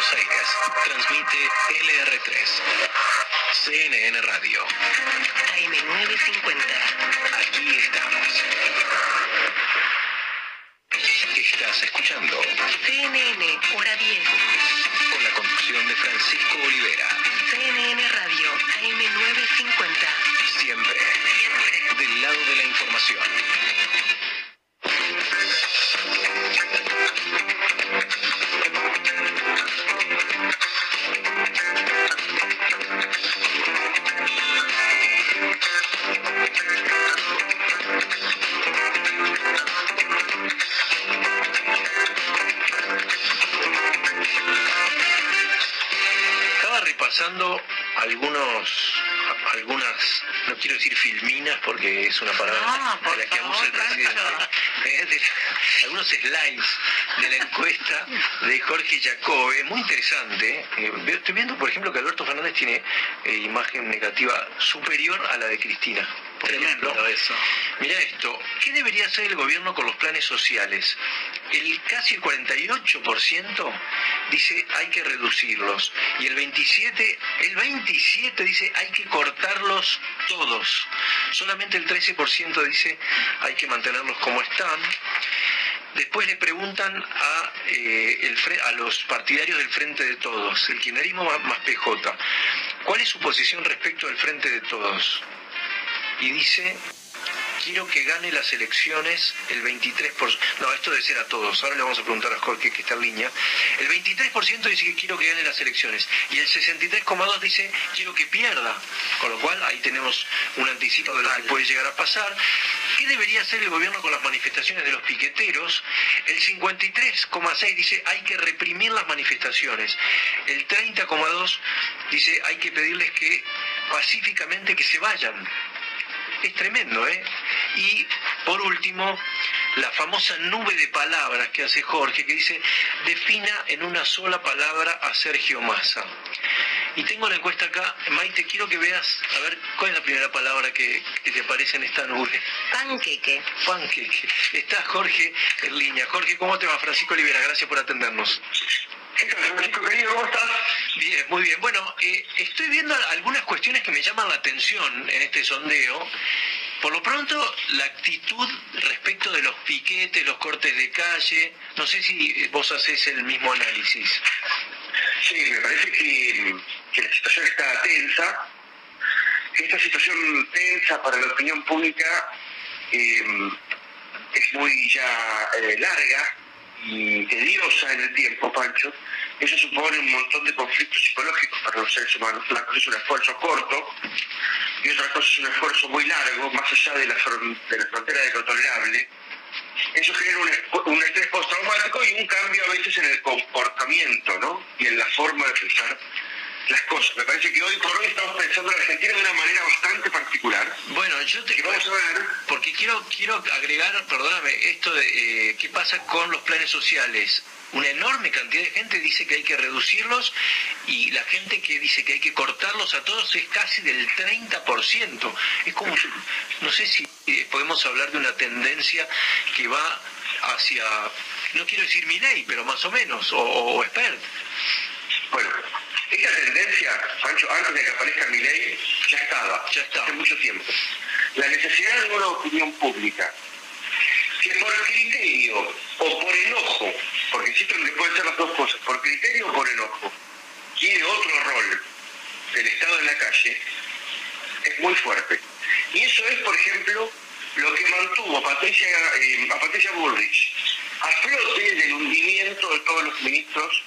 Buenos Aires, transmite LR3. CNN Radio. AM950. Aquí estamos. Estás escuchando CNN, hora 10. con la conducción de Francisco Olivera. CNN Radio, AM950. Siempre. Del lado de la información. Decir filminas porque es una palabra Ah, a la que abusa el presidente, eh, de la- algunos slides de la encuesta de Jorge Jacobe, muy interesante. eh, estoy viendo, por ejemplo, que Alberto Fernández tiene eh, imagen negativa superior a la de Cristina. Tremendo eso. Mira esto, ¿qué debería hacer el gobierno con los planes sociales? El casi el 48% dice hay que reducirlos y el 27, el 27 dice hay que cortarlos todos. Solamente el 13% dice hay que mantenerlos como están. Después le preguntan a, eh, el a los partidarios del Frente de Todos, el kirchnerismo más, más PJ, ¿cuál es su posición respecto al Frente de Todos? Y dice, quiero que gane las elecciones el 23%, no, esto debe ser a todos, ahora le vamos a preguntar a Jorge que está en línea, el 23% dice que quiero que gane las elecciones y el 63,2% dice quiero que pierda, con lo cual ahí tenemos un anticipo de lo que puede llegar a pasar. ¿Qué debería hacer el gobierno con las manifestaciones de los piqueteros? El 53,6 dice hay que reprimir las manifestaciones. El 30,2 dice hay que pedirles que pacíficamente que se vayan. Es tremendo, ¿eh? Y por último, la famosa nube de palabras que hace Jorge, que dice, defina en una sola palabra a Sergio Massa. Y tengo la encuesta acá, Maite, quiero que veas, a ver, ¿cuál es la primera palabra que, que te aparece en esta nube? Panqueque. Panqueque. Está Jorge en línea. Jorge, ¿cómo te va? Francisco Olivera, gracias por atendernos. ¿Qué tal, Francisco querido? ¿Cómo estás? Bien, muy bien. Bueno, eh, estoy viendo algunas cuestiones que me llaman la atención en este sondeo. Por lo pronto, la actitud respecto de los piquetes, los cortes de calle, no sé si vos haces el mismo análisis. Sí, me parece que, que la situación está tensa. Esta situación tensa para la opinión pública eh, es muy ya eh, larga y tediosa en el tiempo, Pancho. Eso supone un montón de conflictos psicológicos para los seres humanos. Una cosa es un esfuerzo corto y otra cosa es un esfuerzo muy largo, más allá de la, de la frontera de lo tolerable. Eso genera un, un estrés postraumático y un cambio a veces en el comportamiento ¿no? y en la forma de pensar las cosas. Me parece que hoy por hoy estamos pensando en Argentina de una manera bastante particular. Bueno, yo te vamos a ver porque quiero quiero agregar, perdóname, esto de eh, qué pasa con los planes sociales. Una enorme cantidad de gente dice que hay que reducirlos y la gente que dice que hay que cortarlos a todos es casi del 30%. Es como, no sé si eh, podemos hablar de una tendencia que va hacia, no quiero decir mi ley, pero más o menos, o, o expert. Bueno, esta tendencia, Pancho, antes de que aparezca mi ley, ya estaba, ya estaba. hace mucho tiempo. La necesidad de una opinión pública que por criterio o por enojo, porque insisto en que pueden ser las dos cosas, por criterio o por enojo, quiere otro rol del Estado en la calle, es muy fuerte. Y eso es, por ejemplo, lo que mantuvo a Patricia, eh, a Patricia Bullrich a flote del hundimiento de todos los ministros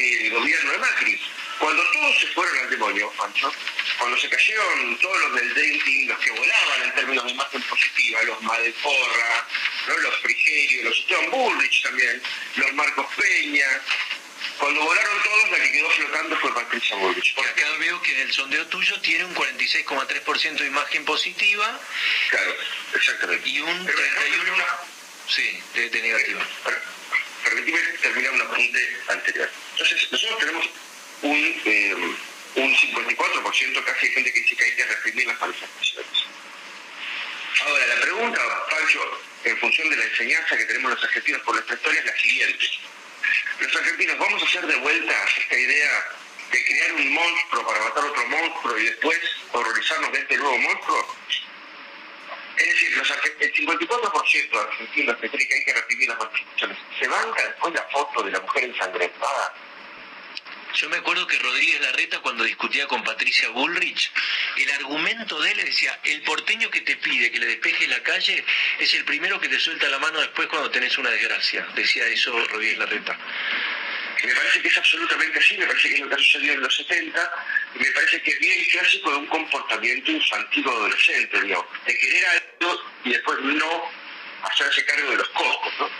del gobierno de Macri. Cuando todos se fueron al demonio, Pancho, cuando se cayeron todos los del Dream Team, los que volaban en términos de imagen positiva, los Madeporra, ¿no? los Frigerio, los Esteban Bullrich también, los Marcos Peña, cuando volaron todos, la que quedó flotando fue Patricia Bullrich. Por acá veo que en el sondeo tuyo tiene un 46,3% de imagen positiva. Claro, exactamente. Y un Pero déjame 31% una- sí, de, de negativa. Per- Permitime terminar un apunte anterior. Entonces, nosotros tenemos un, eh, un 54% casi de gente que dice que hay que reprimir las manifestaciones. Ahora, la pregunta, Pancho, en función de la enseñanza que tenemos los argentinos por nuestra historia, es la siguiente. Los argentinos, ¿vamos a hacer de vuelta esta idea de crear un monstruo para matar otro monstruo y después horrorizarnos de este nuevo monstruo? Es decir, los el 54% de argentinos que cree que hay que reprimir las manifestaciones, ¿se banca después la foto de la mujer ensangrentada? Yo me acuerdo que Rodríguez Larreta cuando discutía con Patricia Bullrich, el argumento de él decía, el porteño que te pide que le despeje la calle es el primero que te suelta la mano después cuando tenés una desgracia. Decía eso Rodríguez Larreta. Me parece que es absolutamente así, me parece que es lo que ha sucedido en los 70, y me parece que es bien clásico de un comportamiento infantil o adolescente, digamos, de querer algo y después no hacerse cargo de los costos, ¿no?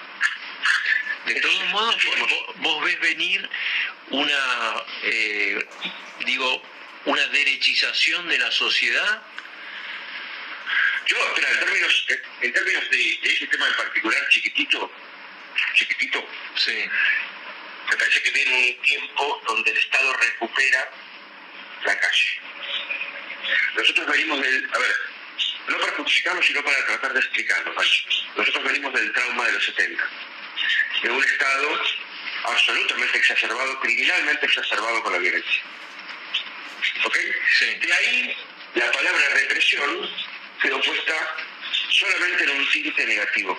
De todos modos, vos, ves venir una, eh, digo, una derechización de la sociedad Yo, espera, en términos, en términos de, ese tema en particular, chiquitito, chiquitito, sí. me parece que viene un tiempo donde el Estado recupera la calle. Nosotros venimos del, a ver, no para justificarlo, sino para tratar de explicarlo. Nosotros venimos del trauma de los 70, de un Estado absolutamente exacerbado, criminalmente exacerbado con la violencia. ¿Ok? De ahí la palabra represión quedó puesta solamente en un tinte negativo.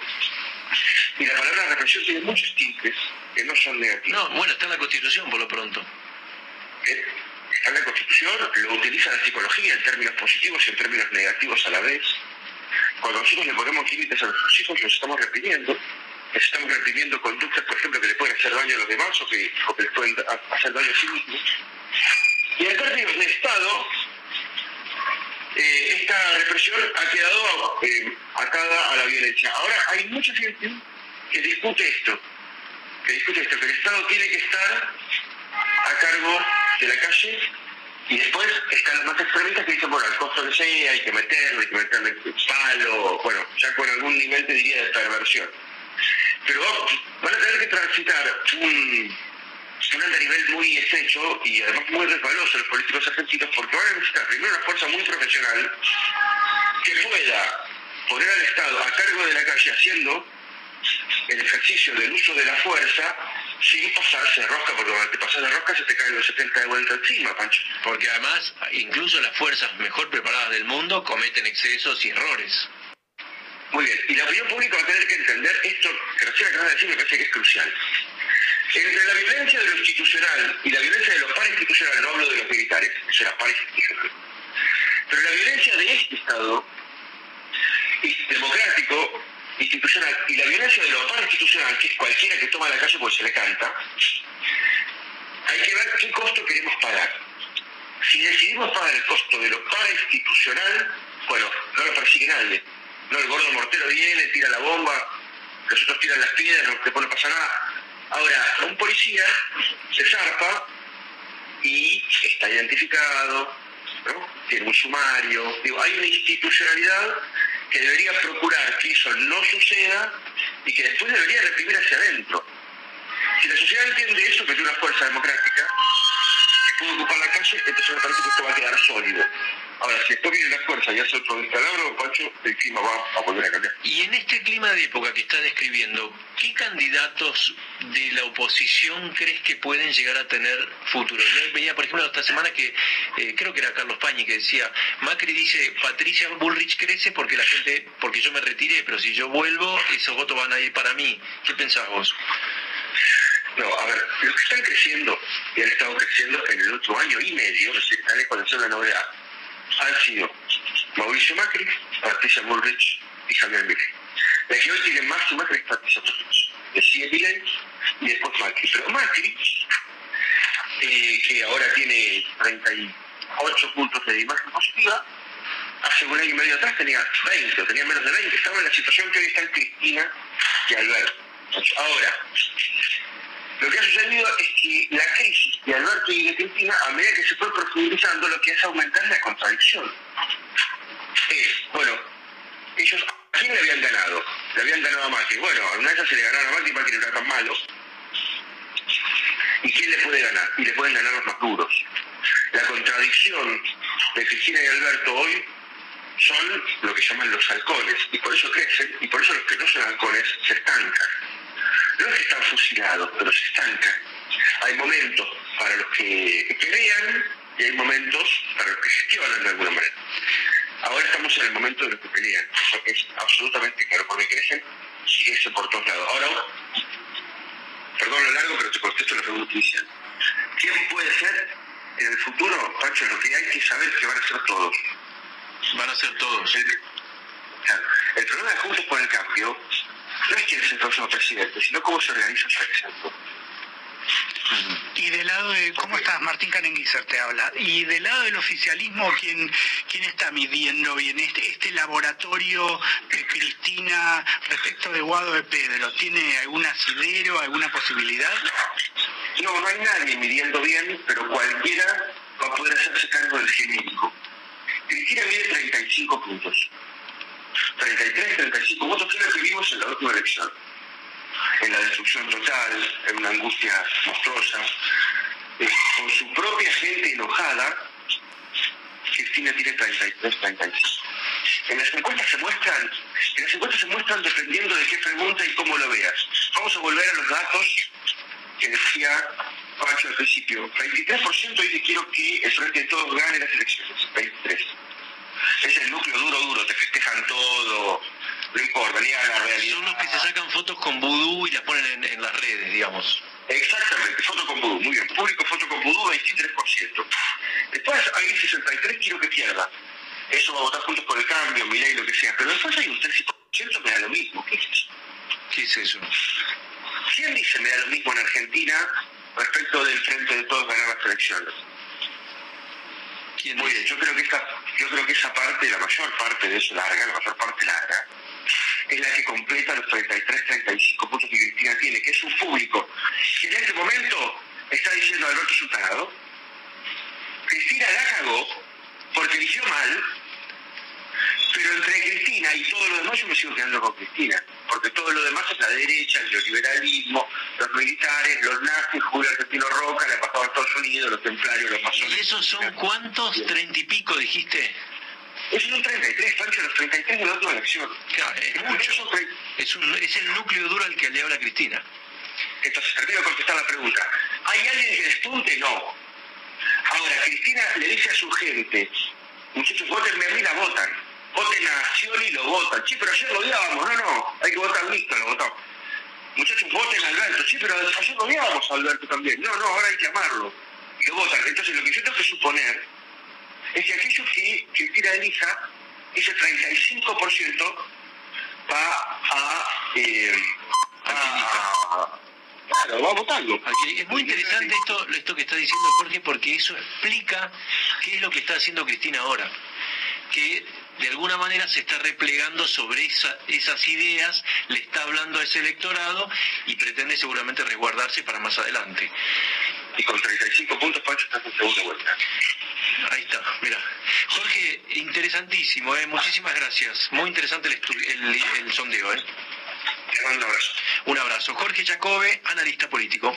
Y la palabra represión tiene muchos tintes que no son negativos. No, bueno, está en la Constitución por lo pronto. ¿Eh? En la Constitución, lo utiliza la psicología en términos positivos y en términos negativos a la vez. Cuando nosotros le ponemos límites a nuestros hijos, los estamos reprimiendo. Estamos reprimiendo conductas, por ejemplo, que le pueden hacer daño a los demás o que, o les pueden hacer daño a sí mismos. Y en términos de Estado, eh, esta represión ha quedado eh, atada a la violencia. Ahora hay mucha gente que discute esto, que discute esto, que el Estado tiene que estar a cargo de la calle y después están los más extremistas que dicen, bueno, al costo que sea hay que meterle, hay que meterle palo, bueno, ya con algún nivel te diría de perversión. Pero van a tener que transitar un un nivel muy estrecho y además muy resbaloso los políticos argentinos porque van a necesitar primero una fuerza muy profesional que pueda poner al Estado a cargo de la calle haciendo el ejercicio del uso de la fuerza sin pasarse de rosca, porque cuando te pasas de rosca se te caen los 70 de vuelta encima, Pancho. Porque además, incluso las fuerzas mejor preparadas del mundo cometen excesos y errores. Muy bien, y la opinión pública va a tener que entender esto que recién acabas de decir, me parece que es crucial. Entre la violencia de lo institucional y la violencia de lo parainstitucional, no hablo de los militares, eso era parainstitucional, pero la violencia de este Estado democrático, institucional, y la violencia de lo parainstitucional, que es cualquiera que toma la calle porque se le canta, hay que ver qué costo queremos pagar. Si decidimos pagar el costo de lo parainstitucional, bueno, no lo persigue nadie. No, el gordo mortero viene, tira la bomba, los otros tiran las piedras, después no pasa nada. Ahora, un policía se zarpa y está identificado, ¿no? tiene un sumario. Digo, hay una institucionalidad que debería procurar que eso no suceda y que después debería reprimir hacia adentro. Si la sociedad entiende eso, que tiene una fuerza democrática, ocupar la calle, entonces que esto va a quedar sólido. Ahora, si después viene la fuerza y hace otro descalabro, Pancho, el clima va a volver a cambiar. Y en este clima de época que está describiendo, ¿qué candidatos de la oposición crees que pueden llegar a tener futuro? Yo veía, por ejemplo, esta semana que eh, creo que era Carlos Pañi que decía, Macri dice, Patricia Bullrich crece porque la gente, porque yo me retiré, pero si yo vuelvo, esos votos van a ir para mí. ¿Qué pensás vos? No, a ver, los que están creciendo y han estado creciendo en el último año y medio, es decir, están en la novedad, han sido Mauricio Macri, Patricia Bullrich y Javier Milei. La que hoy tiene más y más es Patricia Bullrich. Decía Milei y después Macri. Pero Macri, eh, que ahora tiene 38 puntos de imagen positiva, hace un año y medio atrás tenía 20, o tenía menos de 20, estaba en la situación que hoy están Cristina y Alberto. Ahora, lo que ha sucedido es que la crisis de Alberto y de Cristina, a medida que se fue profundizando, lo que hace aumentar la contradicción. Es, bueno, ellos, ¿a quién le habían ganado? Le habían ganado a Macri. Bueno, a una vez se le ganaron a Macri y Macri no era tan malo. ¿Y quién le puede ganar? Y le pueden ganar los más duros. La contradicción de Cristina y Alberto hoy son lo que llaman los halcones, y por eso crecen, y por eso los que no son halcones se estancan no es que están fusilados, pero se estancan. Hay momentos para los que pelean y hay momentos para los que gestionan de alguna manera. Ahora estamos en el momento de los que pelean, eso es absolutamente claro, porque crecen y crecen por todos lados. Ahora, perdón lo largo, pero te contesto la pregunta inicial. ¿Quién puede ser en el futuro, Pancho? Lo que hay que saber es que van a ser todos. Van a ser todos. El, el problema de Juntos por el Cambio no es quién es el próximo presidente, sino cómo se organiza esa sector. Y del lado de, ¿cómo estás? Martín Canenguizer te habla. Y del lado del oficialismo, ¿quién, quién está midiendo bien este, este laboratorio de Cristina respecto de Guado de Pedro? ¿Tiene algún asidero, alguna posibilidad? No, no hay nadie midiendo bien, pero cualquiera va a poder hacerse cargo del genérico. Cristina mide 35 puntos. 33, 35 votos, que es lo que vimos en la última elección. En la destrucción total, en una angustia monstruosa, eh, con su propia gente enojada, Cristina tiene 33, 35. En las encuestas se muestran, en las encuestas se muestran dependiendo de qué pregunta y cómo lo veas. Vamos a volver a los datos que decía Pancho al principio. 23% dice quiero que el frente de todos gane las elecciones. 23. Es el núcleo duro, duro, te festejan todo, no importa, ni a la realidad. Son los que se sacan fotos con vudú y las ponen en, en las redes, digamos. Exactamente, foto con vudú, muy bien. Público foto con vudú, 23%. Después hay 63, quiero que pierda. Eso va a votar juntos por el cambio, mi ley, lo que sea. Pero después hay un 13%, me da lo mismo. ¿Qué es eso? ¿Qué es eso? ¿Quién dice me da lo mismo en Argentina respecto del frente de todos ganar las elecciones? ¿Quién Muy bien, yo creo que esa, yo creo que esa parte, la mayor parte de eso larga, la mayor parte larga, es la que completa los 33, 35 puntos que Cristina tiene, que es un público que en este momento está diciendo Alberto es un. Cristina la cagó porque eligió mal, pero entre Cristina y todo lo demás yo me sigo quedando con Cristina, porque todo lo demás es la derecha, el neoliberalismo, los militares, los nazis, Julio Argentino Roca, la embajada de Estados Unidos, los templarios, los masones. ¿Y esos son cuántos? ¿Treinta y pico dijiste? Esos son 33, Pancho, los 33 de la última elección. Claro, es mucho. Es, un, es el núcleo duro al que le habla Cristina. Entonces, termino de contestar la pregunta. ¿Hay alguien que despunte? No. Ahora, Cristina le dice a su gente, muchachos, votenme a mí, la votan. Voten a Scioli y lo votan. Sí, pero ayer lo odiábamos. No, no, hay que votar listo, lo votamos. Muchachos, voten a Alberto. Sí, pero ayer lo odiábamos a Alberto también. No, no, ahora hay que amarlo. Y lo votan. Entonces, lo que yo tengo que suponer es que aquello que Cristina elija, ese 35% va a... Eh, a Claro, va. Aquí- Es muy interesante esto, esto que está diciendo Jorge porque eso explica qué es lo que está haciendo Cristina ahora. Que de alguna manera se está replegando sobre esa- esas ideas, le está hablando a ese electorado y pretende seguramente resguardarse para más adelante. Y con 35 puntos, Pancho, estás en segunda vuelta. Ahí está, mira. Jorge, interesantísimo, ¿eh? muchísimas gracias. Muy interesante el, el, el sondeo. ¿eh? Te mando un abrazo. Un abrazo. Jorge Jacobe, analista político.